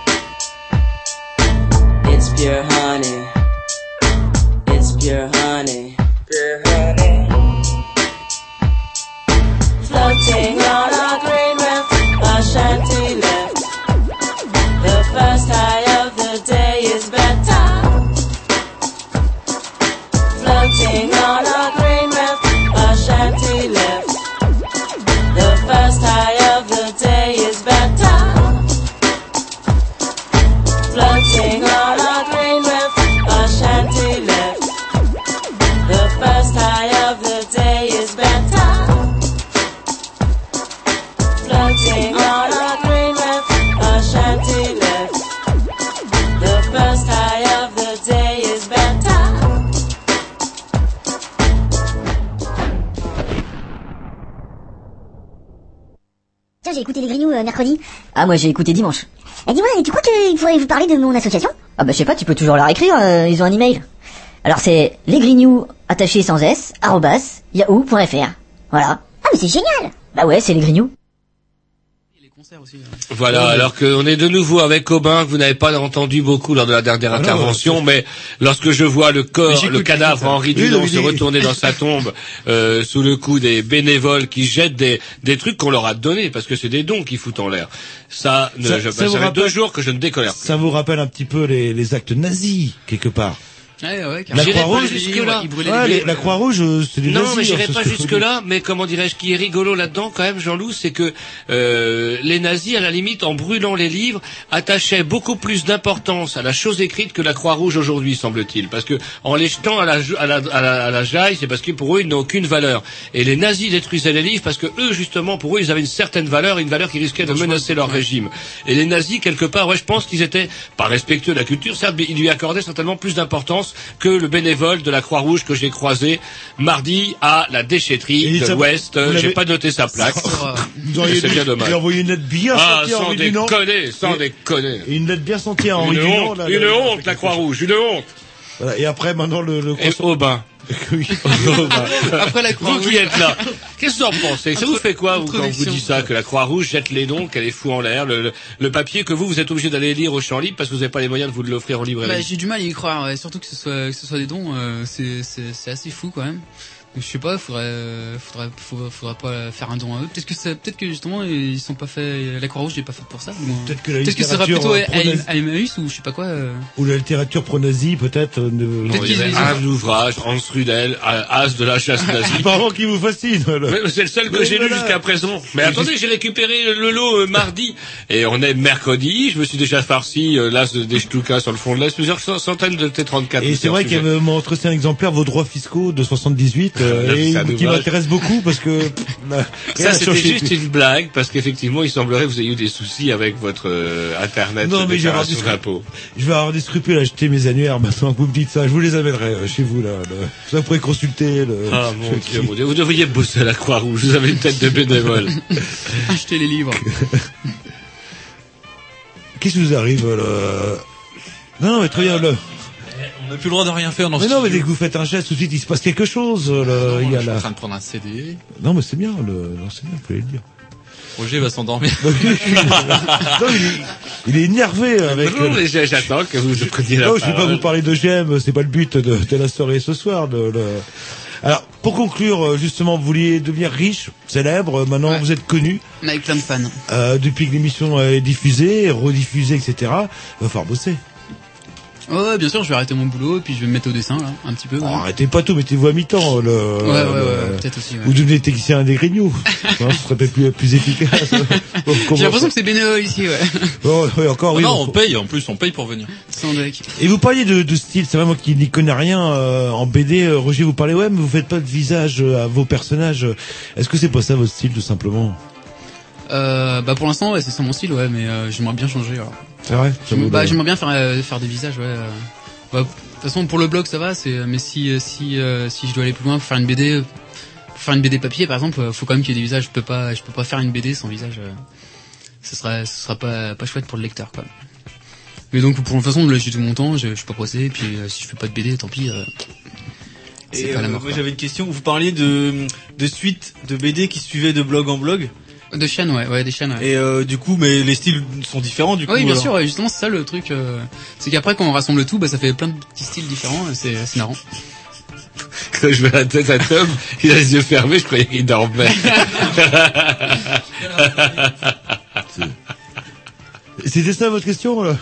It's pure honey. It's pure honey. Pure honey. Floating on a green rift, a j'ai écouté les Grignoux euh, mercredi. Ah, moi j'ai écouté dimanche. Et dis-moi, tu crois qu'il faudrait vous parler de mon association Ah bah je sais pas, tu peux toujours leur écrire, euh, ils ont un email. Alors c'est lesgrignoux attaché sans s, arrobas, yahoo.fr. Voilà. Ah mais c'est génial Bah ouais, c'est les Grignoux. Voilà, alors qu'on est de nouveau avec Aubin, que vous n'avez pas entendu beaucoup lors de la dernière Ah non, intervention, mais lorsque je vois le corps, le cadavre. Henri Oui, mais se retourner dans sa <laughs> tombe euh, sous le coup des bénévoles qui jettent des, des trucs qu'on leur a donnés, parce que c'est des dons qu'ils foutent en l'air. Ça, ne, Ça- je, ça ça fait rappelle- deux jours que je ne décolère plus. Ça vous rappelle un petit peu les, les actes nazis, quelque part. Ouais, ouais, La Croix-Rouge, jusque-là. Ouais, la Croix-Rouge, euh, c'est des Non, nazis, mais j'irai hein, pas ce que je jusque là. Mais comment dirais-je, qui est rigolo là-dedans quand même, Jean-Loup, c'est que euh, les nazis, à la limite, en brûlant les livres, attachaient beaucoup plus d'importance à la chose écrite que la Croix-Rouge aujourd'hui, semble-t-il. Parce que en les jetant à la, à la, à la, à la jaille, c'est parce que pour eux, ils n'ont aucune valeur. Et les nazis détruisaient les livres parce que eux, justement, pour eux, ils avaient une certaine valeur, une valeur qui risquait de menacer leur régime. Et les nazis, quelque part, ouais, je pense qu'ils étaient pas respectueux de la culture, certes, mais ils lui accordaient certainement plus d'importance que le bénévole de la Croix-Rouge que j'ai croisé mardi à la déchetterie Et de l'Ouest. J'ai pas noté sa <laughs> plaque. Vous auriez C'est bien dommage. Envoyé une lettre bien Ah, sans Henri Dunant. déconner, sans Et- déconner. Une lettre bien sentie à Henri Une Dunant. honte, là, une là, honte, la Croix-Rouge, une honte. Voilà, Et après, maintenant, le, le Et Aubin. <laughs> Oui. <laughs> Après la Vous Croix-Rouge. qui êtes là, qu'est-ce que vous en pensez Ça vous fait quoi vous, quand on vous Introduction. dit ça Que la Croix-Rouge jette les dons, qu'elle est fou en l'air, le, le, le papier que vous, vous êtes obligé d'aller lire au champ libre parce que vous n'avez pas les moyens de vous l'offrir en Bah, librairie. j'ai du mal à y croire, ouais. surtout que ce soit que ce soit des dons, euh, c'est c'est c'est assez fou quand même. Je sais pas, faudrait euh, faudrait faudrait, faudrait pas faire un don à eux. Peut-être que c'est peut-être que justement ils sont pas faits la Croix-Rouge n'est pas faite pour ça. Peut-être que la Peut-être que ce sera littérature, plutôt euh, à, à Emmaüs ou je sais pas quoi. euh. Ou la littérature pro-nazie, peut-être. euh, ne- Il y avait un ouvrage, Hans Rudel, As de la chasse <laughs> nazie. Apparemment qui vous fascine. C'est le seul que j'ai lu jusqu'à présent. Mais attendez, j'ai récupéré le lot euh, mardi. Et on est mercredi. Je me suis déjà farci euh, l'as de- des Stuka sur le fond de l'Est. Plusieurs cent- centaines de T34. Et c'est vrai qu'il avait m'a montré un exemplaire vos droits fiscaux de 78 euh, et qui m'intéresse beaucoup parce que Ça, c'était juste une blague, parce qu'effectivement, il semblerait que vous ayez eu des soucis avec votre euh, Internet Non, de mais je vais, avoir déclaration des, d'impôt. je vais avoir des scrupules à acheter mes annuaires maintenant que vous me dites ça. Je vous les amènerai euh, chez vous là. le- vous pourrez consulter le. Ah, mon Dieu, mon Dieu. Vous devriez bosser à la Croix-Rouge. Vous avez une tête de bénévole. <laughs> Acheter les livres. Qu'est-ce qui vous arrive là? Non, non, mais très bien. Là. On n'a plus le droit de rien faire dans Mais ce non, mais studio. dès que vous faites un geste, tout de suite, il se passe quelque chose. là. il y a Je suis en train de prendre un CD. Non, mais c'est bien. Le... Non, c'est bien, vous pouvez le dire. Roger va s'endormir. <laughs> non, il est, il est énervé avec. Non, le- mais j'ai- j'attends que vous preniez la Non, je vais pas parole. vous parler de GM, c'est pas le but de, de la soirée ce soir. De, le- Alors, pour conclure, euh, justement, vous vouliez devenir riche, célèbre, euh, maintenant vous êtes connu, On a plein de fans. euh, depuis que l'émission est diffusée, rediffusée, etc. Va falloir bosser. Ouais, ouais, bien sûr, je vais arrêter mon boulot et puis je vais me mettre au dessin là, un petit peu. Oh, arrêtez pas tout, mettez-vous à mi-temps. Le, Ouais, ouais, le- ouais, peut-être aussi, ouais. Vous devenez technicien des grignoux. Non, <laughs> ce serait peut-être plus, plus efficace. J'ai l'impression que c'est bénévole ici, ouais. Oh, oui, encore, oui. non, bon. on paye, en plus, on paye pour venir. Sans deck. Et vous parliez de, de style, c'est vrai moi qui n'y connais rien euh, en BD. euh, Roger, vous parlez ouais, mais vous faites pas de visage euh, à vos personnages. Est-ce que c'est pas ça votre style tout simplement? Euh, bah pour l'instant, ouais, c'est ça mon style, ouais, mais euh, j'aimerais bien changer. Alors. C'est vrai bah, j'aimerais bien faire euh, faire des visages, ouais. euh. Bah, de toute façon, pour le blog, ça va. C'est mais si euh, si euh, si je dois aller plus loin, pour faire une BD, euh, pour faire une BD papier, par exemple, euh, faut quand même qu'il y ait des visages. Je peux pas je peux pas faire une BD sans visage. euh. Ce sera ce sera pas pas chouette pour le lecteur, quoi. Mais donc pour de toute façon, là j'ai tout mon temps, je, je suis pas pressé. Et puis euh, si je fais pas de BD, tant pis. euh, c'est Et pas la euh, mort. moi j'avais une question. Vous parliez de de suites de BD qui suivaient de blog en blog. De chaînes, ouais, ouais, des chaînes. Ouais. Et euh, du coup, mais les styles sont différents du coup. oui, bien alors. sûr, ouais, justement, c'est ça le truc. euh, c'est qu'après, quand on rassemble tout, bah, ça fait plein de petits styles différents. C'est c'est marrant. <laughs> Quand je mets la tête à Tom, <laughs> il a les yeux fermés, je croyais qu'il dormait. <laughs> C'était ça votre question là?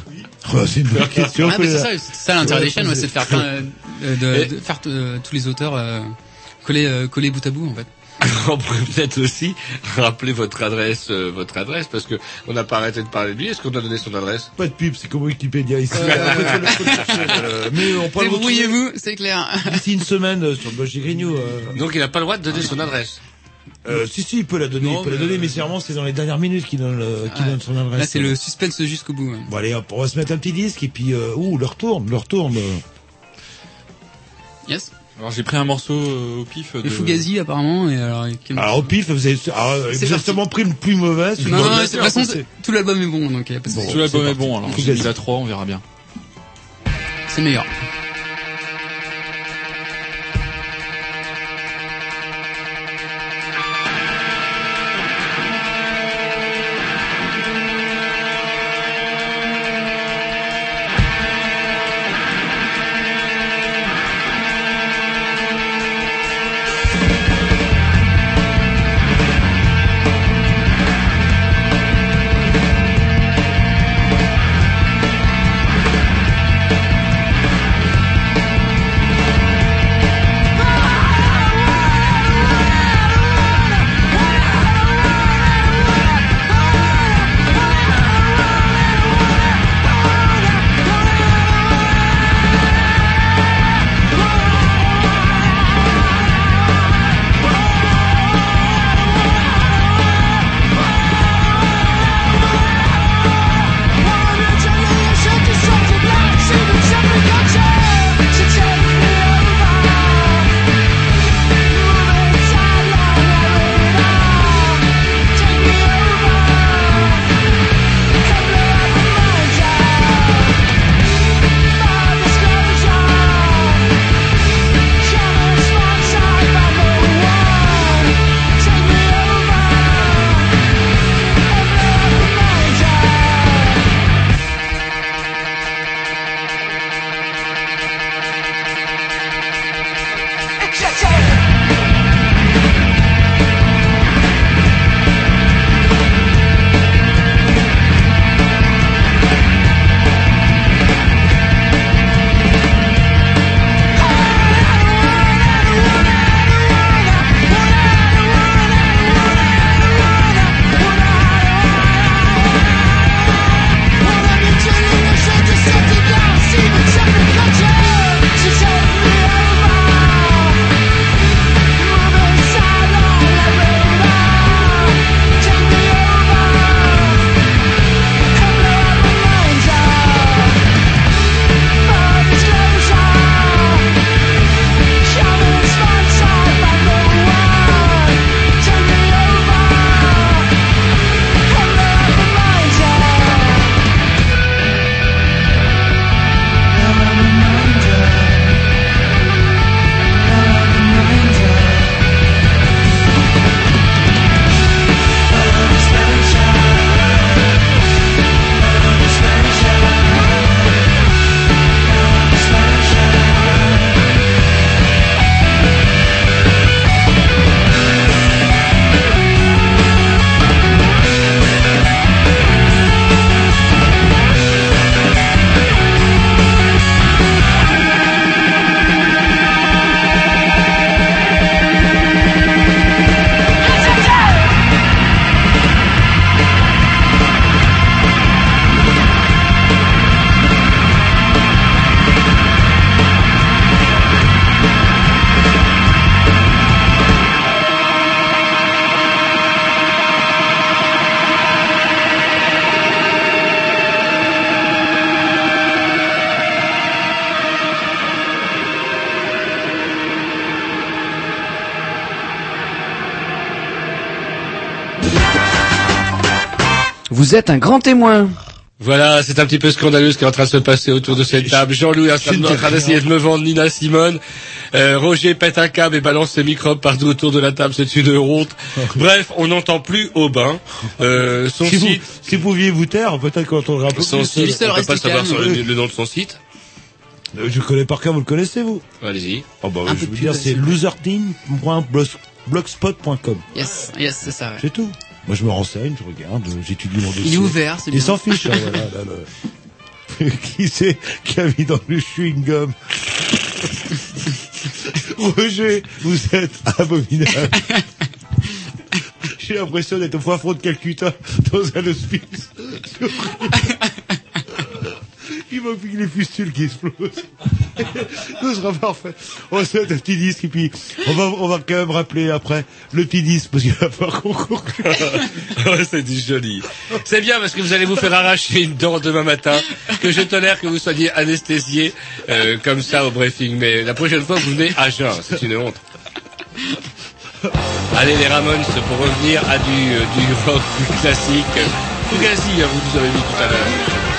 Oh, C'est une bonne question. Ah, mais c'est ça, c'est ça l'intérêt des chaînes, ouais, c'est de faire plein, euh, de, Et- de faire euh, tous les auteurs euh, coller, euh, coller bout à bout, en fait. <laughs> On pourrait peut-être aussi rappeler votre adresse, euh, votre adresse, parce que on n'a pas arrêté de parler de lui. Est-ce qu'on a donné son adresse? Pas de pub, c'est comme Wikipédia ici. <laughs> Le- le euh, mais on le retrouver Débrouillez-vous, c'est clair. d'ici une semaine euh, sur le blog chez Grignou. euh. Donc il n'a pas le droit de donner son adresse. Euh, si si, il peut la donner, Non, il peut la mais- donner, mais c'est vraiment c'est dans les dernières minutes qu'il donne, le- qu'il Ouais. donne son adresse. Là, c'est le suspense jusqu'au bout. ouais. Bon allez, hop, on va se mettre un petit disque et puis euh, ouh, leur tourne, leur tourne. Yes. Alors j'ai pris un morceau euh, au pif. Le de... Fugazi, apparemment, et alors, quel- Alors au pif, vous avez, alors, vous C'est avez parti. sûrement pris le plus mauvais. Non, non, Bien de toute façon, tout l'album est bon, donc il y a pas de Bon. souci. Tout l'album est bon, alors Fugazi. j'ai mis à 3, on verra bien. C'est meilleur. Vous êtes un grand témoin. Voilà, c'est un petit peu scandaleux ce qui est en train de se passer autour de cette table. Jean-Louis est en train de- en train d'essayer de me vendre Nina Simone. Euh, Roger pète un câble et balance ses microbes partout autour de la table, c'est une honte. <laughs> Bref, on n'entend plus Aubin. Euh, son Si vous, site, si vous pouviez vous taire, peut-être qu'on entendrait un peu son plus. site, on peut pas savoir sur le, le nom de son site. Euh, Je connais par cœur, vous le connaissez, vous? Allez-y. Oh bah, Un je veux plus, dire, c'est c'est loserteam.blogspot.com. Yes, yes, c'est ça. ouais. C'est tout. Moi, je me renseigne, je regarde, j'étudie mon dossier. Il est ouvert, c'est Il bien. s'en fiche, hein, voilà. là, le- <laughs> qui c'est qui a mis dans le chewing-gum <laughs> Roger, vous êtes abominable. J'ai l'impression d'être au fond de Calcutta dans un hospice. Il manque les fustules qui explosent. <laughs> Ce sera parfait. On se petit disque et puis on va, quand même rappeler après le petit disque parce qu'il va falloir qu'on <laughs> c'est du joli. C'est bien parce que vous allez vous faire arracher une dent demain matin, que je tolère que vous soyez anesthésié euh, comme ça au briefing. Mais la prochaine fois, vous venez à jeun, c'est une honte. Allez les Ramones pour revenir à du, euh, rock classique. Fugazi, hein, vous nous avez vu tout à l'heure.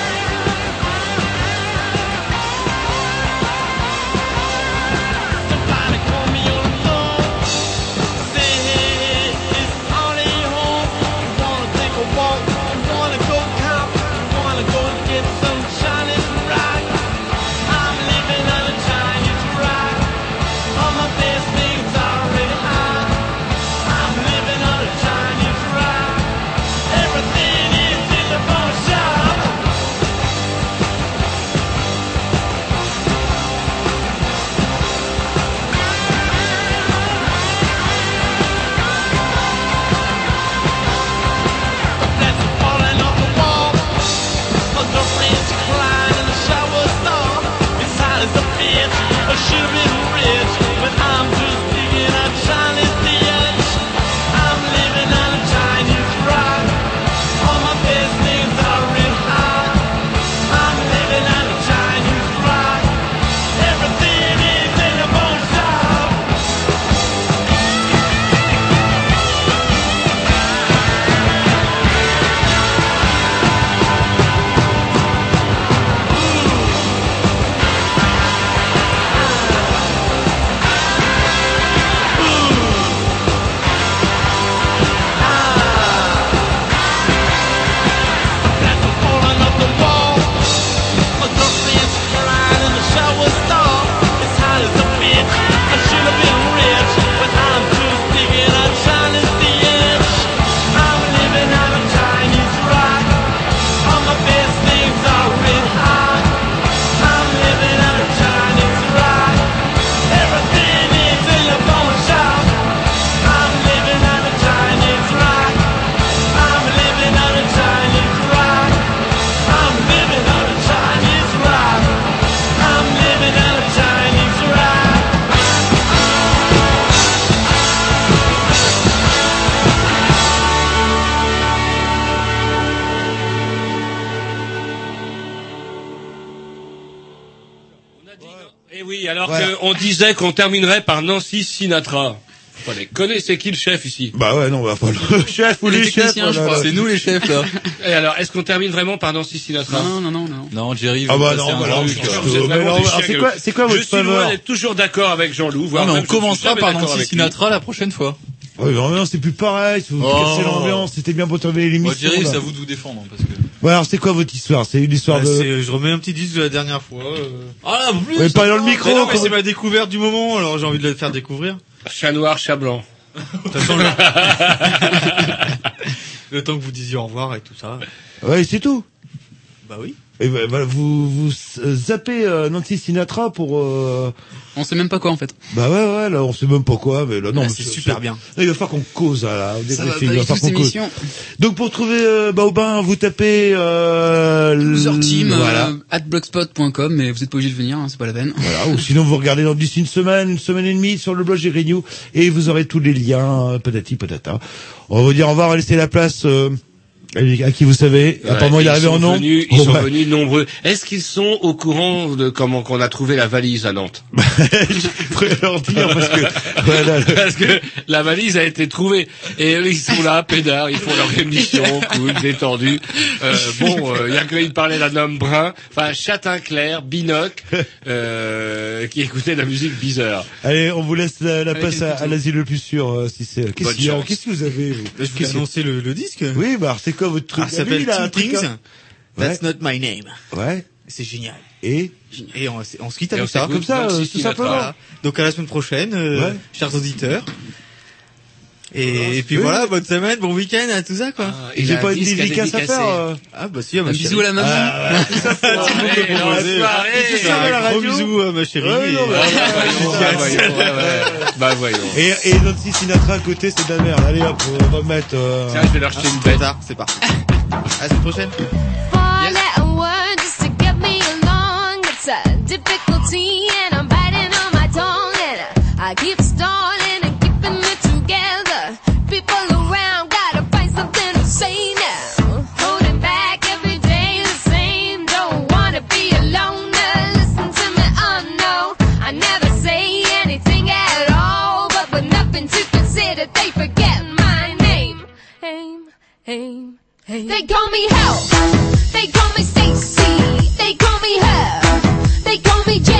Disait qu'on terminerait par Nancy Sinatra. Faut les connaître, c'est qui le chef ici Bah ouais, non, bah, pas le <laughs> chef ou les, chefs. voilà. C'est nous les chefs là. Et alors, est-ce qu'on termine vraiment par Nancy Sinatra? Non, non, non, non. Non, Jerry, Ah vous bah passez non, un bah non, truc, je suis euh, sûr Vous êtes Mais vraiment alors, des alors, chiens c'est que- quoi- c'est quoi votre Je suis loin d'être toujours d'accord avec Jean-Loup, voire Non, mais même on je suis commencera jamais par d'accord Nancy avec lui. Sinatra la prochaine fois. Ouais, mais l'ambiance c'est plus pareil, si vous Oh. cassez l'ambiance, c'était bien pour terminer Moi, l'émission. Jerry, là. c'est à vous de vous défendre. hein, Parce que... Ouais, alors c'est quoi votre histoire? C'est une histoire Bah, de... c'est- je remets un petit disque de la dernière fois. euh. Ah là, plus ça pas dans le micro, Mais non, mais comment- c'est ma découverte du moment, alors j'ai envie de le faire découvrir. Chat noir, chat blanc. De toute façon, le... <laughs> le temps que vous disiez au revoir et tout ça. Ouais, c'est tout. Bah oui. Et bah, bah, vous vous euh, zappez euh, Nancy Sinatra pour... euh, On sait même pas quoi en fait. Bah ouais, ouais, là on sait même pas quoi, mais là non... Mais c'est super bien. Là, il va falloir qu'on cause, là, là, au Ça va pas il falloir qu'on cause. Donc pour trouver euh, Baobin, vous tapez... Euh, Loser Team, Voilà. euh, at blogspot.com, mais vous êtes pas obligé de venir, hein, c'est pas la peine. Voilà, ou sinon vous regardez dans d'ici une semaine, une semaine et demie sur le blog Jerry New et vous aurez tous les liens, euh, patati patata. On va vous dire au revoir, on va laisser la place euh, À qui vous savez Ouais, Apparemment, il est ils arrivé en nom. venus- Ils Oh, sont bah. venus nombreux. Est-ce qu'ils sont au courant de comment qu'on a trouvé la valise à Nantes <laughs> Je pourrais leur dire parce que <laughs> voilà. Parce que la valise a été trouvée et eux, ils sont là, pédards, ils font leur émission, <laughs> cool, détendus. Euh, bon, euh, il y a qu'il parlait d'un homme brun, enfin châtain clair, binoc, euh, qui écoutait de la musique bizarre. Allez, on vous laisse la, la Allez, place à, à l'asile le plus sûr, euh, si c'est. Qu'est-ce Bonne qu'il y a chance. Qu'est-ce que vous avez vous Je vous Qu'est-ce que- annoncé le, le disque. Oui, bah c'est quoi votre truc Ah, ça s'appelle Two Things. hein. That's Ouais. not my name. Ouais. C'est génial. Et Et on, on se quitte avec on ça. Comme ça, euh, tout simplement. Voilà. Donc à la semaine prochaine, euh, Ouais. chers auditeurs. Et, puis oui. voilà, bonne semaine, bon week-end à tout ça quoi. il J'ai pas un une dédicace à faire. euh. Ah bah si, à ma Un chérie. bisou à la maman. Ah, tout <laughs> ça, à la Un gros bisou à ma chérie. Bah voyons. Bah. Et, et Nancy Sinatra à côté, c'est de la merde. Allez hop, on va mettre. euh, Tiens, je vais leur jeter une bête. tard, c'est parti. <laughs> À la semaine prochaine. Four letter word just to get me along. It's a difficulty and I'm biting on my tongue and I keep stalling They call me help. They call me Stacy. They call me her. They call me Jane.